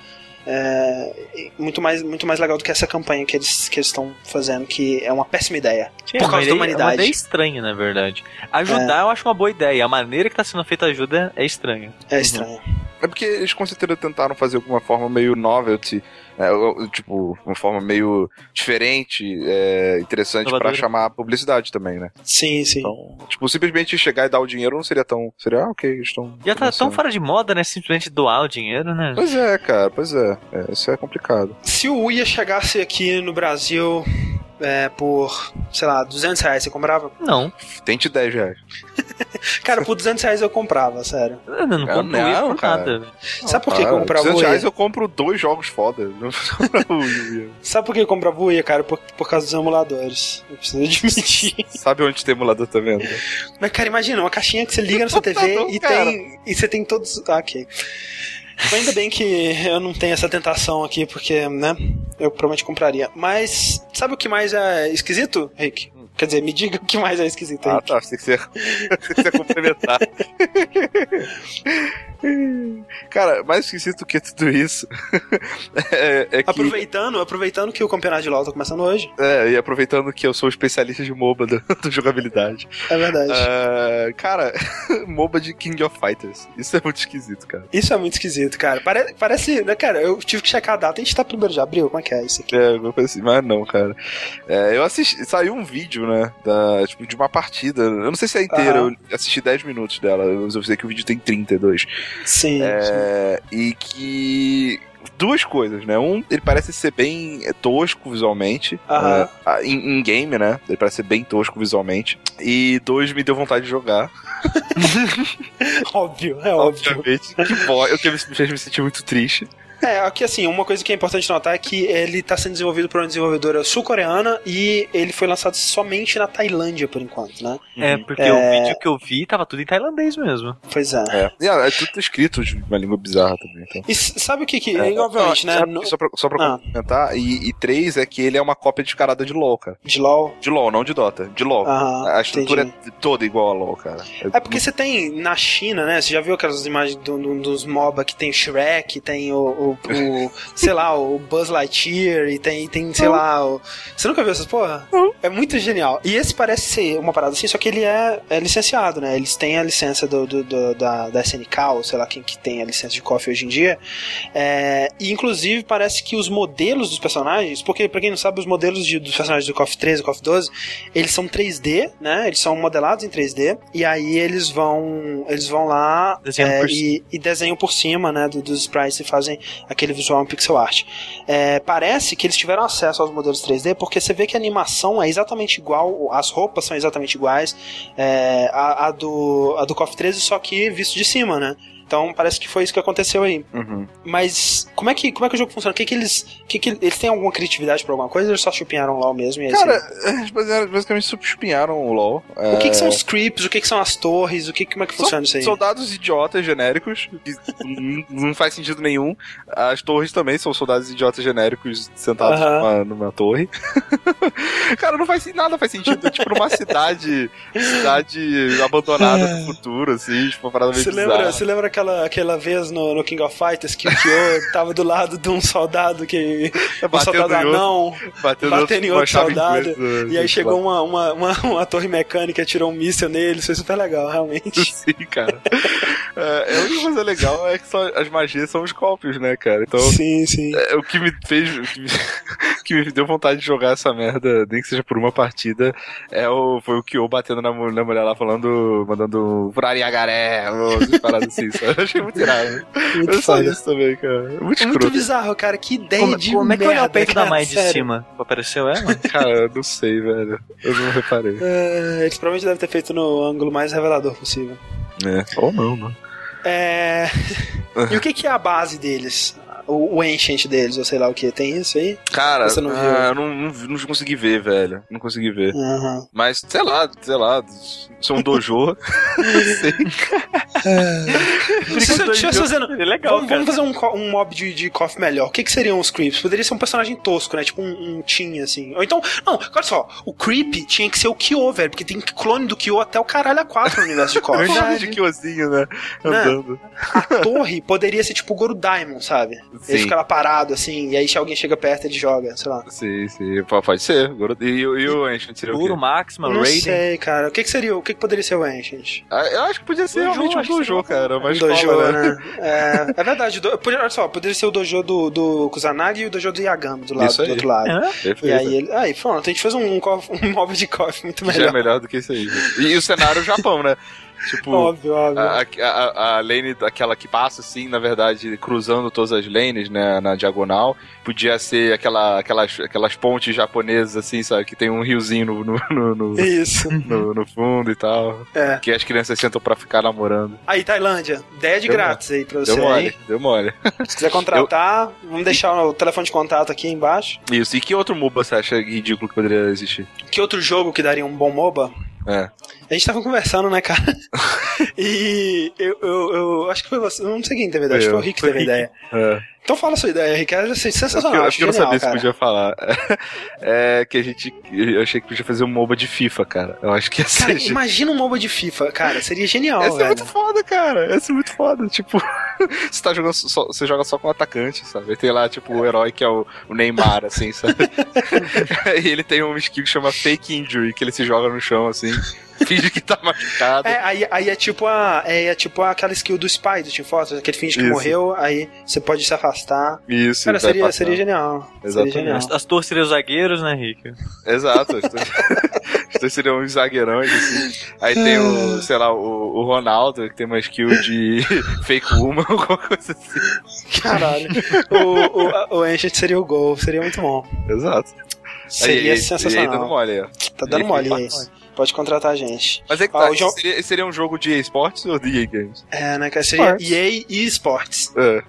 Speaker 1: É, muito, mais, muito mais legal do que essa campanha que eles que estão fazendo, que é uma péssima ideia.
Speaker 3: Sim, por causa da humanidade. É uma ideia estranha, na verdade. Ajudar é. eu acho uma boa ideia. A maneira que está sendo feita a ajuda é estranha.
Speaker 1: É estranha. Uhum.
Speaker 2: É porque eles com certeza tentaram fazer alguma forma meio novelty, é, tipo, uma forma meio diferente, é, interessante para chamar publicidade também, né?
Speaker 1: Sim, sim.
Speaker 2: Então, tipo, simplesmente chegar e dar o dinheiro não seria tão. Seria, ah, ok, estão.
Speaker 3: Já tá tão fora de moda, né? Simplesmente doar o dinheiro, né?
Speaker 2: Pois é, cara, pois é. é isso é complicado.
Speaker 1: Se o Uia chegasse aqui no Brasil é, por, sei lá, 200 reais, você comprava?
Speaker 3: Não.
Speaker 2: Tente 10 reais.
Speaker 1: cara, por 200 reais eu comprava, sério.
Speaker 3: Eu não, não compro não, nada.
Speaker 1: Sabe por que eu comprava 200
Speaker 2: reais eu compro dois jogos foda.
Speaker 1: Sabe por que eu comprava Uia, cara? Por, por causa dos emuladores. Eu preciso admitir.
Speaker 2: Sabe onde tem emulador também? Né?
Speaker 1: Mas, cara, imagina, uma caixinha que você liga na sua TV e, tem, e você tem todos... Ah, ok. Ainda bem que eu não tenho essa tentação aqui, porque, né, eu provavelmente compraria. Mas, sabe o que mais é esquisito, Rick? Quer dizer, me diga o que mais é esquisito,
Speaker 2: Rick. Ah, tá, tem que ser, tem que ser complementar. Cara, mais esquisito que tudo isso
Speaker 1: é, é que... Aproveitando, aproveitando que o campeonato de LoL tá começando hoje.
Speaker 2: É, e aproveitando que eu sou especialista de MOBA do, do jogabilidade.
Speaker 1: É verdade.
Speaker 2: Uh, cara, MOBA de King of Fighters. Isso é muito esquisito, cara.
Speaker 1: Isso é muito esquisito, cara. Pare, parece, né, cara, eu tive que checar a data. A gente tá primeiro de abril, como é que é isso aqui?
Speaker 2: É, eu assim, mas não, cara. É, eu assisti, saiu um vídeo, né, da, tipo, de uma partida. Eu não sei se é inteira, eu assisti 10 minutos dela. Eu sei que o vídeo tem 32.
Speaker 1: Sim,
Speaker 2: é,
Speaker 1: sim.
Speaker 2: E que duas coisas, né? Um, ele parece ser bem tosco visualmente.
Speaker 1: Aham.
Speaker 2: é, em, em game, né? Ele parece ser bem tosco visualmente. E dois, me deu vontade de jogar.
Speaker 1: Óbvio, é óbvio.
Speaker 2: Obviamente. Que bom. Eu me fez me sentir muito triste.
Speaker 1: É, aqui assim, uma coisa que é importante notar é que ele tá sendo desenvolvido por uma desenvolvedora sul-coreana e ele foi lançado somente na Tailândia por enquanto, né?
Speaker 3: É, porque
Speaker 1: É.
Speaker 3: o vídeo que eu vi tava tudo em tailandês mesmo.
Speaker 1: Pois é.
Speaker 2: É. Ah, é tudo escrito de uma língua bizarra também. Então.
Speaker 1: E sabe o que que.
Speaker 2: É,
Speaker 1: obviamente,
Speaker 2: não,
Speaker 1: né?
Speaker 2: sabe,
Speaker 1: no-
Speaker 2: Só pra, só pra
Speaker 1: Ah.
Speaker 2: comentar, e, e três é que ele é uma cópia descarada de LoL, cara.
Speaker 1: De LOL.
Speaker 2: De LoL, não de Dota. De LoL.
Speaker 1: Aham,
Speaker 2: a estrutura
Speaker 1: entendi.
Speaker 2: é toda igual a LoL, cara.
Speaker 1: É porque você tem na China, né? Você já viu aquelas imagens do- do- dos MOBA que tem o Shrek, tem o, o- o, sei lá, o Buzz Lightyear e tem, tem sei lá, o... Você nunca viu essas porra? É muito genial. E esse parece ser uma parada assim, só que ele é, é licenciado, né? Eles têm a licença do, do- do- da, da SNK, ou sei lá quem que tem a licença de KOF hoje em dia. É, e inclusive parece que os modelos dos personagens, porque pra quem não sabe, os modelos de- dos personagens do KOF 13 e KOF 12, eles são 3D, né? Eles são modelados em 3D e aí eles vão eles vão lá
Speaker 3: Desenham
Speaker 1: é,
Speaker 3: por
Speaker 1: e, e desenham por cima, né, do- dos sprites e fazem aquele visual em pixel art. É, parece que eles tiveram acesso aos modelos 3D porque você vê que a animação é exatamente igual, as roupas são exatamente iguais é, a, a do a do KOF 13, só que visto de cima, né? Então parece que foi isso que aconteceu aí.
Speaker 2: Uhum.
Speaker 1: Mas como é que, como é que o jogo funciona? O que, que eles. Que que, eles têm alguma criatividade pra alguma coisa ou eles só chupinharam lá mesmo? E é
Speaker 2: Cara,
Speaker 1: aí?
Speaker 2: eles basic- basicamente subespinharam o LoL.
Speaker 1: o que, que
Speaker 2: É,
Speaker 1: são os creeps? O que, que são as torres? O que, como é que funciona isso aí?
Speaker 2: Soldados idiotas genéricos, que não faz sentido nenhum. As torres também são soldados idiotas genéricos sentados
Speaker 1: Aham.
Speaker 2: numa, numa torre. Cara, não faz nada faz sentido. É tipo numa cidade, cidade abandonada do futuro, assim, tipo uma parada meio
Speaker 1: Você
Speaker 2: bizarra.
Speaker 1: lembra, você lembra aquela, aquela vez no, no King of Fighters que o Kyo tava do lado de um soldado que. Um
Speaker 2: Batendo
Speaker 1: soldado anão,
Speaker 2: batendo,
Speaker 1: batendo em outro soldado,
Speaker 2: inglês,
Speaker 1: e aí chegou uma, uma, uma, uma torre mecânica, tirou um míssil nele, foi super legal, realmente.
Speaker 2: Sim, cara. É, a única coisa legal é que só as magias são os golpes, né, cara? Então,
Speaker 1: Sim, sim.
Speaker 2: é, o que me fez. O que me, que me deu vontade de jogar essa merda, nem que seja por uma partida, é o, foi o Kyo batendo na, na mulher lá, falando. mandando. Furariagaré, paradas assim, sabe? Eu achei muito irado.
Speaker 1: Muito
Speaker 2: só
Speaker 1: foda.
Speaker 2: isso também, cara. Muito
Speaker 1: Muito
Speaker 2: escroto.
Speaker 1: bizarro, cara. Que ideia
Speaker 3: Como,
Speaker 1: de
Speaker 3: como é que olhar o peito da mãe de
Speaker 1: sério.
Speaker 3: cima? Apareceu ela?
Speaker 2: Cara, eu não sei, velho. Eu não reparei.
Speaker 1: É, eles provavelmente devem ter feito no ângulo mais revelador possível.
Speaker 2: É. Ou não, né?
Speaker 1: É... e o que, que é a base deles? O, o ancient deles, ou sei lá o que? Tem isso aí?
Speaker 2: Cara,
Speaker 1: Você não viu?
Speaker 2: ah, eu não, não, não consegui ver, velho. Não consegui ver.
Speaker 1: Aham.
Speaker 2: Mas, sei lá, sei lá, sou um dojo. não sei.
Speaker 1: Deixa eu- eu fazendo-
Speaker 3: É legal,
Speaker 1: vamos, vamos fazer um, um mob de, de KOF melhor. O que, que seriam os creeps? Poderia ser um personagem tosco, né? Tipo um, um Teen, assim. Ou então, não, olha só. O creep tinha que ser o Kyo, velho. Porque tem clone do Kyo até o caralho a 4 no universo de KOF.
Speaker 2: Verdade. de Kyozinho, né? Andando.
Speaker 1: A torre poderia ser tipo o Goro Daimon, sabe? Ele
Speaker 2: Sim.
Speaker 1: fica lá parado, assim. E aí se alguém chega perto, ele joga, sei lá.
Speaker 2: Sim, sim. Pode ser. E, o- e o Ancient seria o
Speaker 3: Puro,
Speaker 2: quê?
Speaker 3: Maxima,
Speaker 1: não
Speaker 3: Raiden.
Speaker 1: sei, cara. O que, que seria? O que, que poderia ser o Ancient?
Speaker 2: Ah, Eu acho que podia ser realmente um dojo,
Speaker 3: seria
Speaker 2: cara.
Speaker 1: Um dojo,
Speaker 2: escola, né?
Speaker 1: né? É, é verdade. Do, poderia- olha só, poderia ser o dojo do, do Kusanagi e o dojo do Yagami do, lado, do outro lado.
Speaker 2: Perfeito.
Speaker 1: E aí ele. Aí, pronto, a gente fez um, um, um mob de coffee muito
Speaker 2: Já é
Speaker 1: melhor.
Speaker 2: melhor do que isso aí. E, e o cenário o Japão, né? Tipo,
Speaker 1: Óbvio, óbvio.
Speaker 2: a, a, a lane, aquela que passa assim, na verdade, cruzando todas as lanes, né, na diagonal, podia ser aquela, aquelas, aquelas pontes japonesas, assim, sabe, que tem um riozinho no, no, no,
Speaker 1: Isso.
Speaker 2: no- no fundo e tal,
Speaker 1: É.
Speaker 2: que as crianças sentam pra ficar namorando.
Speaker 1: Aí, Tailândia, ideia de
Speaker 2: Deu
Speaker 1: grátis aí pra você.
Speaker 2: Deu mole,
Speaker 1: aí.
Speaker 2: deu mole.
Speaker 1: Se quiser contratar, vamos deixar o telefone de contato aqui embaixo.
Speaker 2: Isso, e que outro MOBA você acha ridículo que poderia existir?
Speaker 1: Que outro jogo que daria um bom MOBA?
Speaker 2: É.
Speaker 1: A gente tava conversando, né, cara? e eu, eu, eu acho que foi você. eu Não sei quem teve ideia, acho que foi o Rick que teve ideia.
Speaker 2: é.
Speaker 1: Então fala a sua ideia, Rick. É assim,
Speaker 2: Eu,
Speaker 1: sensacional, acho
Speaker 2: eu não
Speaker 1: genial,
Speaker 2: sabia se
Speaker 1: cara.
Speaker 2: podia falar. É que a gente. Eu achei que podia fazer um MOBA de FIFA, cara. Eu acho que ia
Speaker 1: Cara,
Speaker 2: ser.
Speaker 1: imagina um MOBA de FIFA, cara. Seria genial,
Speaker 2: Essa é
Speaker 1: velho.
Speaker 2: muito foda, cara. Essa é muito foda. Tipo, você tá jogando só, você joga só com o atacante, sabe? Tem lá, tipo, o herói que é o, o Neymar, assim, sabe? e ele tem um skill que chama Fake Injury, que ele se joga no chão, assim, finge que tá machucado.
Speaker 1: É, aí, aí é tipo a. É, é tipo aquela skill do Spy do Team Fortress, aquele finge que
Speaker 2: Isso.
Speaker 1: morreu, aí você pode se afastar.
Speaker 2: Isso,
Speaker 1: Cara,
Speaker 2: ele
Speaker 1: seria, seria genial.
Speaker 2: Exatamente.
Speaker 1: Seria genial.
Speaker 3: As, as torres seriam os zagueiros, né, Rick?
Speaker 2: Exato. dois seriam uns zagueirões, assim. Aí tem o, sei lá, o, o Ronaldo, que tem uma skill de fake woman, alguma coisa assim.
Speaker 1: Caralho. O, o, o Ancient seria o gol, seria muito bom.
Speaker 2: Exato.
Speaker 1: Seria
Speaker 2: aí,
Speaker 1: sensacional.
Speaker 2: Aí, aí dando mole, ó.
Speaker 1: Tá dando
Speaker 2: aí,
Speaker 1: mole
Speaker 2: faz
Speaker 1: isso. Pode contratar a gente.
Speaker 2: Mas é que
Speaker 1: Ah,
Speaker 2: tá,
Speaker 1: o jogo-
Speaker 2: seria, seria um jogo de esportes ou de EA Games?
Speaker 1: É, né, cara? Seria
Speaker 3: Esportes.
Speaker 1: EA e Esports.
Speaker 2: É.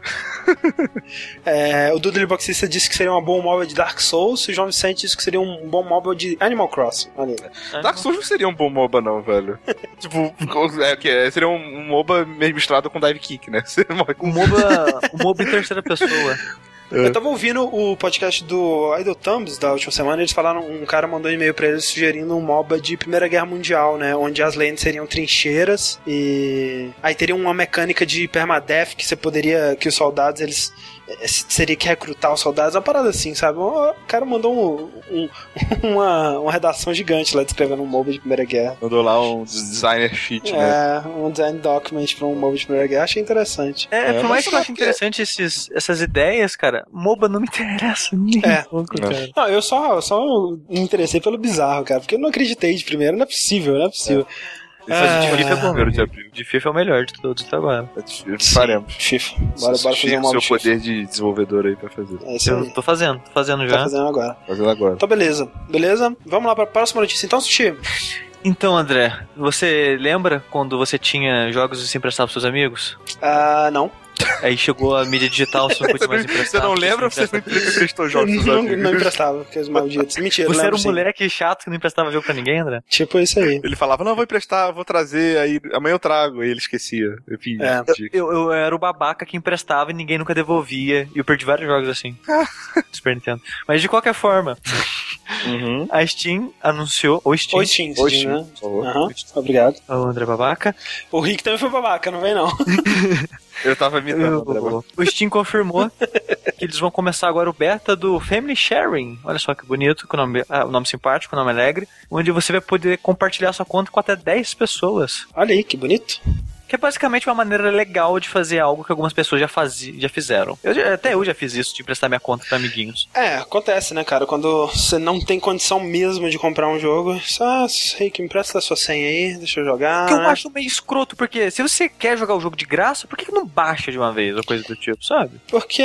Speaker 1: É, o Dudley Boxista disse que seria uma boa móvel de Dark Souls e o João Vicente disse que seria um bom móvel de Animal Crossing. Olha aí.
Speaker 2: Dark Souls não seria um bom MOBA, não, velho. tipo, é, que é, seria um, um MOBA meio misturado com Dive Kick, né? Você morre com
Speaker 3: MOBA, o MOBA em terceira pessoa.
Speaker 2: É.
Speaker 1: Eu tava ouvindo o podcast do Idle Thumbs da última semana, eles falaram, um cara mandou um e-mail pra eles sugerindo um MOBA de Primeira Guerra Mundial, né? Onde as lanes seriam trincheiras e aí teria uma mecânica de permadeath que você poderia, que os soldados, eles seria que recrutar os soldados, uma parada assim, sabe? O cara mandou um- um- uma, uma redação gigante lá descrevendo um MOBA de Primeira Guerra.
Speaker 2: Mandou lá um designer sheet, né?
Speaker 1: É, um design document pra um MOBA de Primeira Guerra, achei interessante.
Speaker 3: É,
Speaker 2: É,
Speaker 3: por mais que eu ache interessante esses, essas ideias, cara, MOBA não me interessa nem
Speaker 1: É.
Speaker 3: um pouco,
Speaker 2: É.
Speaker 3: cara.
Speaker 1: Não, eu só, eu só me interessei pelo bizarro, cara, porque eu não acreditei de primeiro, não é possível, não é possível.
Speaker 2: Isso gente
Speaker 1: Ah.
Speaker 3: FIFA é bom.
Speaker 2: primeiro de.
Speaker 3: De FIFA é o melhor de todos até agora.
Speaker 1: Faremos.
Speaker 2: Faremos.
Speaker 1: FIFA. Bora, bora fazer
Speaker 2: tem
Speaker 1: um
Speaker 2: o
Speaker 1: modo
Speaker 2: seu poder de desenvolvedor aí pra fazer.
Speaker 1: É isso
Speaker 3: Eu
Speaker 1: aí.
Speaker 3: tô fazendo, tô fazendo
Speaker 1: Tá
Speaker 3: já.
Speaker 1: fazendo agora.
Speaker 2: Fazendo agora.
Speaker 1: Então, beleza. Beleza? Vamos lá pra próxima notícia. Então, Sushi.
Speaker 3: Então, André, você lembra quando você tinha jogos e se emprestava pros seus amigos?
Speaker 1: Ah, não.
Speaker 3: Aí chegou a mídia digital, você não podia mais
Speaker 2: não,
Speaker 3: emprestar.
Speaker 2: você não lembra ou você não emprestou jogos
Speaker 1: Não, não emprestava, porque os malditos. Mentira,
Speaker 3: Você
Speaker 1: lembro,
Speaker 3: era um
Speaker 1: sim.
Speaker 3: moleque chato que não emprestava jogo pra ninguém, André?
Speaker 1: Tipo isso aí.
Speaker 2: Ele falava, não, vou emprestar, vou trazer, aí amanhã eu trago. Aí ele esquecia. Enfim,
Speaker 1: É.
Speaker 3: Eu, eu era o babaca que emprestava e ninguém nunca devolvia. E eu perdi vários jogos assim. Super Nintendo. Mas de qualquer forma,
Speaker 2: Uhum.
Speaker 3: a Steam anunciou. O Steam.
Speaker 1: Oi, Steam,
Speaker 2: Oi,
Speaker 1: Steam, né?
Speaker 2: por favor.
Speaker 1: Aham, obrigado.
Speaker 3: O André Babaca.
Speaker 1: O Rick também foi babaca, não vem não.
Speaker 2: Eu tava imitando. André,
Speaker 3: O, o Steam confirmou que eles vão começar agora o beta do Family Sharing. Olha só que bonito, o nome, ah, o nome simpático, o nome alegre. Onde você vai poder compartilhar sua conta com até 10 pessoas.
Speaker 1: Olha aí, que bonito.
Speaker 3: Que é basicamente uma maneira legal de fazer algo que algumas pessoas já, fazi, já fizeram. Eu, até eu já fiz isso, de emprestar minha conta pra amiguinhos.
Speaker 1: É, acontece, né, cara? Quando você não tem condição mesmo de comprar um jogo, só, Rick, me empresta a sua senha aí, deixa eu jogar.
Speaker 3: Que eu
Speaker 1: né?
Speaker 3: acho meio escroto, porque se você quer jogar o jogo de graça, por que, que não baixa de uma vez ou coisa do tipo, sabe?
Speaker 1: Porque.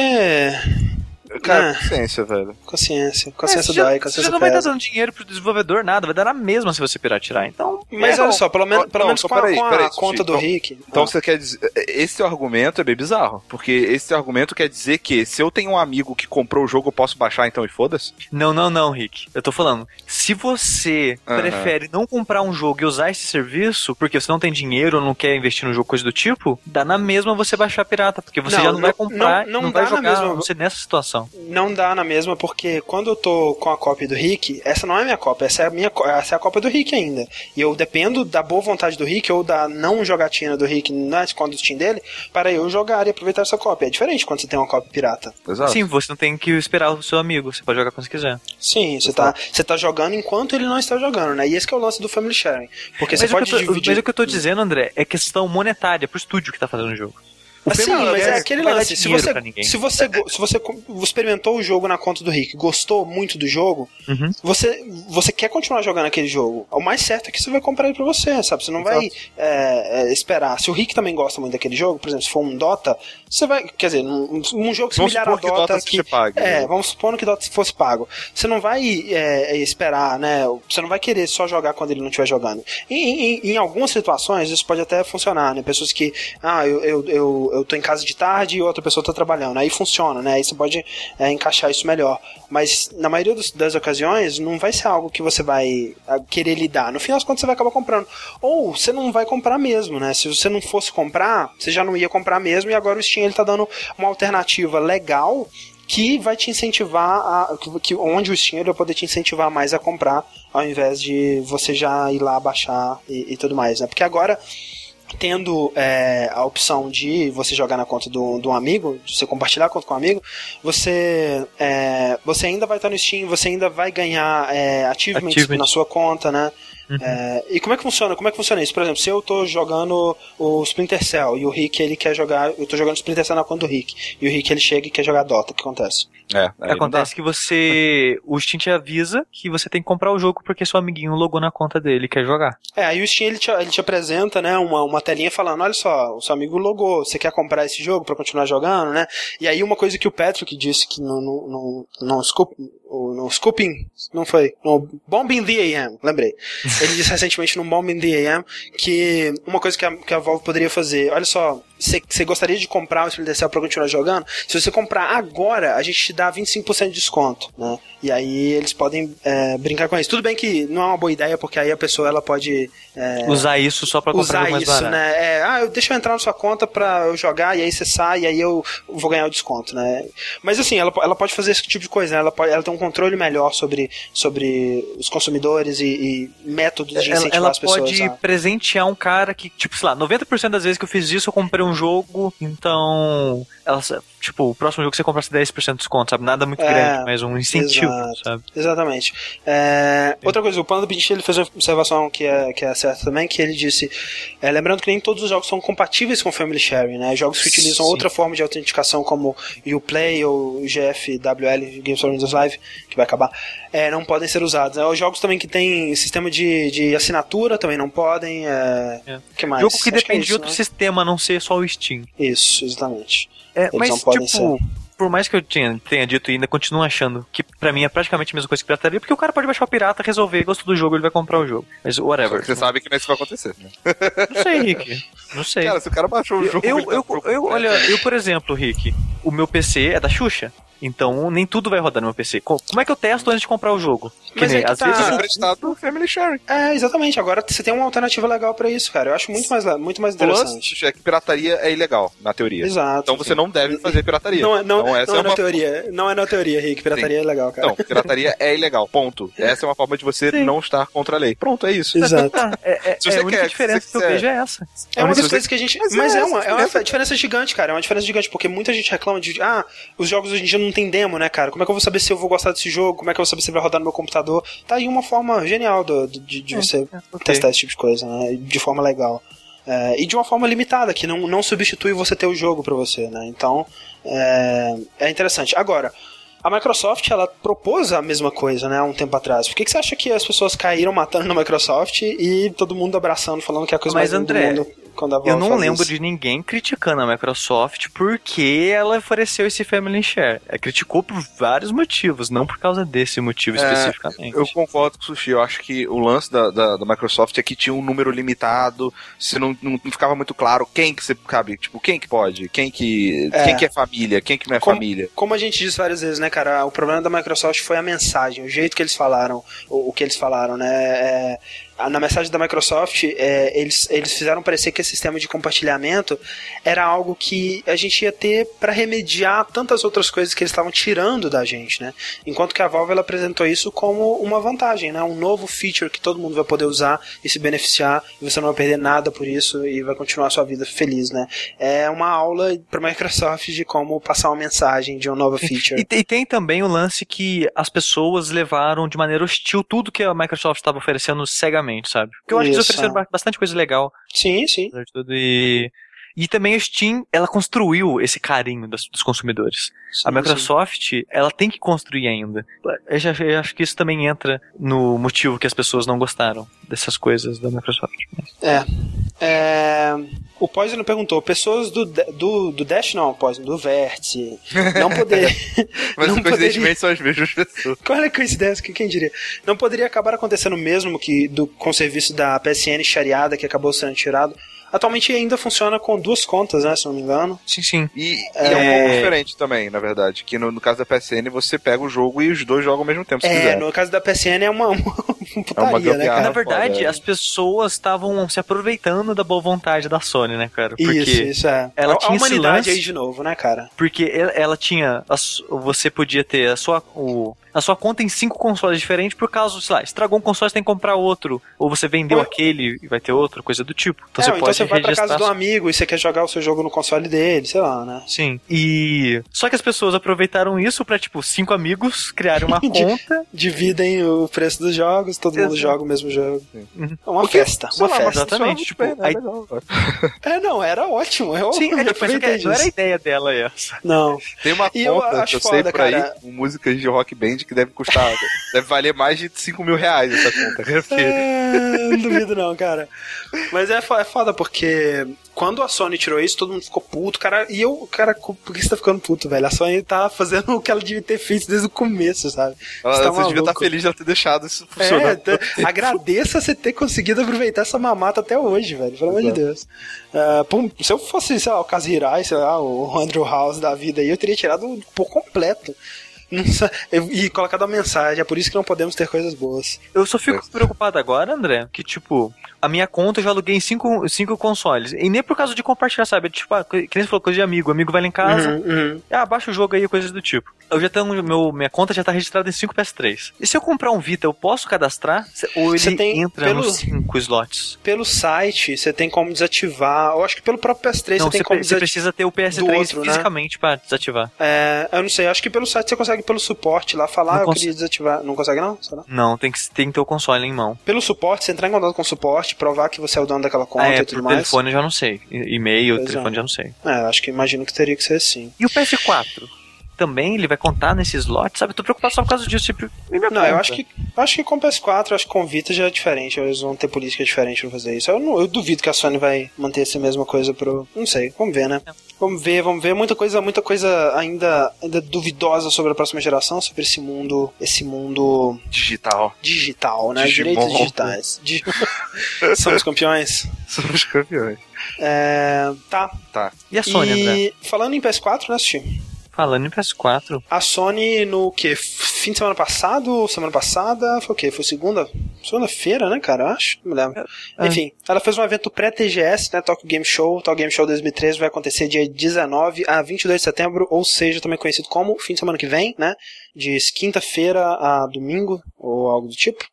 Speaker 2: Cara,
Speaker 1: Ah.
Speaker 2: consciência, velho.
Speaker 1: Consciência.
Speaker 3: É,
Speaker 1: Consciência
Speaker 3: você já-
Speaker 1: dói,
Speaker 3: você
Speaker 1: consciência
Speaker 3: não vai estar dando dinheiro pro desenvolvedor, nada, vai dar na mesma se você piratear. Então,
Speaker 1: Mas
Speaker 3: é,
Speaker 1: olha só, pelo, menos
Speaker 2: Não,
Speaker 1: pelo menos com a,
Speaker 2: peraí,
Speaker 1: com a
Speaker 2: peraí,
Speaker 1: conta
Speaker 2: Sushi,
Speaker 1: do
Speaker 2: então-
Speaker 1: Rick.
Speaker 2: Então
Speaker 1: Ah.
Speaker 2: você quer dizer. Esse argumento é bem bizarro. Porque esse argumento quer dizer que se eu tenho um amigo que comprou o jogo, eu posso baixar então e foda-se?
Speaker 3: Não, não, não, Rick. Eu tô falando, se você
Speaker 2: Aham.
Speaker 3: prefere não comprar um jogo e usar esse serviço, porque você não tem dinheiro ou não quer investir no jogo, coisa do tipo, dá na mesma você baixar pirata, porque você
Speaker 1: Não,
Speaker 3: já não, vai
Speaker 1: não-
Speaker 3: comprar,
Speaker 1: não-
Speaker 3: não,
Speaker 1: não
Speaker 3: vai jogar
Speaker 1: mesma-
Speaker 3: você nessa situação.
Speaker 1: Não dá na mesma, porque quando eu tô com a cópia do Rick, essa não é minha cópia, essa é a minha essa é a cópia do Rick ainda. E eu dependo da boa vontade do Rick ou da não jogatina do Rick na conta do Steam dele para eu jogar e aproveitar essa cópia. É diferente quando você tem uma cópia pirata.
Speaker 2: Exato.
Speaker 3: Sim, você não tem que esperar o seu amigo, você pode jogar quando você quiser.
Speaker 1: Sim, você tá, você tá jogando enquanto ele não está jogando, né? E esse que é o lance do Family Sharing. Porque você
Speaker 3: Mas o,
Speaker 1: pode
Speaker 3: tô,
Speaker 1: dividir.
Speaker 3: mas o que eu tô dizendo, André, é questão monetária pro estúdio que tá fazendo o jogo. O
Speaker 1: Sim, mas é aquele lance. Se você, se, você, se você experimentou o jogo na conta do Rick, gostou muito do jogo,
Speaker 3: Uhum.
Speaker 1: você, você quer continuar jogando aquele jogo. O mais certo é que você vai comprar ele pra você, sabe? Você não vai é, é, esperar. Se o Rick também gosta muito daquele jogo, por exemplo, se for um Dota, você vai. Quer dizer, um, um jogo similar a
Speaker 2: supor que
Speaker 1: Dota.
Speaker 2: Dota seja pago,
Speaker 1: é,
Speaker 2: né?
Speaker 1: vamos supor que Dota fosse pago. Você não vai é, esperar, né? Você não vai querer só jogar quando ele não estiver jogando. Em, em, em algumas situações, isso pode até funcionar, né? Pessoas que, ah, eu, eu, eu, eu tô em casa de tarde e outra pessoa tá trabalhando. Aí funciona, né? Aí você pode é, encaixar isso melhor. Mas na maioria dos- das ocasiões, não vai ser algo que você vai ah, querer lidar. No final das contas, você vai acabar comprando. Ou você não vai comprar mesmo, né? Se você não fosse comprar, você já não ia comprar mesmo e agora o Steam ele tá dando uma alternativa legal que vai te incentivar a, que, onde o Steam ele vai poder te incentivar mais a comprar ao invés de você já ir lá baixar e, e tudo mais, né? Porque agora tendo é, a opção de você jogar na conta do, do amigo, de você compartilhar a conta com um amigo, você é, você ainda vai estar no Steam, você ainda vai ganhar é, achievements
Speaker 3: Achievement.
Speaker 1: na sua conta, né? Uhum. É, e como é que funciona? Como é que funciona isso? Por exemplo, se eu tô jogando o Splinter Cell e o Rick ele quer jogar, eu tô jogando Splinter Cell na conta do Rick e o Rick ele chega e quer jogar Dota, o que acontece?
Speaker 3: É, acontece que você o Steam te avisa que você tem que comprar o jogo porque seu amiguinho logou na conta dele e quer jogar.
Speaker 1: É, aí o Steam ele te, ele te apresenta, né, uma, uma telinha falando, olha só, o seu amigo logou, você quer comprar esse jogo para continuar jogando, né? E aí uma coisa que o Patrick disse que no, no, no, no, scoop, no Scooping, não foi, no Bombing the AM, lembrei. Ele disse recentemente no Bombing the AM que uma coisa que a, que a Valve poderia fazer, olha só, você gostaria de comprar o Splinter Cell pra continuar jogando? Se você comprar agora, a gente te dá 25% de desconto, né? E aí eles podem é, brincar com isso. Tudo bem que não é uma boa ideia, porque aí a pessoa ela pode... É,
Speaker 3: usar isso só pra comprar
Speaker 1: usar mais isso, barato. né? É, ah, deixa eu entrar na sua conta pra eu jogar, e aí você sai, e aí eu vou ganhar o desconto, né? Mas assim, ela, ela pode fazer esse tipo de coisa, né? Ela, pode, ela tem um controle melhor sobre, sobre os consumidores e, e métodos de incentivar
Speaker 3: ela, ela
Speaker 1: as pessoas.
Speaker 3: Ela pode a... presentear um cara que, tipo, sei lá, 90% das vezes que eu fiz isso, eu comprei um jogo, então ela, tipo, o próximo jogo que você comprasse 10% de desconto, sabe? Nada muito é, grande, mas um incentivo,
Speaker 1: exato,
Speaker 3: sabe?
Speaker 1: Exatamente. É, outra coisa, o Panda Pinch, ele fez uma observação que é, que é certa também, que ele disse, é, lembrando que nem todos os jogos são compatíveis com Family Sharing, né? Jogos que utilizam Sim. outra forma de autenticação, como Uplay ou GFWL, Games Live, que vai acabar, é, não podem ser usados. Né? Os jogos também que tem sistema de, de assinatura também não podem. É... é. que mais?
Speaker 3: Jogo que Acho depende que é isso, de outro né? sistema, não ser só o Steam.
Speaker 1: Isso, exatamente.
Speaker 3: É, mas, tipo, ser. por mais que eu tenha, tenha dito e ainda continuo achando que pra mim é praticamente a mesma coisa que pirataria, porque o cara pode baixar o pirata, resolver, gostou do jogo, ele vai comprar o jogo. Mas whatever.
Speaker 2: Você sabe que não é isso que vai acontecer, né?
Speaker 3: Não sei, Rick. Não sei.
Speaker 2: Cara, se o cara baixou o jogo.
Speaker 3: Eu, eu, eu, eu olha, eu, por exemplo, Rick, o meu PC é da Xuxa. Então nem tudo vai rodar no meu PC. Como é que eu testo antes de comprar o jogo?
Speaker 1: Que Mas nem, é que
Speaker 2: às tá... vezes emprestado Family Sharing.
Speaker 1: É, exatamente. Agora você tem uma alternativa legal para isso, cara. Eu acho muito mais, muito mais interessante.
Speaker 2: Plus, é que pirataria é ilegal, na teoria.
Speaker 1: Exato.
Speaker 2: Então você não deve fazer pirataria.
Speaker 1: Não, é, não, então, essa não é, é na uma... teoria. Não é na teoria, Rick. Pirataria sim. é legal, cara. Não,
Speaker 2: pirataria é ilegal. Ponto. Essa é uma forma de você sim. não estar contra a lei. Pronto, é isso.
Speaker 1: Exato.
Speaker 3: é, é, se você é, a única quer, diferença que eu vejo é essa.
Speaker 1: É uma das coisas que a gente. Mas, Mas é, é, uma, é uma diferença gigante, cara. É uma diferença gigante, porque muita gente reclama de. Ah, os jogos hoje em dia não tem demo, né, cara? Como é que eu vou saber se eu vou gostar desse jogo? Como é que eu vou saber se vai rodar no meu computador? Tá aí uma forma genial do, do de, de é, você é, okay. testar esse tipo de coisa, né? De forma legal. É, e de uma forma limitada, que não, não substitui você ter o jogo para você, né? Então, é, é interessante. Agora, a Microsoft ela propôs a mesma coisa, né, há um tempo atrás. Por que, que você acha que as pessoas caíram matando na Microsoft e todo mundo abraçando, falando que é a coisa
Speaker 3: Mas,
Speaker 1: mais
Speaker 3: André,
Speaker 1: do mundo? Quando a
Speaker 3: Eu não lembro
Speaker 1: isso.
Speaker 3: de ninguém criticando a Microsoft porque ela ofereceu esse Family Share. É, criticou por vários motivos, não por causa desse motivo é, especificamente.
Speaker 2: Eu concordo com o Sushi. Eu acho que o lance da, da, da Microsoft é que tinha um número limitado, se não, não, não, ficava muito claro quem que você cabe, tipo, quem que pode, quem que, é. quem que é família, quem que não é
Speaker 1: como,
Speaker 2: família.
Speaker 1: Como a gente disse várias vezes, né, cara, o problema da Microsoft foi a mensagem, o jeito que eles falaram, o, o que eles falaram, né, é, na mensagem da Microsoft, é, eles, eles fizeram parecer que esse sistema de compartilhamento era algo que a gente ia ter para remediar tantas outras coisas que eles estavam tirando da gente, né? Enquanto que a Valve ela apresentou isso como uma vantagem, né? Um novo feature que todo mundo vai poder usar e se beneficiar e você não vai perder nada por isso e vai continuar a sua vida feliz, né? É uma aula para Microsoft de como passar uma mensagem de uma nova feature.
Speaker 3: E, e tem também o lance que as pessoas levaram de maneira hostil tudo que a Microsoft estava oferecendo cegamente sabe? Porque eu acho Isso, que eles ofereceram é. bastante coisa legal.
Speaker 1: Sim, sim.
Speaker 3: E, e também a Steam, ela construiu esse carinho dos, dos consumidores. Sim, a Microsoft, sim. ela tem que construir ainda. Eu, já, eu acho que isso também entra no motivo que as pessoas não gostaram dessas coisas da Microsoft.
Speaker 1: É. é... O Poison perguntou: pessoas do, do, do Dash, não, Poison, do Vértice, não poder.
Speaker 2: Mas não coincidentemente poderia... são as mesmas pessoas.
Speaker 1: Qual é a coincidência? Quem diria? Não poderia acabar acontecendo o mesmo que do, com o serviço da PSN chariada que acabou sendo tirado? Atualmente ainda funciona com duas contas, né? Se não me engano.
Speaker 3: Sim, sim.
Speaker 2: E é, e é um pouco diferente também, na verdade. Que no, no, caso da PSN você pega o jogo e os dois jogam ao mesmo tempo. Se
Speaker 1: é,
Speaker 2: quiser.
Speaker 1: no caso da PSN é uma, uma putaria, é uma né, cara?
Speaker 3: Na verdade, foda, as pessoas estavam se aproveitando da boa vontade da Sony, né, cara? Porque
Speaker 1: isso, isso é.
Speaker 3: Ela a, tinha
Speaker 1: a humanidade
Speaker 3: lance,
Speaker 1: aí de novo, né, cara?
Speaker 3: Porque ela, ela tinha. A, você podia ter a sua. O, na sua conta em cinco consoles diferentes, por caso, sei lá, estragou um console, você tem que comprar outro. Ou você vendeu aquele e vai ter outro, coisa do tipo. Então
Speaker 1: é,
Speaker 3: você
Speaker 1: ou então
Speaker 3: pode
Speaker 1: você vai pra casa de um amigo e você quer jogar o seu jogo no console dele, sei lá, né?
Speaker 3: Sim. E. Só que as pessoas aproveitaram isso pra, tipo, cinco amigos criarem uma conta.
Speaker 1: Dividem o preço dos jogos, todo mundo
Speaker 3: Exato.
Speaker 1: joga o mesmo jogo.
Speaker 3: Uhum.
Speaker 1: É uma
Speaker 2: Porque,
Speaker 1: festa, uma
Speaker 2: lá,
Speaker 1: festa.
Speaker 3: Exatamente, tipo,
Speaker 2: muito
Speaker 3: aí-
Speaker 2: bem, né?
Speaker 1: É, não, era ótimo. Eu
Speaker 3: Sim, é, tipo, não era a ideia dela essa.
Speaker 1: Não.
Speaker 2: Tem uma
Speaker 1: eu
Speaker 2: conta
Speaker 1: acho
Speaker 2: que eu sei
Speaker 1: foda,
Speaker 2: por aí,
Speaker 1: cara.
Speaker 2: com músicas de rock band que deve custar, deve valer mais de 5 mil reais essa conta. Porque
Speaker 1: É, não duvido não, cara. Mas é, é foda porque quando a Sony tirou isso, todo mundo ficou puto, cara. E eu, cara, por que você tá ficando puto, velho? A Sony tá fazendo o que ela devia ter feito desde o começo, sabe?
Speaker 2: ela,
Speaker 1: Você tá
Speaker 2: você devia estar
Speaker 1: maluco.
Speaker 2: feliz de ela ter deixado isso
Speaker 1: É,
Speaker 2: funcionar.
Speaker 1: t- agradeça você ter conseguido aproveitar essa mamata até hoje, velho. Pelo amor de. Deus. Ah, pô, se eu fosse, sei lá, o Kazirai, sei lá, o Andrew House da vida aí, eu teria tirado por completo. E colocado uma mensagem, é por isso que não podemos ter coisas boas.
Speaker 3: Eu só fico preocupado agora, André, que, tipo, a minha conta eu já aluguei em cinco, cinco consoles. E nem por causa de compartilhar, sabe? Tipo, ah, que nem você falou, coisa de amigo. Amigo vai lá em casa,
Speaker 1: Uhum, uhum.
Speaker 3: ah, baixa o jogo aí, coisas do tipo. Eu já tenho, meu, minha conta já tá registrada em 5 PS3. E se eu comprar um Vita, eu posso cadastrar? Ou ele
Speaker 1: tem
Speaker 3: entra
Speaker 1: pelo-
Speaker 3: nos 5 slots?
Speaker 1: Pelo site, você tem como desativar. Eu acho que pelo próprio PS3
Speaker 3: Não,
Speaker 1: você tem como
Speaker 3: pre- você
Speaker 1: desativar.
Speaker 3: precisa ter o PS3
Speaker 1: do outro, né?
Speaker 3: fisicamente pra desativar.
Speaker 1: É, eu não sei, acho que pelo site você consegue pelo suporte lá falar,
Speaker 3: Não
Speaker 1: eu
Speaker 3: cons-
Speaker 1: queria desativar. Não consegue não? Será?
Speaker 3: Não, tem que, tem que ter o console em mão.
Speaker 1: Pelo suporte, você entrar em contato com o suporte, provar que você é o dono daquela conta
Speaker 3: é,
Speaker 1: e tudo mais.
Speaker 3: telefone eu já não sei. E-mail,
Speaker 1: Pois é.
Speaker 3: telefone já não sei.
Speaker 1: É, acho que imagino que teria que ser assim.
Speaker 3: E o PS4? Também ele vai contar nesse slot, sabe? Eu tô preocupado só por causa disso. Tipo, e minha
Speaker 1: Não, eu
Speaker 3: conta?
Speaker 1: acho que eu acho que com o PS4, eu acho que com o Vita já é diferente. Eles vão ter política diferente pra fazer isso. Eu, não- eu duvido que a Sony vai manter essa mesma coisa pro. Não sei, vamos ver, né? Vamos ver, vamos ver. Muita coisa, muita coisa ainda, ainda duvidosa sobre a próxima geração, sobre esse mundo, esse mundo
Speaker 2: Digital.
Speaker 1: digital, né?
Speaker 2: Digimon.
Speaker 1: Direitos digitais. Di- Somos campeões.
Speaker 2: Somos campeões.
Speaker 1: É, tá.
Speaker 2: Tá.
Speaker 3: E a Sony, André?
Speaker 1: e falando em PS4, né, Steve?
Speaker 3: Falando em PS4.
Speaker 1: A Sony no que? Fim de semana passado? Semana passada? Foi o quê? Foi segunda? Segunda-feira, né, cara? Eu acho. Não me lembro.
Speaker 3: É.
Speaker 1: Enfim, ela fez um evento pré-TGS, né? Tokyo Game Show. Tokyo Game Show 2013 vai acontecer dia 19 a 22 de setembro, ou seja, também conhecido como fim de semana que vem, né? De quinta-feira a domingo, ou algo do tipo.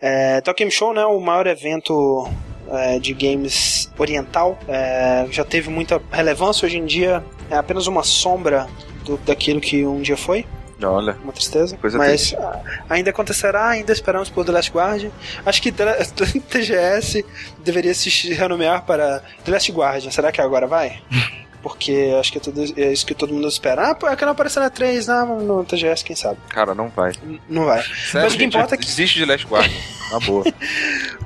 Speaker 1: É, Tokyo Game Show, né? O maior evento é, de games oriental. É, já teve muita relevância. Hoje em dia é apenas uma sombra do- daquilo que um dia foi
Speaker 2: Olha.
Speaker 1: uma tristeza.
Speaker 2: Coisa
Speaker 1: mas
Speaker 2: triste.
Speaker 1: ah, ainda acontecerá, ainda esperamos por The Last Guardian. Acho que TGS deveria se renomear para The Last Guardian. Será que agora vai? Porque acho que é, tudo, é isso que todo mundo espera. Ah, pô, é que não apareceu na 3, não, no TGS, quem sabe?
Speaker 2: Cara, não vai.
Speaker 1: N- Não vai.
Speaker 2: Sério,
Speaker 1: Mas o que
Speaker 2: gente,
Speaker 1: importa é que-
Speaker 2: Desiste de Last Guardian. Na boa.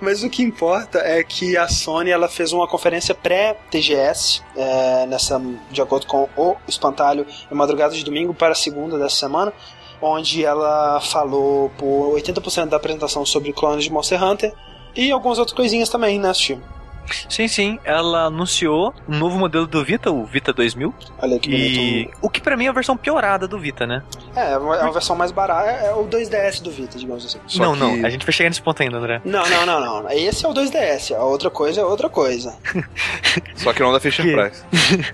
Speaker 1: Mas o que importa é que a Sony ela fez uma conferência pré-TGS, é, nessa, de acordo com o Espantalho, na madrugada de domingo para segunda dessa semana, onde ela falou por 80% da apresentação sobre clones de Monster Hunter e algumas outras coisinhas também, né, Steve?
Speaker 3: Sim, sim. Ela anunciou um novo modelo do Vita, o Vita 2000.
Speaker 1: Olha que
Speaker 3: E
Speaker 1: bonito.
Speaker 3: o que pra mim é a versão piorada do Vita, né?
Speaker 1: É, é uma, é uma versão mais barata, é, é o 2DS do Vita, digamos assim.
Speaker 2: Só
Speaker 3: não,
Speaker 2: que-
Speaker 3: não. A gente vai chegar nesse ponto ainda, André.
Speaker 1: Não, não, não, não. Esse é o 2DS, a outra coisa é outra coisa.
Speaker 2: Só que não da Fisher
Speaker 3: Que?
Speaker 2: Price.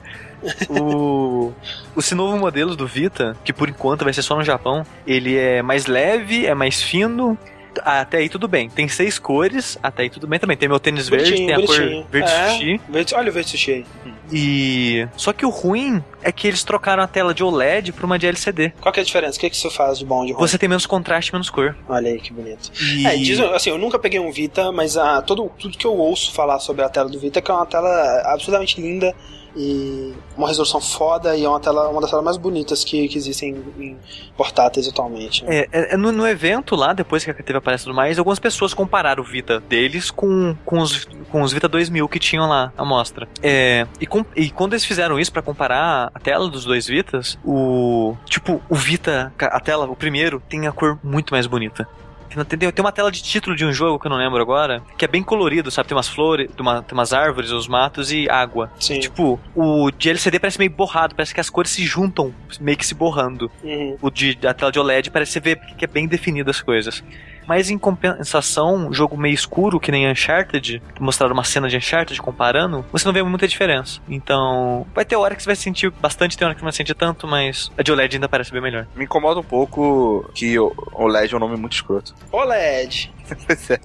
Speaker 3: O, esse novo modelo do Vita, que por enquanto vai ser só no Japão, ele é mais leve, é mais fino. Até aí tudo bem. Tem seis cores, até aí tudo bem também. Tem meu tênis verde, tem a
Speaker 1: Bonitinho,
Speaker 3: cor verde
Speaker 1: É,
Speaker 3: sushi.
Speaker 1: verde- olha o verde sushi aí.
Speaker 3: E. Só que o ruim é que eles trocaram a tela de OLED pra uma de LCD.
Speaker 1: Qual que é a diferença? O que, que isso faz de bom de ruim?
Speaker 3: Você tem menos contraste, menos cor.
Speaker 1: Olha aí que bonito.
Speaker 3: E...
Speaker 1: É, diz, assim, eu nunca peguei um Vita, mas ah, todo, tudo que eu ouço falar sobre a tela do Vita é que é uma tela absolutamente linda e uma resolução foda e é uma tela uma das telas mais bonitas que, que existem em, portáteis atualmente. né?
Speaker 3: É, é, é no, no evento lá, depois que teve a palestra tudo mais, algumas pessoas compararam o Vita deles com, com, os, com os Vita 2000 que tinham lá à mostra. É, e, com- e quando eles fizeram isso pra comparar a tela dos dois Vitas, o. Tipo, o Vita, a tela, o primeiro, tem a cor muito mais bonita. Tem, tem- uma tela de título de um jogo que eu não lembro agora, que é bem colorido, sabe? Tem umas flores, tem, uma- tem umas árvores, os matos e água.
Speaker 1: Sim.
Speaker 3: Tipo, o de LCD parece meio borrado, parece que as cores se juntam, meio que se borrando
Speaker 1: Uhum.
Speaker 3: o de, a tela de OLED parece você ver que é bem definido as coisas. Mas em compensação, jogo meio escuro, que nem Uncharted, mostraram uma cena de Uncharted comparando, você não vê muita diferença. Então, vai ter hora que você vai sentir bastante, tem hora que não vai sentir tanto, mas a de OLED ainda parece bem melhor.
Speaker 2: Me incomoda um pouco que o OLED é um nome muito escroto.
Speaker 1: OLED.
Speaker 2: Pois é.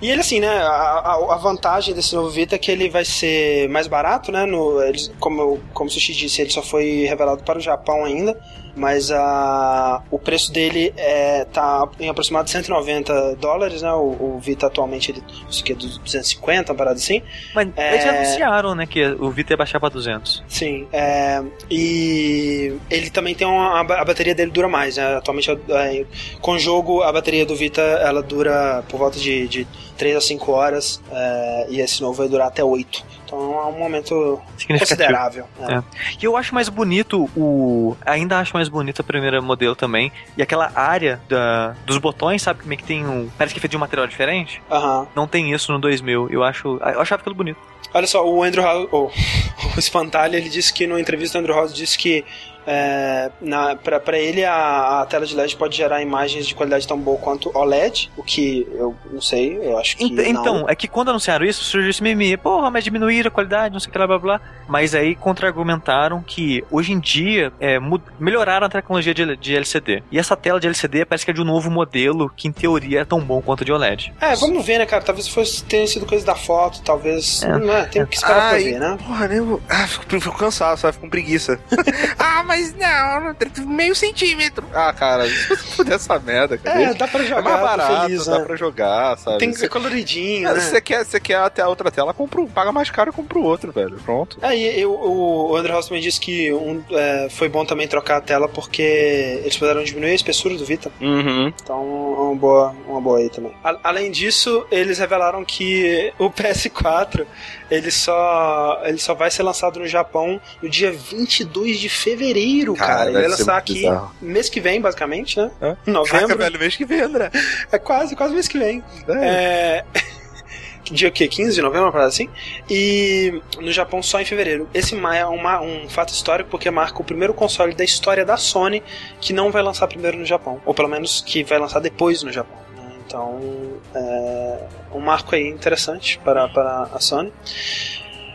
Speaker 1: E ele, assim, né? A, a, a vantagem desse novo Vita é que ele vai ser mais barato, né? No, eles, como, como o Sushi disse, ele só foi revelado para o Japão ainda. Mas a, o preço dele é, tá em aproximado de 190 dólares, né? O, o Vita atualmente ele isso aqui é 250, uma parada assim.
Speaker 3: Mas
Speaker 1: É.
Speaker 3: eles anunciaram, né, que o Vita ia baixar pra 200.
Speaker 1: Sim, é, e ele também tem uma. A ba- a bateria dele dura mais, né? Atualmente, é, com o jogo, a bateria do Vita ela dura por volta de, de 3 a 5 horas, é, e esse novo vai durar até 8. Então é um momento considerável.
Speaker 3: É. E eu acho mais bonito o. Ainda acho mais bonito a primeira modelo também. E aquela área da, dos botões, sabe? Como é que tem um. Parece que é feito de um material diferente.
Speaker 1: Aham.
Speaker 3: Não tem isso no 2000. Eu acho. Eu achava aquilo bonito.
Speaker 1: Olha só, o Andrew House, o, o Espantalho, ele disse que numa entrevista o Andrew House disse que é, na, pra, pra ele a, a tela de LED pode gerar imagens de qualidade tão boa quanto OLED, o que eu não sei, eu acho que
Speaker 3: Ent-
Speaker 1: não.
Speaker 3: Então, é que quando anunciaram isso, surgiu esse meme, porra, mas diminuíram a qualidade, não sei o que lá, blá blá. Mas aí contra-argumentaram que hoje em dia é, melhoraram a tecnologia de, de LCD. E essa tela de LCD parece que é de um novo modelo que em teoria é tão bom quanto de OLED.
Speaker 1: É, vamos ver, né, cara? Talvez fosse tenha sido coisa da foto, talvez.
Speaker 3: É.
Speaker 1: Não é, tem que esperar pra
Speaker 2: Ai,
Speaker 1: ver, né?
Speaker 2: Porra, nem vou- Ah, fico, fico cansado, sabe? Fico com preguiça. ah, mas não, meio centímetro. Ah, cara, fuder essa merda, cara.
Speaker 1: É, dá pra
Speaker 2: É
Speaker 1: jogar,
Speaker 2: mais
Speaker 1: tô
Speaker 2: barato,
Speaker 1: feliz,
Speaker 2: dá
Speaker 1: né?
Speaker 2: pra jogar, sabe?
Speaker 1: Tem que ser coloridinho,
Speaker 2: Ah,
Speaker 1: né?
Speaker 2: Você quer, você quer até a outra tela, compra um, paga mais caro e compra o outro, velho. Pronto.
Speaker 1: É, e eu- o André também disse que um, é, foi bom também trocar a tela porque eles puderam diminuir a espessura do Vita.
Speaker 2: Uhum.
Speaker 1: Então, é uma boa, uma boa aí também. A- além disso, eles revelaram que o PS4 ele só, ele só vai ser lançado no Japão no dia 22 de fevereiro,
Speaker 2: Cara,
Speaker 1: cara. Ele vai lançar aqui
Speaker 2: bizarro.
Speaker 1: mês que vem, basicamente, né?
Speaker 2: Hã?
Speaker 1: Em novembro.
Speaker 2: Caraca, velho, mês que vem, André.
Speaker 1: É quase, quase mês que vem.
Speaker 2: É.
Speaker 1: É. que Dia o quê? 15 de novembro, uma parada assim? E no Japão só em fevereiro. Esse é uma- um fato histórico porque marca o primeiro console da história da Sony que não vai lançar primeiro no Japão. Ou pelo menos que vai lançar depois no Japão. Então, é um marco aí interessante para, para a Sony.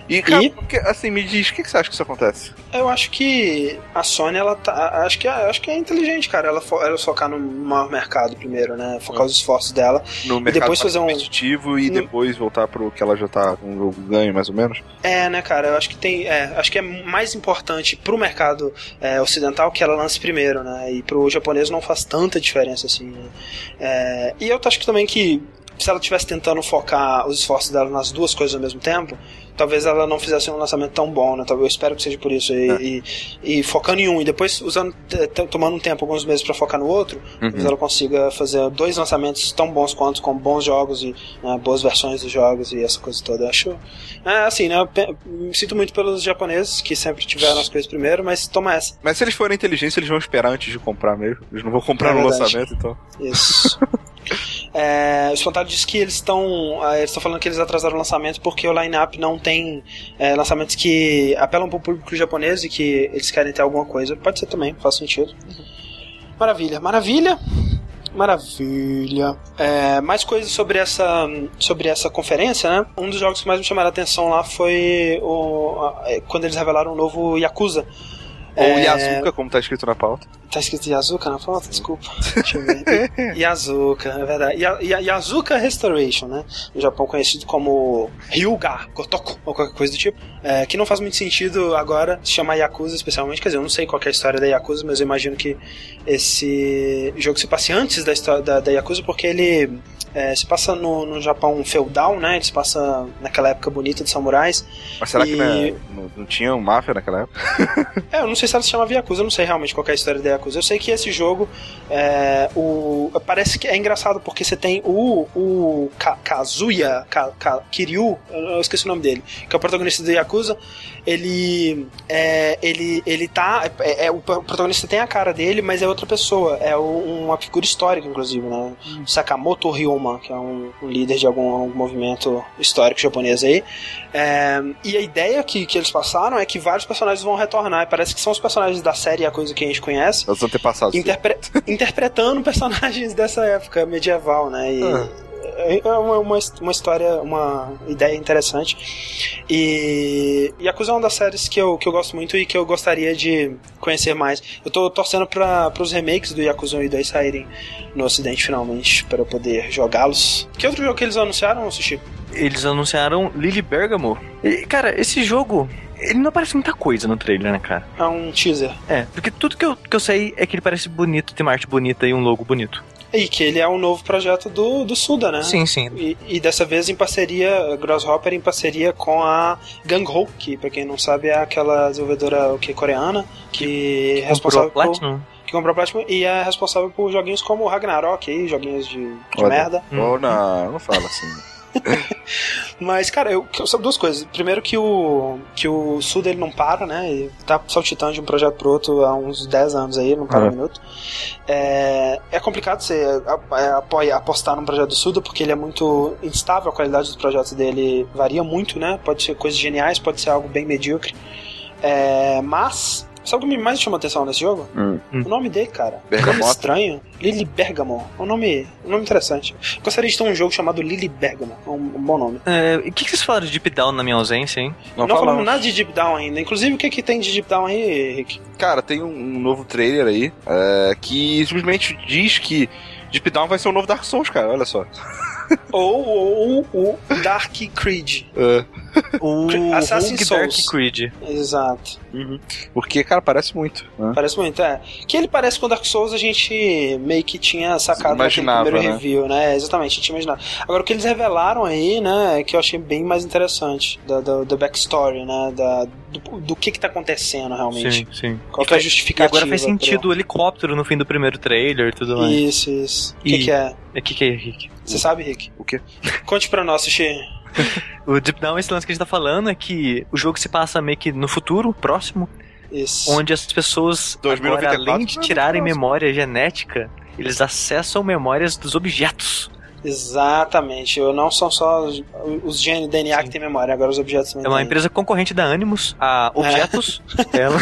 Speaker 2: E, cara,
Speaker 1: E-
Speaker 2: porque, assim, me diz, o que, que você acha que isso acontece?
Speaker 1: Eu acho que a Sony, ela tá. Acho que, acho que é inteligente, cara. Ela, fo- ela focar no maior mercado primeiro, né? Focar
Speaker 2: Hum.
Speaker 1: os esforços dela.
Speaker 2: No mercado
Speaker 1: depois
Speaker 2: mais
Speaker 1: fazer um-
Speaker 2: competitivo e
Speaker 1: no-
Speaker 2: depois voltar pro que ela já tá com um ganho, mais ou menos?
Speaker 1: É, né, cara? Eu acho que tem. É, acho que é mais importante pro mercado é, ocidental que ela lance primeiro, né? E pro japonês não faz tanta diferença assim. né? É, e eu acho que também que se ela estivesse tentando focar os esforços dela nas duas coisas ao mesmo tempo, talvez ela não fizesse um lançamento tão bom, né? Talvez eu espero que seja por isso. E,
Speaker 2: É.
Speaker 1: e- e focando em um, e depois usando, tomando um tempo, alguns meses pra focar no outro, talvez
Speaker 2: Uhum.
Speaker 1: ela consiga fazer dois lançamentos tão bons quanto, com bons jogos e né, boas versões dos jogos e essa coisa toda. Eu acho. É, assim, né? Eu me sinto muito pelos japoneses que sempre tiveram as coisas primeiro, mas toma essa.
Speaker 2: Mas se eles forem inteligentes, eles vão esperar antes de comprar mesmo. Eles não vão comprar
Speaker 1: É
Speaker 2: no
Speaker 1: verdade.
Speaker 2: lançamento, então.
Speaker 1: Isso. É, o disse que eles estão. é, Eles estão falando que eles atrasaram o lançamento porque o line-up não tem é, lançamentos que apelam para o público japonês e que eles querem ter alguma coisa. Pode ser também, faz sentido. Maravilha, maravilha. Maravilha. É, mais coisas sobre essa, sobre essa conferência, né? Um dos jogos que mais me chamaram a atenção lá foi o, a- é, quando eles revelaram o novo Yakuza.
Speaker 2: Ou
Speaker 1: É,
Speaker 2: Yazuka, como tá escrito na pauta.
Speaker 1: Tá escrito Yazuka na foto? Desculpa. Deixa eu ver. Yazuka, é verdade. Ya- Ya- Yazuka Restoration, né? No Japão conhecido como Ryuga Gotoku, ou qualquer coisa do tipo. É, que não faz muito sentido agora se chamar Yakuza, especialmente. Quer dizer, eu não sei qual que é a história da Yakuza, mas eu imagino que esse jogo se passe antes da história da, da Yakuza, porque ele é, se passa no, no Japão feudal, né? Se passa naquela época bonita de samurais.
Speaker 2: Mas será que
Speaker 1: E-
Speaker 2: né, não, não tinha máfia naquela época?
Speaker 1: É, eu não sei se ela se chama Yakuza, eu não sei realmente qual que é a história da Yakuza. Eu sei que esse jogo é, o, parece que é engraçado porque você tem o, o Ka- Kazuya Ka, Ka- Kiryu, eu eu esqueci o nome dele, que é o protagonista do Yakuza. Ele é, ele ele tá é, é- o protagonista tem a cara dele, mas é outra pessoa, é o- uma figura histórica inclusive, né? Sakamoto Ryoma, que é um, um líder de algum, algum movimento histórico japonês aí. É, e a ideia que, que eles passaram é que vários personagens vão retornar. E parece que são os personagens da série, a coisa que a gente conhece,
Speaker 2: Os antepassados.
Speaker 1: interpre- interpretando personagens personagens dessa época medieval, né? E
Speaker 2: Ah.
Speaker 1: É uma, uma, uma história, uma ideia interessante. E Yakuza é uma das séries que eu, que eu gosto muito e que eu gostaria de conhecer mais. Eu tô torcendo para os remakes do Yakuza 1 e 2 saírem no ocidente finalmente, para eu poder jogá-los. Que outro jogo que eles anunciaram, Sushi?
Speaker 3: Eles anunciaram Lily Bergamo. E, cara, esse jogo. Ele não aparece muita coisa no trailer, né, cara?
Speaker 1: É um teaser.
Speaker 3: É, porque tudo que eu, que eu sei é que ele parece bonito, tem uma arte bonita e um logo bonito.
Speaker 1: E que ele é um novo projeto do, do Suda, né?
Speaker 3: Sim, sim.
Speaker 1: E, e dessa vez em parceria, Grasshopper em parceria com a Gang-Ho, que pra quem não sabe é aquela desenvolvedora o que, coreana, que é responsável
Speaker 3: Comprou
Speaker 1: por,
Speaker 3: Platinum?
Speaker 1: que comprou Platinum e é responsável por joguinhos como Ragnarok aí, joguinhos de, de merda.
Speaker 2: Oh, não, não fala assim.
Speaker 1: Mas, cara, eu, eu duas coisas. Primeiro que o que o Suda ele não para, né? Ele tá saltitando de um projeto pro outro há uns 10 anos aí, não para
Speaker 2: Ah.
Speaker 1: um minuto. É, é complicado você é, apoia- apostar num projeto do Suda porque ele é muito instável, a qualidade dos projetos dele varia muito, né? Pode ser coisas geniais, pode ser algo bem medíocre. É, mas, sabe o que me mais chamou atenção nesse jogo?
Speaker 2: Hum.
Speaker 1: O nome dele, cara.
Speaker 2: Bergamota.
Speaker 1: Nome estranho. Lily Bergamo. É um nome, um nome interessante. Gostaria de ter um jogo chamado Lily Bergamo. É um, um bom nome.
Speaker 3: É, e o que, que vocês falaram de Deep Down na minha ausência, hein?
Speaker 2: Não,
Speaker 1: Não,
Speaker 2: falamos.
Speaker 1: nada de Deep Down ainda. Inclusive, o que, que tem de Deep Down aí, Rick?
Speaker 2: Cara, tem um, um novo trailer aí é, que simplesmente diz que Deep Down vai ser o novo Dark Souls, cara. Olha só.
Speaker 1: ou, ou o Dark Creed.
Speaker 2: É,
Speaker 3: O
Speaker 1: Assassin's
Speaker 3: Dark
Speaker 1: Souls.
Speaker 3: Creed.
Speaker 1: Exato.
Speaker 2: porque, cara, parece muito. né?
Speaker 1: Parece muito, é. Que ele parece com Dark Souls, a gente meio que tinha sacado
Speaker 2: Imaginava,
Speaker 1: primeiro
Speaker 2: né?
Speaker 1: review, né? Exatamente, a gente tinha imaginado. Agora, o que eles revelaram aí, né, é que eu achei bem mais interessante, da, da, da backstory, né, da, do, do que que tá acontecendo realmente.
Speaker 3: Sim, sim.
Speaker 1: Qual
Speaker 3: E
Speaker 1: que é a
Speaker 3: E
Speaker 1: justificativa?
Speaker 3: agora faz sentido o helicóptero no fim do primeiro trailer e tudo mais.
Speaker 1: Isso, isso. O que,
Speaker 3: E-
Speaker 1: que é?
Speaker 3: O que, que é, Rick?
Speaker 1: Você sabe, Rick?
Speaker 2: O quê?
Speaker 1: Conte pra nós, Sushi.
Speaker 3: O Deep Down, esse lance que a gente tá falando é que o jogo se passa meio que no futuro, próximo,
Speaker 1: Isso.
Speaker 3: onde as pessoas,
Speaker 2: 2094,
Speaker 3: agora, além de
Speaker 2: é
Speaker 3: tirarem memória genética, eles acessam memórias dos objetos.
Speaker 1: Exatamente. Não são só os, os genes DNA que tem memória, agora os objetos também
Speaker 3: É uma empresa concorrente da Animus, a Objetos. Ela,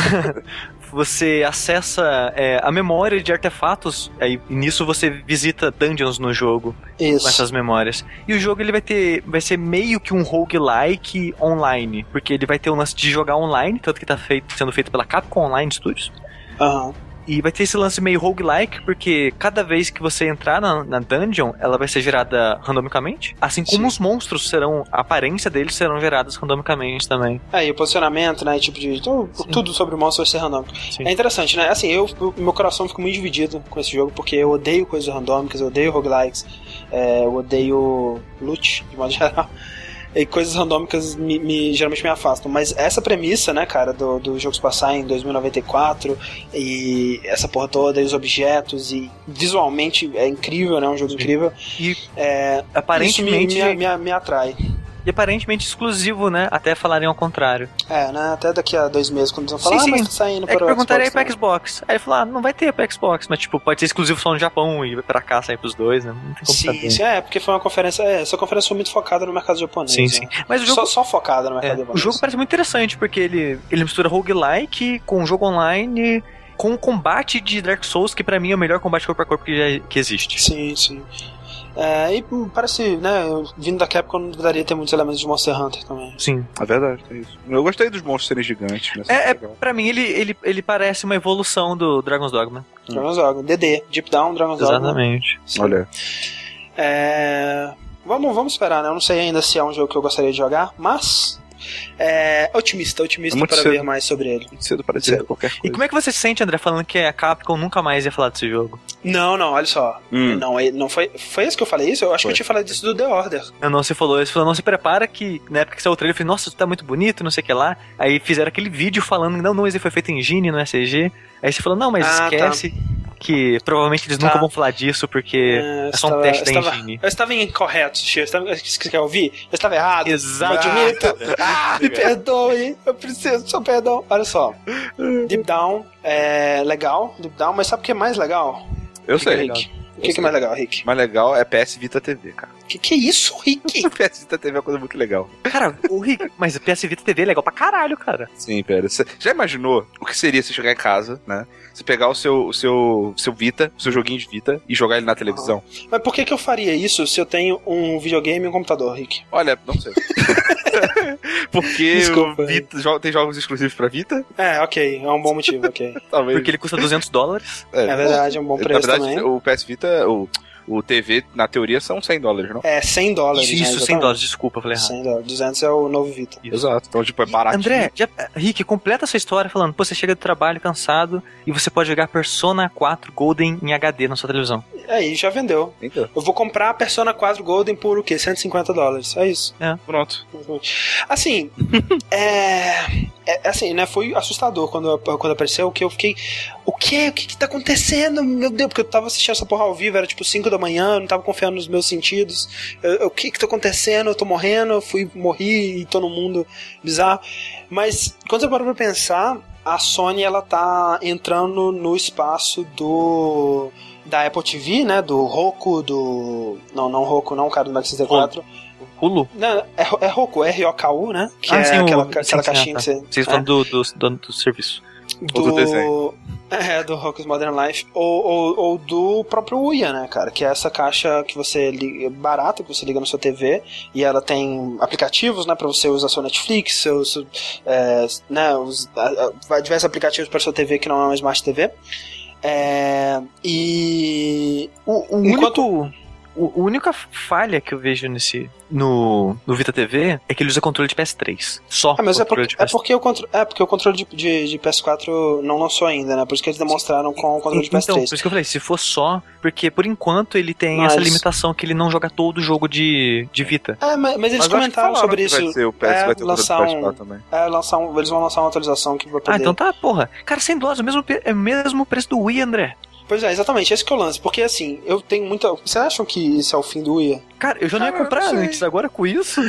Speaker 3: você acessa é, a memória de artefatos, aí, e nisso você visita dungeons no jogo com
Speaker 1: Isso.
Speaker 3: essas memórias. E o jogo ele vai ter, vai ser meio que um roguelike online, porque ele vai ter o lance de jogar online, tanto que tá feito, sendo feito pela Capcom Online Studios.
Speaker 1: Aham.
Speaker 3: E vai ter esse lance meio roguelike, porque cada vez que você entrar na, na dungeon, ela vai ser gerada randomicamente. Assim como
Speaker 1: Sim.
Speaker 3: os monstros serão, a aparência deles serão geradas randomicamente também.
Speaker 1: É, e o posicionamento, né? Tipo de. Então, tudo sobre o monstro vai ser randômico.
Speaker 3: Sim.
Speaker 1: É interessante, né? Assim, eu, eu- meu coração fica muito dividido com esse jogo, porque eu odeio coisas randômicas, eu odeio roguelikes, é, eu odeio loot, de modo geral. E coisas randômicas me, me- geralmente me afastam. Mas essa premissa, né, cara, do, do jogo se passar em 2094 e essa porra toda, e os objetos, e visualmente é incrível, né? Um jogo incrível.
Speaker 3: E
Speaker 1: É,
Speaker 3: aparentemente,
Speaker 1: isso me, me, me, me atrai.
Speaker 3: E aparentemente exclusivo, né? Até falarem ao contrário.
Speaker 1: É, né? Até daqui a dois meses, quando eles vão falar,
Speaker 3: Sim,
Speaker 1: ah, mas
Speaker 3: sim.
Speaker 1: tá saindo
Speaker 3: É
Speaker 1: para o
Speaker 3: perguntaria
Speaker 1: Xbox
Speaker 3: pra Xbox. Aí ele falou, ah, não vai ter pra Xbox, mas tipo, pode ser exclusivo só no Japão e pra cá sair pros dois, né? Não tem como
Speaker 1: Sim, sim, é, porque foi uma conferência. É, essa conferência foi muito focada no mercado japonês.
Speaker 3: Sim,
Speaker 1: né?
Speaker 3: sim. Mas o jogo,
Speaker 1: Só, só focada no
Speaker 3: é,
Speaker 1: mercado
Speaker 3: o
Speaker 1: japonês.
Speaker 3: jogo parece muito interessante, porque ele, ele mistura roguelike com jogo online, com o combate de Dark Souls, que pra mim é o melhor combate corpo a corpo que, já, que existe.
Speaker 1: Sim, sim. É, e parece, né, eu- vindo da Capcom não deveria ter muitos elementos de Monster Hunter também.
Speaker 3: Sim.
Speaker 2: É verdade, é isso. Eu gostei dos monstros serem gigantes. Né?
Speaker 3: É, é, pra mim, ele, ele, ele parece uma evolução do Dragon's Dogma.
Speaker 1: Dragon's Dogma, DD, Deep Down, Dragon's Dogma.
Speaker 3: Exatamente.
Speaker 1: Sim.
Speaker 2: Olha,
Speaker 1: É, vamos, vamos esperar, né? Eu não sei ainda se é um jogo que eu gostaria de jogar, mas. É, otimista, otimista
Speaker 2: É
Speaker 1: para
Speaker 2: cedo.
Speaker 1: ver mais sobre ele.
Speaker 2: muito cedo para dizer
Speaker 1: Cedo.
Speaker 2: qualquer
Speaker 3: E
Speaker 2: coisa.
Speaker 3: como é que você se sente, André, falando que a Capcom nunca mais ia falar desse jogo?
Speaker 1: Não, não, olha só.
Speaker 2: Hum.
Speaker 1: Não, ele- não foi. Foi esse que eu falei isso? Eu acho
Speaker 2: Foi.
Speaker 1: que eu tinha falado disso do The Order.
Speaker 3: Eu não se falou, você falou, não se prepara que na época que saiu o trailer, eu falei, nossa, isso tá muito bonito, não sei o que lá. Aí fizeram aquele vídeo falando, não, não, esse foi feito em Engine, não é CG. Aí você falou, não, mas
Speaker 1: Ah, tá.
Speaker 3: Que provavelmente eles
Speaker 1: Tá.
Speaker 3: nunca vão falar disso, porque
Speaker 1: É,
Speaker 3: é só um
Speaker 1: estava-
Speaker 3: teste da
Speaker 1: estava-
Speaker 3: Engine.
Speaker 1: Eu estava incorreto, Xixi. Eu estava, você quer ouvir? Eu estava errado.
Speaker 3: Exato.
Speaker 1: Eu admito. Ah, me perdoe. Eu preciso do seu perdão. Olha só. Deep Down é legal, Deep Down, mas sabe o que é mais legal?
Speaker 2: Eu sei.
Speaker 3: legal.
Speaker 1: Rick? O que, que é mais legal, Rick?
Speaker 2: Mais legal é PS Vita TV, cara.
Speaker 1: Que que é isso, Rick?
Speaker 2: PS Vita TV é uma coisa muito legal.
Speaker 3: Cara, o Rick, mas o PS Vita TV é legal pra caralho, cara.
Speaker 2: Sim, pera. Você já imaginou o que seria se chegar em casa, né? Você pegar o seu, o seu, seu Vita, o seu joguinho de Vita e jogar ele na televisão?
Speaker 1: Mas por que que eu faria isso se eu tenho um videogame e um computador, Rick?
Speaker 2: Olha, não sei. Porque
Speaker 1: Desculpa.
Speaker 2: o Vita, jo- tem jogos exclusivos pra Vita?
Speaker 1: É, ok, é um bom motivo, ok.
Speaker 2: Talvez.
Speaker 3: Porque ele custa 200 dólares.
Speaker 1: É verdade, é um bom
Speaker 2: Na
Speaker 1: preço
Speaker 2: verdade,
Speaker 1: também.
Speaker 2: o PS Vita, o, o TV, na teoria, são 100 dólares, não?
Speaker 1: É 100 dólares. né,
Speaker 3: Isso, 100
Speaker 1: exatamente.
Speaker 3: dólares, desculpa, eu falei errado.
Speaker 1: 100 dólares. 200 é o novo Vita.
Speaker 2: Exato. Então, tipo, é baratinho.
Speaker 3: André, já, Rick, completa essa história falando, pô, você chega do trabalho cansado e você pode jogar Persona 4 Golden em HD na sua televisão.
Speaker 1: Aí, já vendeu.
Speaker 2: Então,
Speaker 1: Eu vou comprar a Persona 4 Golden por o quê? 150 dólares. É isso.
Speaker 2: pronto.
Speaker 1: Assim, é, é- Assim, né? Foi assustador quando, quando apareceu, que eu fiquei. O quê? O que que tá acontecendo? Meu Deus, porque eu tava assistindo essa porra ao vivo, era tipo 5 da manhã, eu não tava confiando nos meus sentidos. Eu- eu, o que que tá acontecendo? Eu tô morrendo, eu fui, morri e tô num mundo bizarro. Mas, quando você para pra pensar, a Sony, ela tá entrando no espaço do da Apple TV, né? Do Roku, do. Não, não Roku, não, cara do Max 64.
Speaker 3: Hulu?
Speaker 1: Não, é, é Roku, R-O-K-U, né? Que
Speaker 3: Ah,
Speaker 1: é
Speaker 3: sim,
Speaker 1: aquela,
Speaker 3: sim,
Speaker 1: aquela
Speaker 3: sim,
Speaker 1: caixinha
Speaker 3: ah,
Speaker 1: que você.
Speaker 3: Vocês falam do, do, do, do serviço.
Speaker 1: Do,
Speaker 2: do desenho.
Speaker 1: É, do Roku's Modern Life. Ou, ou, ou do próprio Uia, né, cara? Que é essa caixa que você liga, barata, que você liga na sua TV. E ela tem aplicativos, né, pra você usar sua Netflix, seus. seu, é, né, os, a- a- diversos aplicativos para sua TV que não é uma Smart TV. É, e.
Speaker 3: O, o
Speaker 1: Enquanto-
Speaker 3: único. O, a única falha que eu vejo nesse. No, no Vita TV é que ele usa controle de PS3. Só.
Speaker 1: Ah, mas é, por-
Speaker 3: controle de
Speaker 1: é
Speaker 3: PS3.
Speaker 1: porque o controle, é porque o controle de, de, de PS4 não lançou ainda, né? Por isso que eles demonstraram com o controle de
Speaker 3: Então,
Speaker 1: PS3.
Speaker 3: por isso que eu falei, se for só, porque por enquanto ele tem
Speaker 1: Mas-
Speaker 3: essa limitação que ele não joga todo o jogo de, de Vita.
Speaker 1: É, mas, mas eles
Speaker 2: Mas
Speaker 1: comentaram sobre isso.
Speaker 2: Vai ser o PS,
Speaker 1: É,
Speaker 2: vai ter o
Speaker 1: lançar
Speaker 2: controle do
Speaker 1: um-
Speaker 2: PS4 também.
Speaker 1: É, lançar um, eles vão lançar uma atualização que vai poder.
Speaker 3: Ah, então tá, porra. Cara, 100 dólares, o mesmo, é o mesmo preço do Wii, André.
Speaker 1: Pois é, exatamente, esse que é o lance. Porque assim, eu tenho muita. Vocês acham que isso é o fim do Wii?
Speaker 3: Cara, eu já não ia
Speaker 2: eu
Speaker 3: comprar
Speaker 2: não
Speaker 3: antes, agora com isso.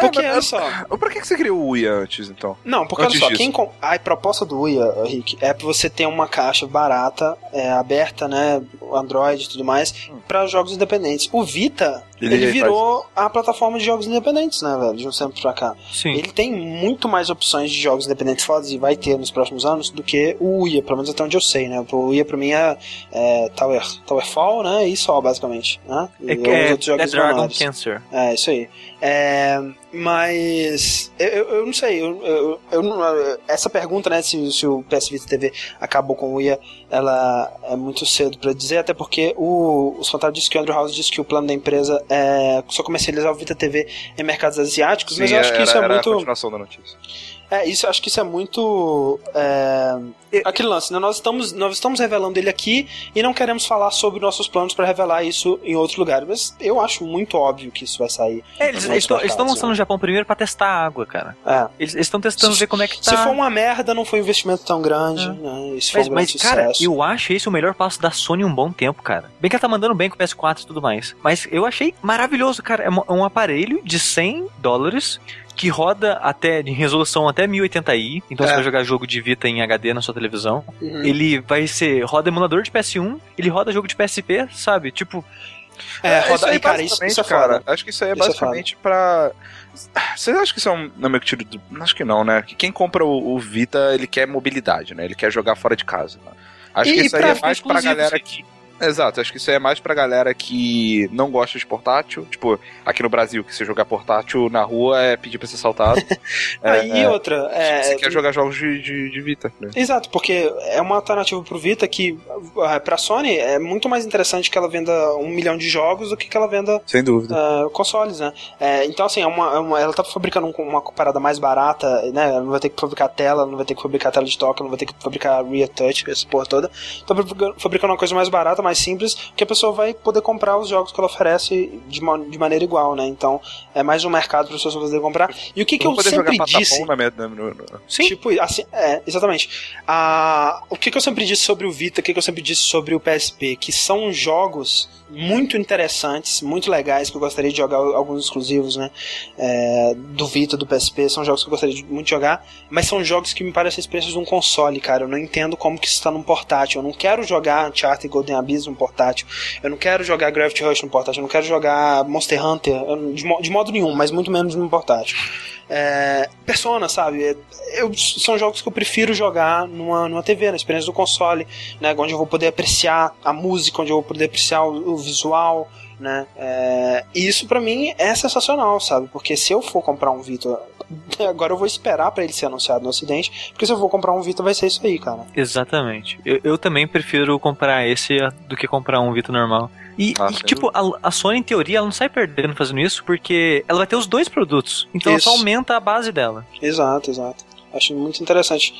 Speaker 1: Porque olha só.
Speaker 2: Pra que que você criou o Wii antes, então?
Speaker 1: Não, porque olha
Speaker 2: Antes
Speaker 1: só,
Speaker 2: disso.
Speaker 1: quem com... a proposta do Wii, Rick, é pra você ter uma caixa barata, é, aberta, né, Android e tudo mais, pra jogos independentes. O Vita,
Speaker 2: Ele
Speaker 1: ele,
Speaker 2: faz-
Speaker 1: virou a plataforma de jogos independentes, né, velho, de um tempo pra cá.
Speaker 3: Sim.
Speaker 1: Ele tem muito mais opções de jogos independentes fodas e vai ter nos próximos anos do que o Uia, pelo menos até onde eu sei, né? O Uia pra mim é, é Tower, Towerfall, né? E só, basicamente. Né? E
Speaker 3: É,
Speaker 1: alguns
Speaker 3: é,
Speaker 1: outros jogos
Speaker 3: é Dragon. Cancer.
Speaker 1: É, isso aí. É, mas eu, eu, não sei, eu, eu, eu essa pergunta, né, se, se o PS Vita TV acabou com o Uia, ela é muito cedo pra dizer, até porque o, os fantasmas disse que o Andrew House disse que o plano da empresa é só comercializar o Vita TV em mercados asiáticos, mas eu acho que isso é
Speaker 2: era a
Speaker 1: muito.
Speaker 2: continuação da notícia.
Speaker 1: É, isso, acho que isso é muito. É,
Speaker 3: E-
Speaker 1: aquele lance, né? Nós estamos, nós estamos revelando ele aqui e não queremos falar sobre nossos planos pra revelar isso em outro lugar. Mas eu acho muito óbvio que isso vai sair.
Speaker 3: É, eles estão lançando no Japão primeiro pra testar a água, cara.
Speaker 1: É.
Speaker 3: Eles estão testando
Speaker 1: Se-
Speaker 3: ver como é que tá.
Speaker 1: Se for uma merda, não foi um investimento tão grande.
Speaker 3: É.
Speaker 1: Né? Isso foi
Speaker 3: Mas,
Speaker 1: um grande
Speaker 3: mas, cara,
Speaker 1: sucesso.
Speaker 3: eu acho esse o melhor passo da Sony um bom tempo, cara. Bem que ela tá mandando bem com o PS4 e tudo mais. Mas eu achei maravilhoso, cara. É um, é um aparelho de 100 dólares que roda até em resolução até 1080i. Então
Speaker 1: É.
Speaker 3: você vai jogar jogo de Vita em HD na sua televisão.
Speaker 1: Uhum.
Speaker 3: Ele vai ser roda emulador de PS1, ele roda jogo de PSP, sabe? Tipo,
Speaker 1: É,
Speaker 2: isso
Speaker 1: roda
Speaker 2: aí
Speaker 1: aí, cara, isso, isso é
Speaker 2: cara. Acho que isso aí é
Speaker 1: Isso é
Speaker 2: basicamente pra. Vocês acham que isso é um. Não, meu tiro do... Acho que não, né? Que quem compra o, o Vita, ele quer mobilidade, né? Ele quer jogar fora de casa. né? Acho
Speaker 1: E-
Speaker 2: que isso aí é mais pra galera que. Exato, acho que isso aí é mais pra galera que não gosta de portátil. Tipo, aqui no Brasil, que se jogar portátil na rua é pedir pra ser assaltado.
Speaker 1: Ah,
Speaker 2: é,
Speaker 1: e
Speaker 2: é,
Speaker 1: outra, é,
Speaker 2: você quer jogar jogos de, de, de Vita. Né?
Speaker 1: Exato, porque é uma alternativa pro Vita que, ah, pra Sony, é muito mais interessante que ela venda um milhão de jogos do que que ela venda
Speaker 2: Sem dúvida.
Speaker 1: ah, consoles, né? É, então, assim, é uma, é uma- ela tá fabricando um- uma parada mais barata, né? Ela não vai ter que fabricar tela, ela não vai ter que fabricar tela de toque, não vai ter que fabricar rear touch, essa porra toda. Tá fabricando, fabricando uma coisa mais barata, mais simples, que a pessoa vai poder comprar os jogos que ela oferece de, ma- de maneira igual, né? Então, é mais um mercado para as pessoas poderem comprar. E o que, que
Speaker 2: Não
Speaker 1: eu
Speaker 2: poder
Speaker 1: sempre
Speaker 2: jogar
Speaker 1: disse...
Speaker 2: na minha, no, no, no-
Speaker 1: Tipo, assim, é, exatamente. Ah, o que, que eu sempre disse sobre o Vita, o que, que eu sempre disse sobre o PSP, que são jogos muito interessantes, muito legais, que eu gostaria de jogar alguns exclusivos, né? é, do Vita, do PSP, são jogos que eu gostaria de muito jogar, mas são jogos que me parecem experiências de um console, cara. Eu não entendo como que isso está num portátil. Eu não quero jogar Uncharted Golden Abyss Gears no portátil. Eu não quero jogar Gravity Rush no portátil. Eu não quero jogar Monster Hunter de, de modo nenhum, mas muito menos no portátil. É, Persona, sabe? É, eu, são jogos que eu prefiro jogar numa, numa TV, na experiência do console, né? Onde eu vou poder apreciar a música, onde eu vou poder apreciar o, o visual, né? É, e isso para mim é sensacional, sabe? Porque se eu for comprar um Vita, agora eu vou esperar para ele ser anunciado no Ocidente, porque se eu for comprar um Vita vai ser isso aí, cara.
Speaker 3: Exatamente. Eu, eu também prefiro comprar esse do que comprar um Vita normal. E,
Speaker 2: Ah,
Speaker 3: e, tipo, a, a Sony, em teoria, ela não sai perdendo fazendo isso, porque ela vai ter os dois produtos. Então ela
Speaker 1: Isso.
Speaker 3: só aumenta a base dela.
Speaker 1: Exato, exato. Acho muito interessante.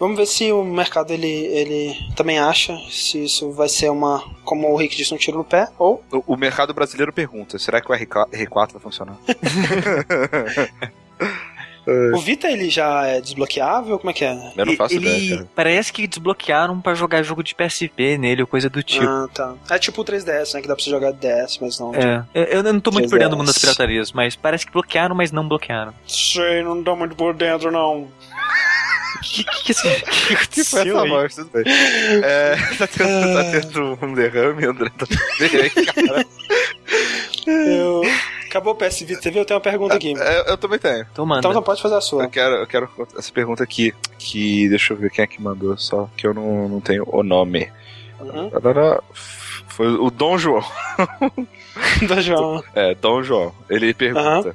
Speaker 1: Vamos ver se o mercado ele, ele também acha se isso vai ser uma, como o Rick disse, um tiro no pé, ou
Speaker 2: O, o mercado brasileiro pergunta: será que o RK R4 vai funcionar?
Speaker 1: o Vita ele já é desbloqueável, como é que é?
Speaker 2: Eu não faço
Speaker 3: ele
Speaker 2: ideia, cara.
Speaker 3: parece que desbloquearam pra jogar jogo de PSP nele ou coisa do tipo.
Speaker 1: Ah, tá. É tipo o 3DS, né, que dá pra você jogar DS, mas não.
Speaker 3: É, eu, eu não tô muito por
Speaker 1: 3DS.
Speaker 3: dentro do mundo das piratarias, mas parece que bloquearam, mas não bloquearam.
Speaker 1: Sei, não tô muito por dentro, não.
Speaker 3: Que que, que, esse- que
Speaker 2: Que foi
Speaker 3: aconteceu
Speaker 2: essa
Speaker 3: aí?
Speaker 2: voz? Tudo bem. É, tá, tendo, tá tendo um derrame, André. Tá bem, cara.
Speaker 1: Eu... Acabou o PS Vita, você viu? Eu tenho uma pergunta aqui.
Speaker 2: É, eu também tenho.
Speaker 3: Então manda.
Speaker 1: Então, então pode fazer a sua.
Speaker 2: Eu quero, eu quero essa pergunta aqui. Que deixa eu ver quem é que mandou, só que eu não, não tenho o nome.
Speaker 1: Uhum.
Speaker 2: Tarará. Foi o Dom João.
Speaker 1: Da João.
Speaker 2: É, Dom João. Ele pergunta.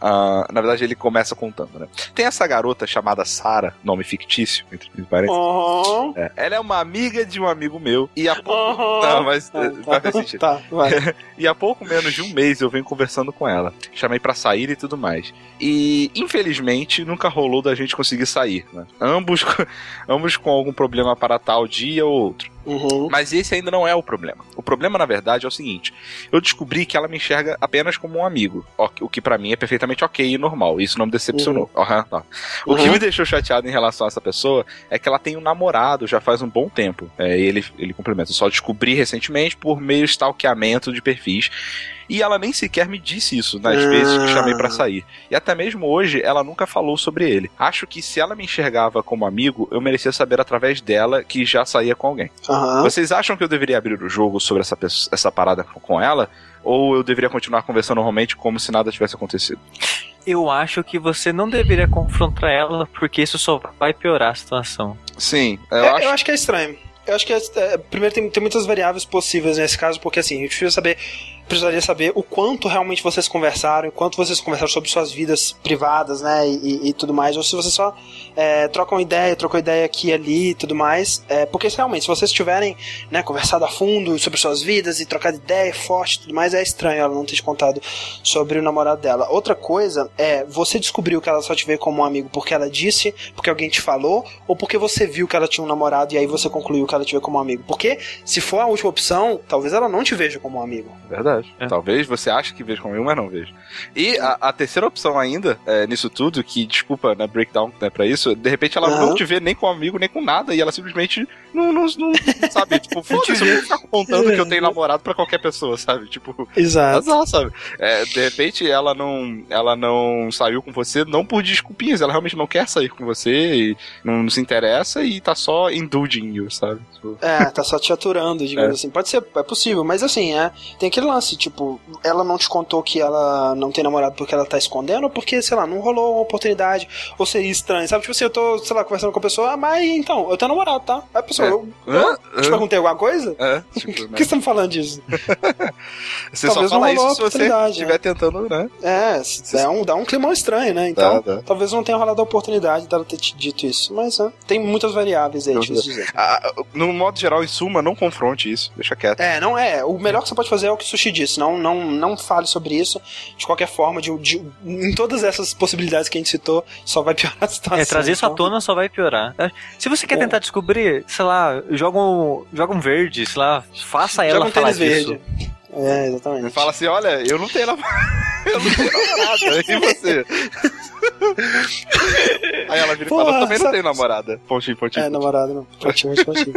Speaker 2: Ah, na verdade, ele começa contando, né? Tem essa garota chamada Sara, nome fictício, entre parênteses.
Speaker 1: Uhum.
Speaker 2: É, ela é uma amiga de um amigo meu e há pouco.
Speaker 1: Uhum.
Speaker 2: Não, mas
Speaker 1: Ah,
Speaker 2: eh, vai fazer sentido.
Speaker 1: Tá, vai.
Speaker 2: E há pouco menos de um mês eu venho conversando com ela. Chamei pra sair e tudo mais. E, infelizmente, nunca rolou da gente conseguir sair, né? Ambos, ambos com algum problema para tal dia ou outro.
Speaker 1: Uhum.
Speaker 2: Mas esse ainda não é o problema. O problema, na verdade, é o seguinte: eu descobri que ela me enxerga apenas como um amigo, o que pra mim é perfeitamente ok e normal. Isso não me decepcionou. Aham, tá. O que
Speaker 1: Uhum.
Speaker 2: me deixou chateado em relação a essa pessoa é que ela tem um namorado já faz um bom tempo. É, e ele, ele complementa. Eu só descobri recentemente por meio de stalkeamento de perfis. E ela nem sequer me disse isso nas
Speaker 1: Ah.
Speaker 2: vezes que chamei pra sair. E até mesmo hoje ela nunca falou sobre ele. Acho que se ela me enxergava como amigo, eu merecia saber através dela que já saía com alguém.
Speaker 1: Aham.
Speaker 2: Vocês acham que eu deveria abrir o jogo sobre essa, essa parada com ela? Ou eu deveria continuar conversando normalmente como se nada tivesse acontecido?
Speaker 3: Eu acho que você não deveria confrontar ela, porque isso só vai piorar a situação.
Speaker 2: Sim, eu
Speaker 1: É,
Speaker 2: acho.
Speaker 1: eu acho que é estranho. Eu acho que é, é, primeiro tem, tem muitas variáveis possíveis nesse caso, porque assim, a gente precisa saber, precisaria saber o quanto realmente vocês conversaram, o quanto vocês conversaram sobre suas vidas privadas, né, e, e- tudo mais, ou se vocês só é, trocam ideia, trocam ideia aqui e ali e tudo mais, é, porque realmente, se vocês tiverem, né, conversado a fundo sobre suas vidas e trocado ideia forte e tudo mais, é estranho ela não ter te contado sobre o namorado dela. Outra coisa é, você descobriu que ela só te vê como um amigo porque ela disse, porque alguém te falou, ou porque você viu que ela tinha um namorado e aí você concluiu que ela te vê como um amigo. Porque, se for a última opção, talvez ela não te veja como um amigo.
Speaker 2: Verdade.
Speaker 3: É.
Speaker 2: Talvez você ache que veja comigo, mas não veja. E a, a terceira opção ainda, é, nisso tudo, que, desculpa, né, breakdown né, pra isso, de repente ela
Speaker 1: Aham.
Speaker 2: não te vê nem com amigo, nem com nada, e ela simplesmente não, não, não sabe, tipo, foda-se, eu vou ficar contando que eu tenho namorado pra qualquer pessoa, sabe? Tipo,
Speaker 1: Exato.
Speaker 2: azar, sabe? É, de repente ela não, ela não saiu com você, não por desculpinhas, ela realmente não quer sair com você, e não, não se interessa e tá só indulging you, sabe? Tipo,
Speaker 1: É, tá só te aturando, digamos
Speaker 2: É.
Speaker 1: assim. Pode ser, é possível, mas assim, é. Tem aquele lance, tipo, ela não te contou que ela não tem namorado porque ela tá escondendo, ou porque, sei lá, não rolou uma oportunidade, ou seria estranho, sabe? Tipo assim, eu tô, sei lá, conversando com a pessoa, ah, mas então, eu tenho namorado, tá? Aí a pessoa,
Speaker 2: É.
Speaker 1: eu, eu te perguntei alguma coisa?
Speaker 2: É,
Speaker 1: Por
Speaker 2: tipo,
Speaker 1: que
Speaker 2: né?
Speaker 1: você tá me falando disso?
Speaker 2: Você só
Speaker 1: talvez não
Speaker 2: fala
Speaker 1: rolou
Speaker 2: isso
Speaker 1: a
Speaker 2: se você
Speaker 1: oportunidade,
Speaker 2: estiver tentando, né?
Speaker 1: É, dá um, dá um climão estranho, né? Então,
Speaker 2: Dá, dá.
Speaker 1: talvez não tenha rolado a oportunidade dela ter te dito isso. Mas é, tem muitas variáveis aí,
Speaker 2: Não,
Speaker 1: difícil dizer.
Speaker 2: Ah, no modo geral, em suma, não confronte isso. Deixa quieto.
Speaker 1: É, não é. O melhor que você pode fazer é o que o Sushi disse. Não, não, não fale sobre isso. De qualquer forma, de, de- em todas essas possibilidades que a gente citou, só vai piorar a situação.
Speaker 3: É, trazer isso à
Speaker 1: Então,
Speaker 3: tona só vai piorar. Se você quer
Speaker 1: É.
Speaker 3: tentar descobrir, sei lá, joga um, joga um verde, sei lá, faça ela
Speaker 1: Joga um
Speaker 3: falar
Speaker 1: tênis
Speaker 3: disso.
Speaker 1: verde. É, exatamente.
Speaker 2: Fala assim, olha, eu não tenho namorada. eu não tenho namorada. E você? Aí ela vira e fala,
Speaker 1: Porra,
Speaker 2: eu também não
Speaker 1: sabe-
Speaker 2: tenho namorada. Pontinho, pontinho.
Speaker 1: É,
Speaker 2: pontinho.
Speaker 1: namorado, não. Pontinho, pontinho.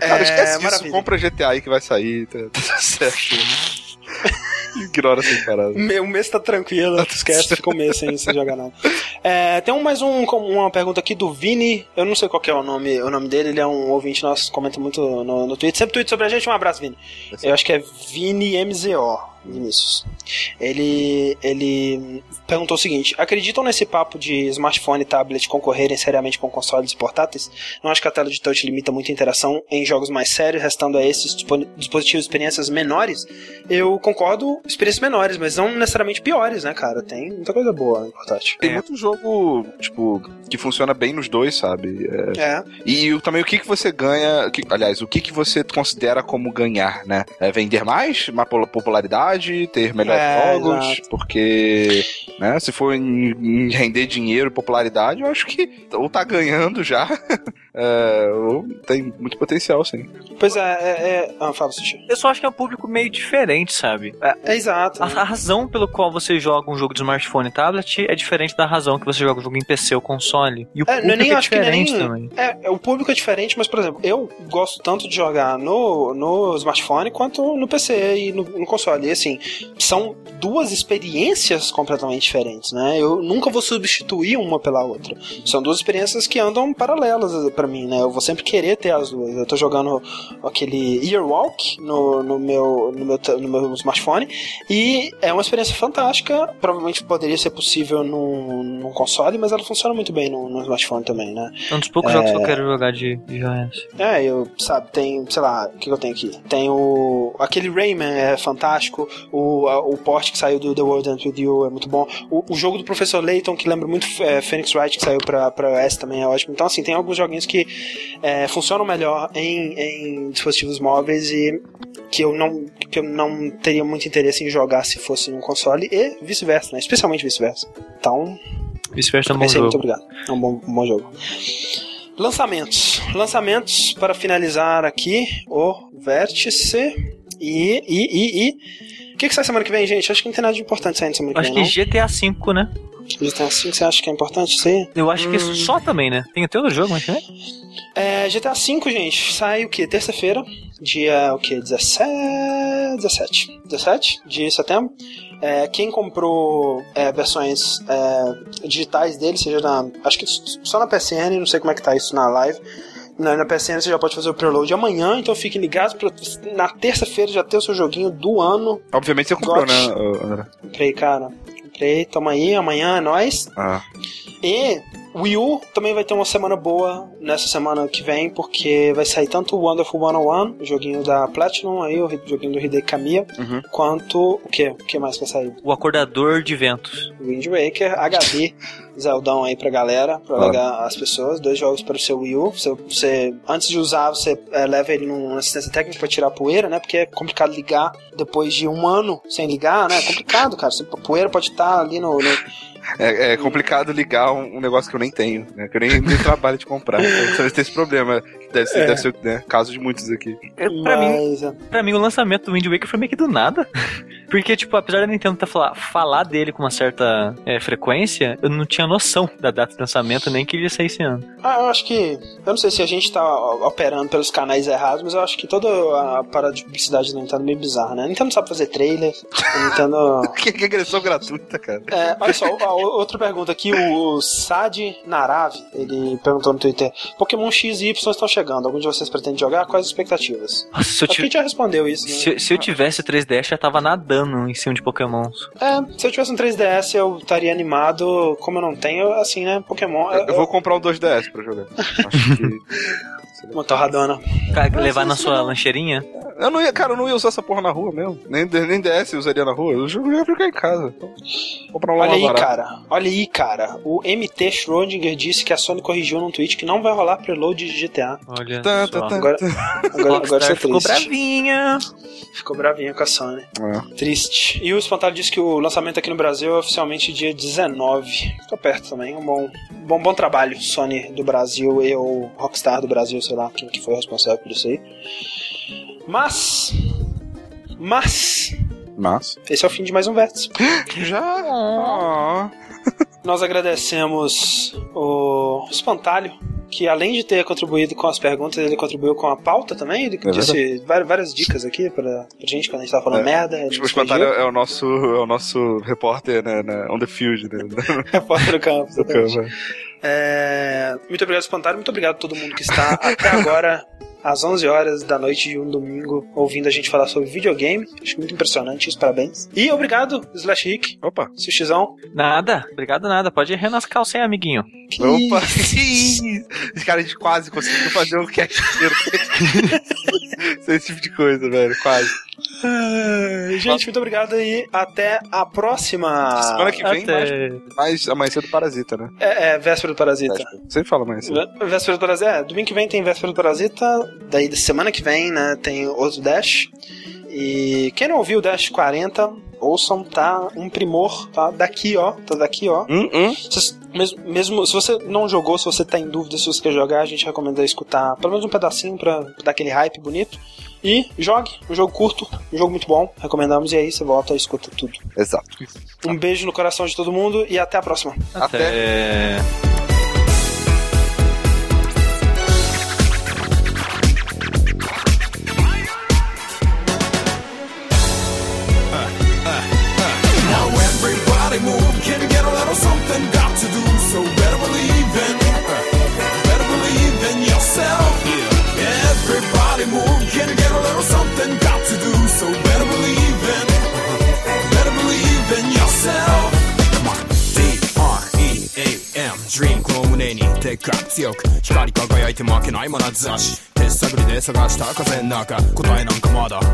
Speaker 2: Cara,
Speaker 1: É,
Speaker 2: esquece disso.
Speaker 1: maravilha.
Speaker 2: Compra GTA aí que vai sair. Tá, tá certo. Ignora essa parada.
Speaker 1: Me- O mês tá tranquilo, esquece, fica um mês sem, sem jogar nada. É, tem um, mais um, uma pergunta aqui do Vini. Eu não sei qual é o nome, o nome dele, ele é um ouvinte nosso, comenta muito no, no Twitter. Sempre tweet sobre a gente. Um abraço, Vini. Eu acho que é Vini MZO. Vinícius. Ele, ele perguntou o seguinte: acreditam nesse papo de smartphone e tablet concorrerem seriamente com consoles portáteis? Não acho que a tela de touch limita muita interação em jogos mais sérios, restando a esses dispositivos experiências menores? Eu concordo, experiências menores, mas não necessariamente piores, né, cara? Tem muita coisa boa no portátil.
Speaker 2: Tem muito jogo, tipo, que funciona bem nos dois, sabe?
Speaker 1: É. é.
Speaker 2: E também o que, que você ganha, que, aliás, o que, que você considera como ganhar, né? É vender mais, uma popularidade? Ter melhores é, jogos, exato. porque né, se for em, em, render dinheiro e popularidade, eu acho que ou tá ganhando já, é, tem muito potencial, sim.
Speaker 1: Pois é, é, é... Ah, fala, Sushi.
Speaker 3: Eu só acho que é um público meio diferente, sabe? É,
Speaker 1: é exato.
Speaker 3: A, a, razão pelo qual você joga um jogo de smartphone e tablet é diferente da razão que você joga um jogo em PC ou console. E o
Speaker 1: é,
Speaker 3: público
Speaker 1: nem
Speaker 3: é
Speaker 1: acho
Speaker 3: diferente
Speaker 1: que nem,
Speaker 3: também.
Speaker 1: É, o público é diferente, mas, por exemplo, eu gosto tanto de jogar no, no smartphone quanto no PC e no, no console. E assim, são duas experiências completamente diferentes, né? Eu nunca vou substituir uma pela outra. São duas experiências que andam paralelas para mim, né? Eu vou sempre querer ter as duas. Eu tô jogando aquele Earwalk no, no, meu, no, meu, no meu smartphone e é uma experiência fantástica. Provavelmente poderia ser possível num, num console, mas ela funciona muito bem no, no smartphone também, né?
Speaker 3: É um dos poucos é... jogos que eu quero jogar de, de iOS.
Speaker 1: É, eu, sabe, tem, sei lá, o que eu tenho aqui? Tem o. Aquele Rayman é fantástico, o, o port que saiu do The World Ends With You é muito bom. O, o jogo do Professor Layton, que lembra muito é, Phoenix Wright, que saiu pra, pra iOS também é ótimo. Então, assim, tem alguns joguinhos que é, funcionam melhor em, em dispositivos móveis e que eu não que eu não teria muito interesse em jogar se fosse num console e vice-versa, né? Especialmente vice-versa. Então,
Speaker 3: vice-versa é um bom jogo.
Speaker 1: Muito obrigado. É um bom, um bom jogo. Lançamentos. Lançamentos para finalizar aqui o Vértice e e e, e o que, que sai semana que vem, gente? Acho que não tem nada de importante saindo semana que
Speaker 3: acho
Speaker 1: vem.
Speaker 3: Acho que GTA V, né?
Speaker 1: GTA V, você acha que é importante sim?
Speaker 3: Eu acho hum. que só também, né? Tem até outro jogo, mas né?
Speaker 1: É, GTA V, gente, sai o que? Terça-feira, dia o que? 17. 17. 17 de setembro. É, quem comprou é, versões é, digitais dele, seja na. Acho que só na PSN, não sei como é que tá isso na live na, na PSN você já pode fazer o preload amanhã, então fiquem ligados pra na terça-feira já ter o seu joguinho do ano.
Speaker 2: Obviamente você comprou, né, André?
Speaker 1: Comprei, cara. Comprei, toma aí, amanhã é nóis.
Speaker 2: Ah.
Speaker 1: E Wii U também vai ter uma semana boa nessa semana que vem, porque vai sair tanto o Wonderful 101, o joguinho da Platinum, aí, o joguinho do Hideki Kamiya,
Speaker 2: uhum.
Speaker 1: quanto. O que? O que mais vai sair?
Speaker 3: O Acordador de Ventos.
Speaker 1: Wind Waker, HD, Zeldão aí pra galera, pra ah. as pessoas. Dois jogos para o seu Wii U. Você, você antes de usar, você é, leva ele numa assistência técnica pra tirar a poeira, né? Porque é complicado ligar depois de um ano sem ligar, né? É complicado, cara. A poeira pode estar ali no, no
Speaker 2: é, é, complicado ligar um, um, negócio que eu nem tenho, né? Que eu nem, nem trabalho de comprar. Então você vai ter esse problema. Deve ser, é. deve ser né, caso de muitos aqui.
Speaker 3: É, pra, Mas... mim, pra mim, o lançamento do Wind Waker foi meio que do nada. Porque, tipo, apesar da Nintendo tá falar, falar dele com uma certa é, frequência, eu não tinha noção da data de lançamento, nem que ele ia sair esse ano.
Speaker 1: Ah, eu acho que. Eu não sei se a gente tá operando pelos canais errados, mas eu acho que toda a parada de publicidade da Nintendo é meio bizarra, né? A Nintendo sabe fazer trailer. A Nintendo.
Speaker 2: que, que agressão gratuita, cara.
Speaker 1: É, olha só, outra pergunta aqui, o Sad Narave, ele perguntou no Twitter: Pokémon X e Y estão chegando. Algum de vocês pretende jogar? Quais as expectativas?
Speaker 3: Nossa, se eu tivesse...
Speaker 1: já respondeu isso. Né?
Speaker 3: Se, se, eu tivesse 3DS, já tava nadando em cima de Pokémons.
Speaker 1: É, se eu tivesse um 3DS, eu estaria animado. Como eu não tenho, assim, né? Pokémon.
Speaker 2: Eu, eu vou comprar um 2DS pra jogar. Acho que.
Speaker 1: Uma torradona.
Speaker 3: levar na sua lancheirinha?
Speaker 2: Eu não ia, cara, eu não ia usar essa porra na rua mesmo. Nem, nem DS eu usaria na rua. Eu ia ficar em casa. Então,
Speaker 1: comprar um Olha aí, barato. cara. Olha aí, cara. O MT Schrödinger disse que a Sony corrigiu num tweet que não vai rolar preload de GTA.
Speaker 3: Olha tá, tá,
Speaker 1: tá, agora, agora, agora você é
Speaker 3: ficou bravinha.
Speaker 1: Ficou bravinha com a Sony. É. Triste. E o Espantalho disse que o lançamento aqui no Brasil é oficialmente dia 19. Ficou perto também. Um bom, bom, bom trabalho, Sony do Brasil e o Rockstar do Brasil, sei lá quem que foi responsável por isso aí. Mas. Mas.
Speaker 2: Mas.
Speaker 1: Esse é o fim de mais um vértice.
Speaker 2: Já?
Speaker 1: Nós agradecemos o Espantalho, que além de ter contribuído com as perguntas, ele contribuiu com a pauta também. Ele
Speaker 2: É
Speaker 1: disse várias, várias dicas aqui pra, pra gente quando a gente tava falando
Speaker 2: É.
Speaker 1: merda.
Speaker 2: Tipo, o espantalho é o nosso, é o nosso repórter né, na, on the field, né?
Speaker 1: Repórter do campo.
Speaker 2: Do campo.
Speaker 1: É, muito obrigado, Espantalho. Muito obrigado a todo mundo que está até agora, às 11 horas da noite de um domingo, ouvindo a gente falar sobre videogame. Acho muito impressionante isso, parabéns. E obrigado, Slash Rick,
Speaker 2: Opa!
Speaker 1: Sushizão.
Speaker 3: Nada, obrigado nada. Pode ir nas calças, hein, amiguinho.
Speaker 1: Que...
Speaker 2: Opa! Esse cara, a gente quase conseguiu fazer um cast inteiro sem esse tipo de coisa, velho. Quase.
Speaker 1: Gente, muito obrigado e até a próxima.
Speaker 2: Semana que vem, mais,
Speaker 3: Até...
Speaker 2: mais amanhecer do Parasita, né?
Speaker 1: É, é véspera do Parasita.
Speaker 2: Sempre fala mais.
Speaker 1: Vé- Véspera do Parasita. É, domingo que vem tem Véspera do Parasita. Daí, da semana que vem, né, tem outro Dash. E quem não ouviu o Dash 40, ouçam, tá um primor, tá daqui, ó. Tá daqui, ó.
Speaker 2: Hum, hum.
Speaker 1: Vocês- mesmo, mesmo se você não jogou, se você tá em dúvida se você quer jogar, a gente recomenda escutar pelo menos um pedacinho pra, dar aquele hype bonito. E jogue, um jogo curto, um jogo muito bom, recomendamos. E aí você volta e escuta tudo.
Speaker 2: Exato.
Speaker 1: Um beijo no coração de todo mundo e até a próxima.
Speaker 3: Até...
Speaker 4: Now 胸にでっかく強く光り輝いて負けない眼差し手探りで探した風の中答えなんかまだ、うん、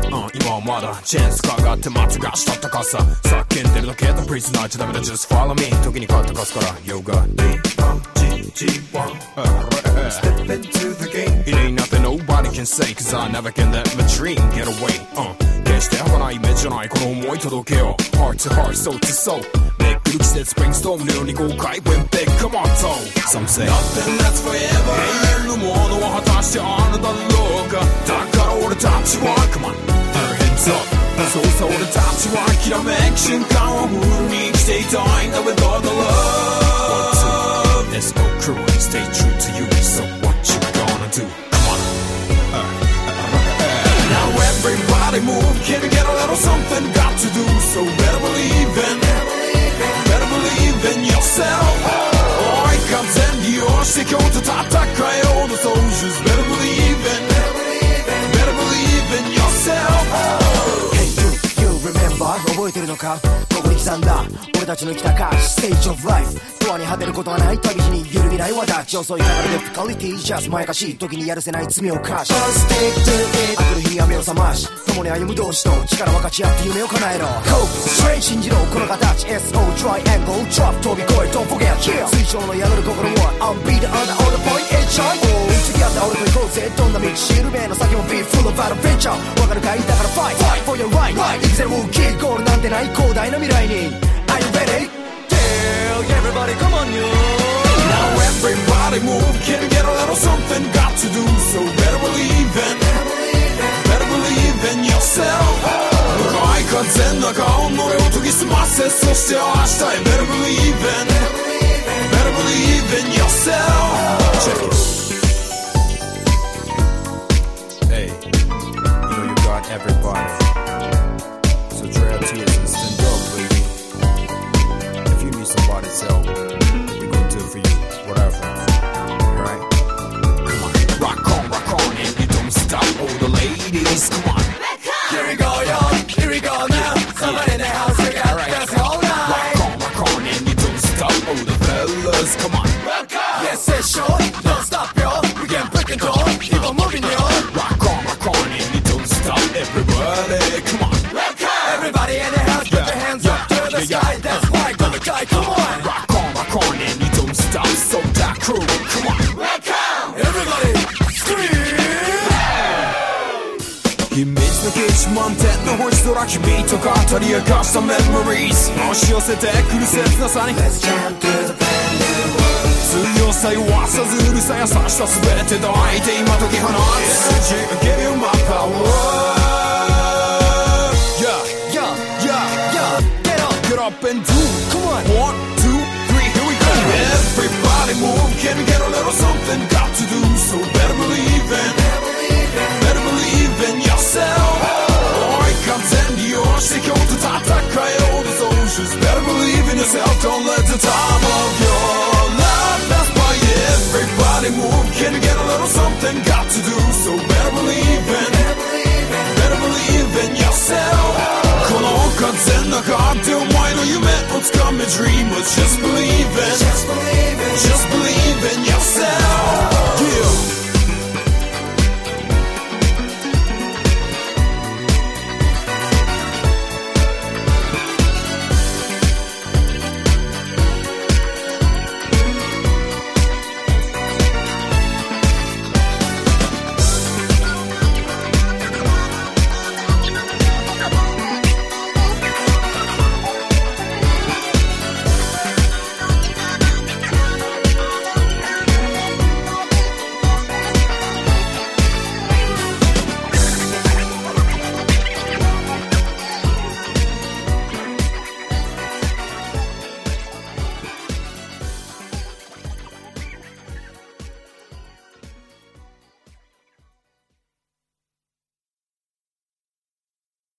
Speaker 4: 今はまだチェンスかがって待つがしたったかさ叫んでるだけだプリズナーじゃダメだ Just follow me 時に勝ったかすから Yoga D-O-G-G-1 Step into the game It ain't nothing nobody can say Cause I never can let my dream get away、uh, 決して儚い夢じゃないこの思い届けよう Heart to heart, soul to soul Luke says brainstorm, nearly go cry, went big, come on, so Some say nothing lasts forever. Hey, 너무 너와 다시 안다 look. Uh, come on, her up. with all the love. There's no cruel, stay true to you. So what you gonna do? Come on. Uh, uh, uh, uh. now everybody move, can you get a little something? Got to do so better believe in believe in yourself. 追い風に利用して今日と戦えようの soldiers. Better believe in, better believe in yourself.
Speaker 5: Hey you, you remember 覚えてるのかここに 刻んだ。俺たちの生きた歌詞 Stage of life ドアに果てることはない。旅路に揺るぎない私遅い流れでフィカリティジャスまやかしい時にやるせない罪を犯し。Stick to it 明くる日には目を覚まし。共に歩む同士と力分かち合って夢を叶えろ。Hope, strength 信じろこの形。SO triangle drop 飛び越え。Don't forget kill 水上の宿る心は I'm beat under all the point H I O 付き合った俺と行こうぜ。どんな道しるべの先も Be full of adventure わかるかい？だから Fight, fight for your right 生きてる武器ゴールなんてない広大な未来に。Are you ready? Tell everybody, come on, you.
Speaker 4: Now everybody move, can get a little something got to do. So better believe in, better believe in yourself. I can't send a count, no, to get some assets, so still, I better believe in, better believe in yourself. Check it. Hey, you know you got everybody. Help, we gon' do for you, whatever. Alright? Come on. Rock on, rock on, and you don't stop. All the ladies, come on. 空響とか語り明かした memories 押し寄せてくる切なさに Let's jump to the brand new world 強さ弱さずるさ優しさ全てと相手今解き放つ Energy I give you my power
Speaker 5: up
Speaker 4: and do.
Speaker 5: Come on.
Speaker 4: One, two, three, here we go. Everybody move, can get a little something. Got she called to top that cry all the soldiers Better believe in yourself, don't let the time of your life pass by Everybody move, can you get a little something? Got to do, so better believe in Better believe in yourself この風の中ってお前の夢をつかめ Dreamers, just believe in Just believe in yourself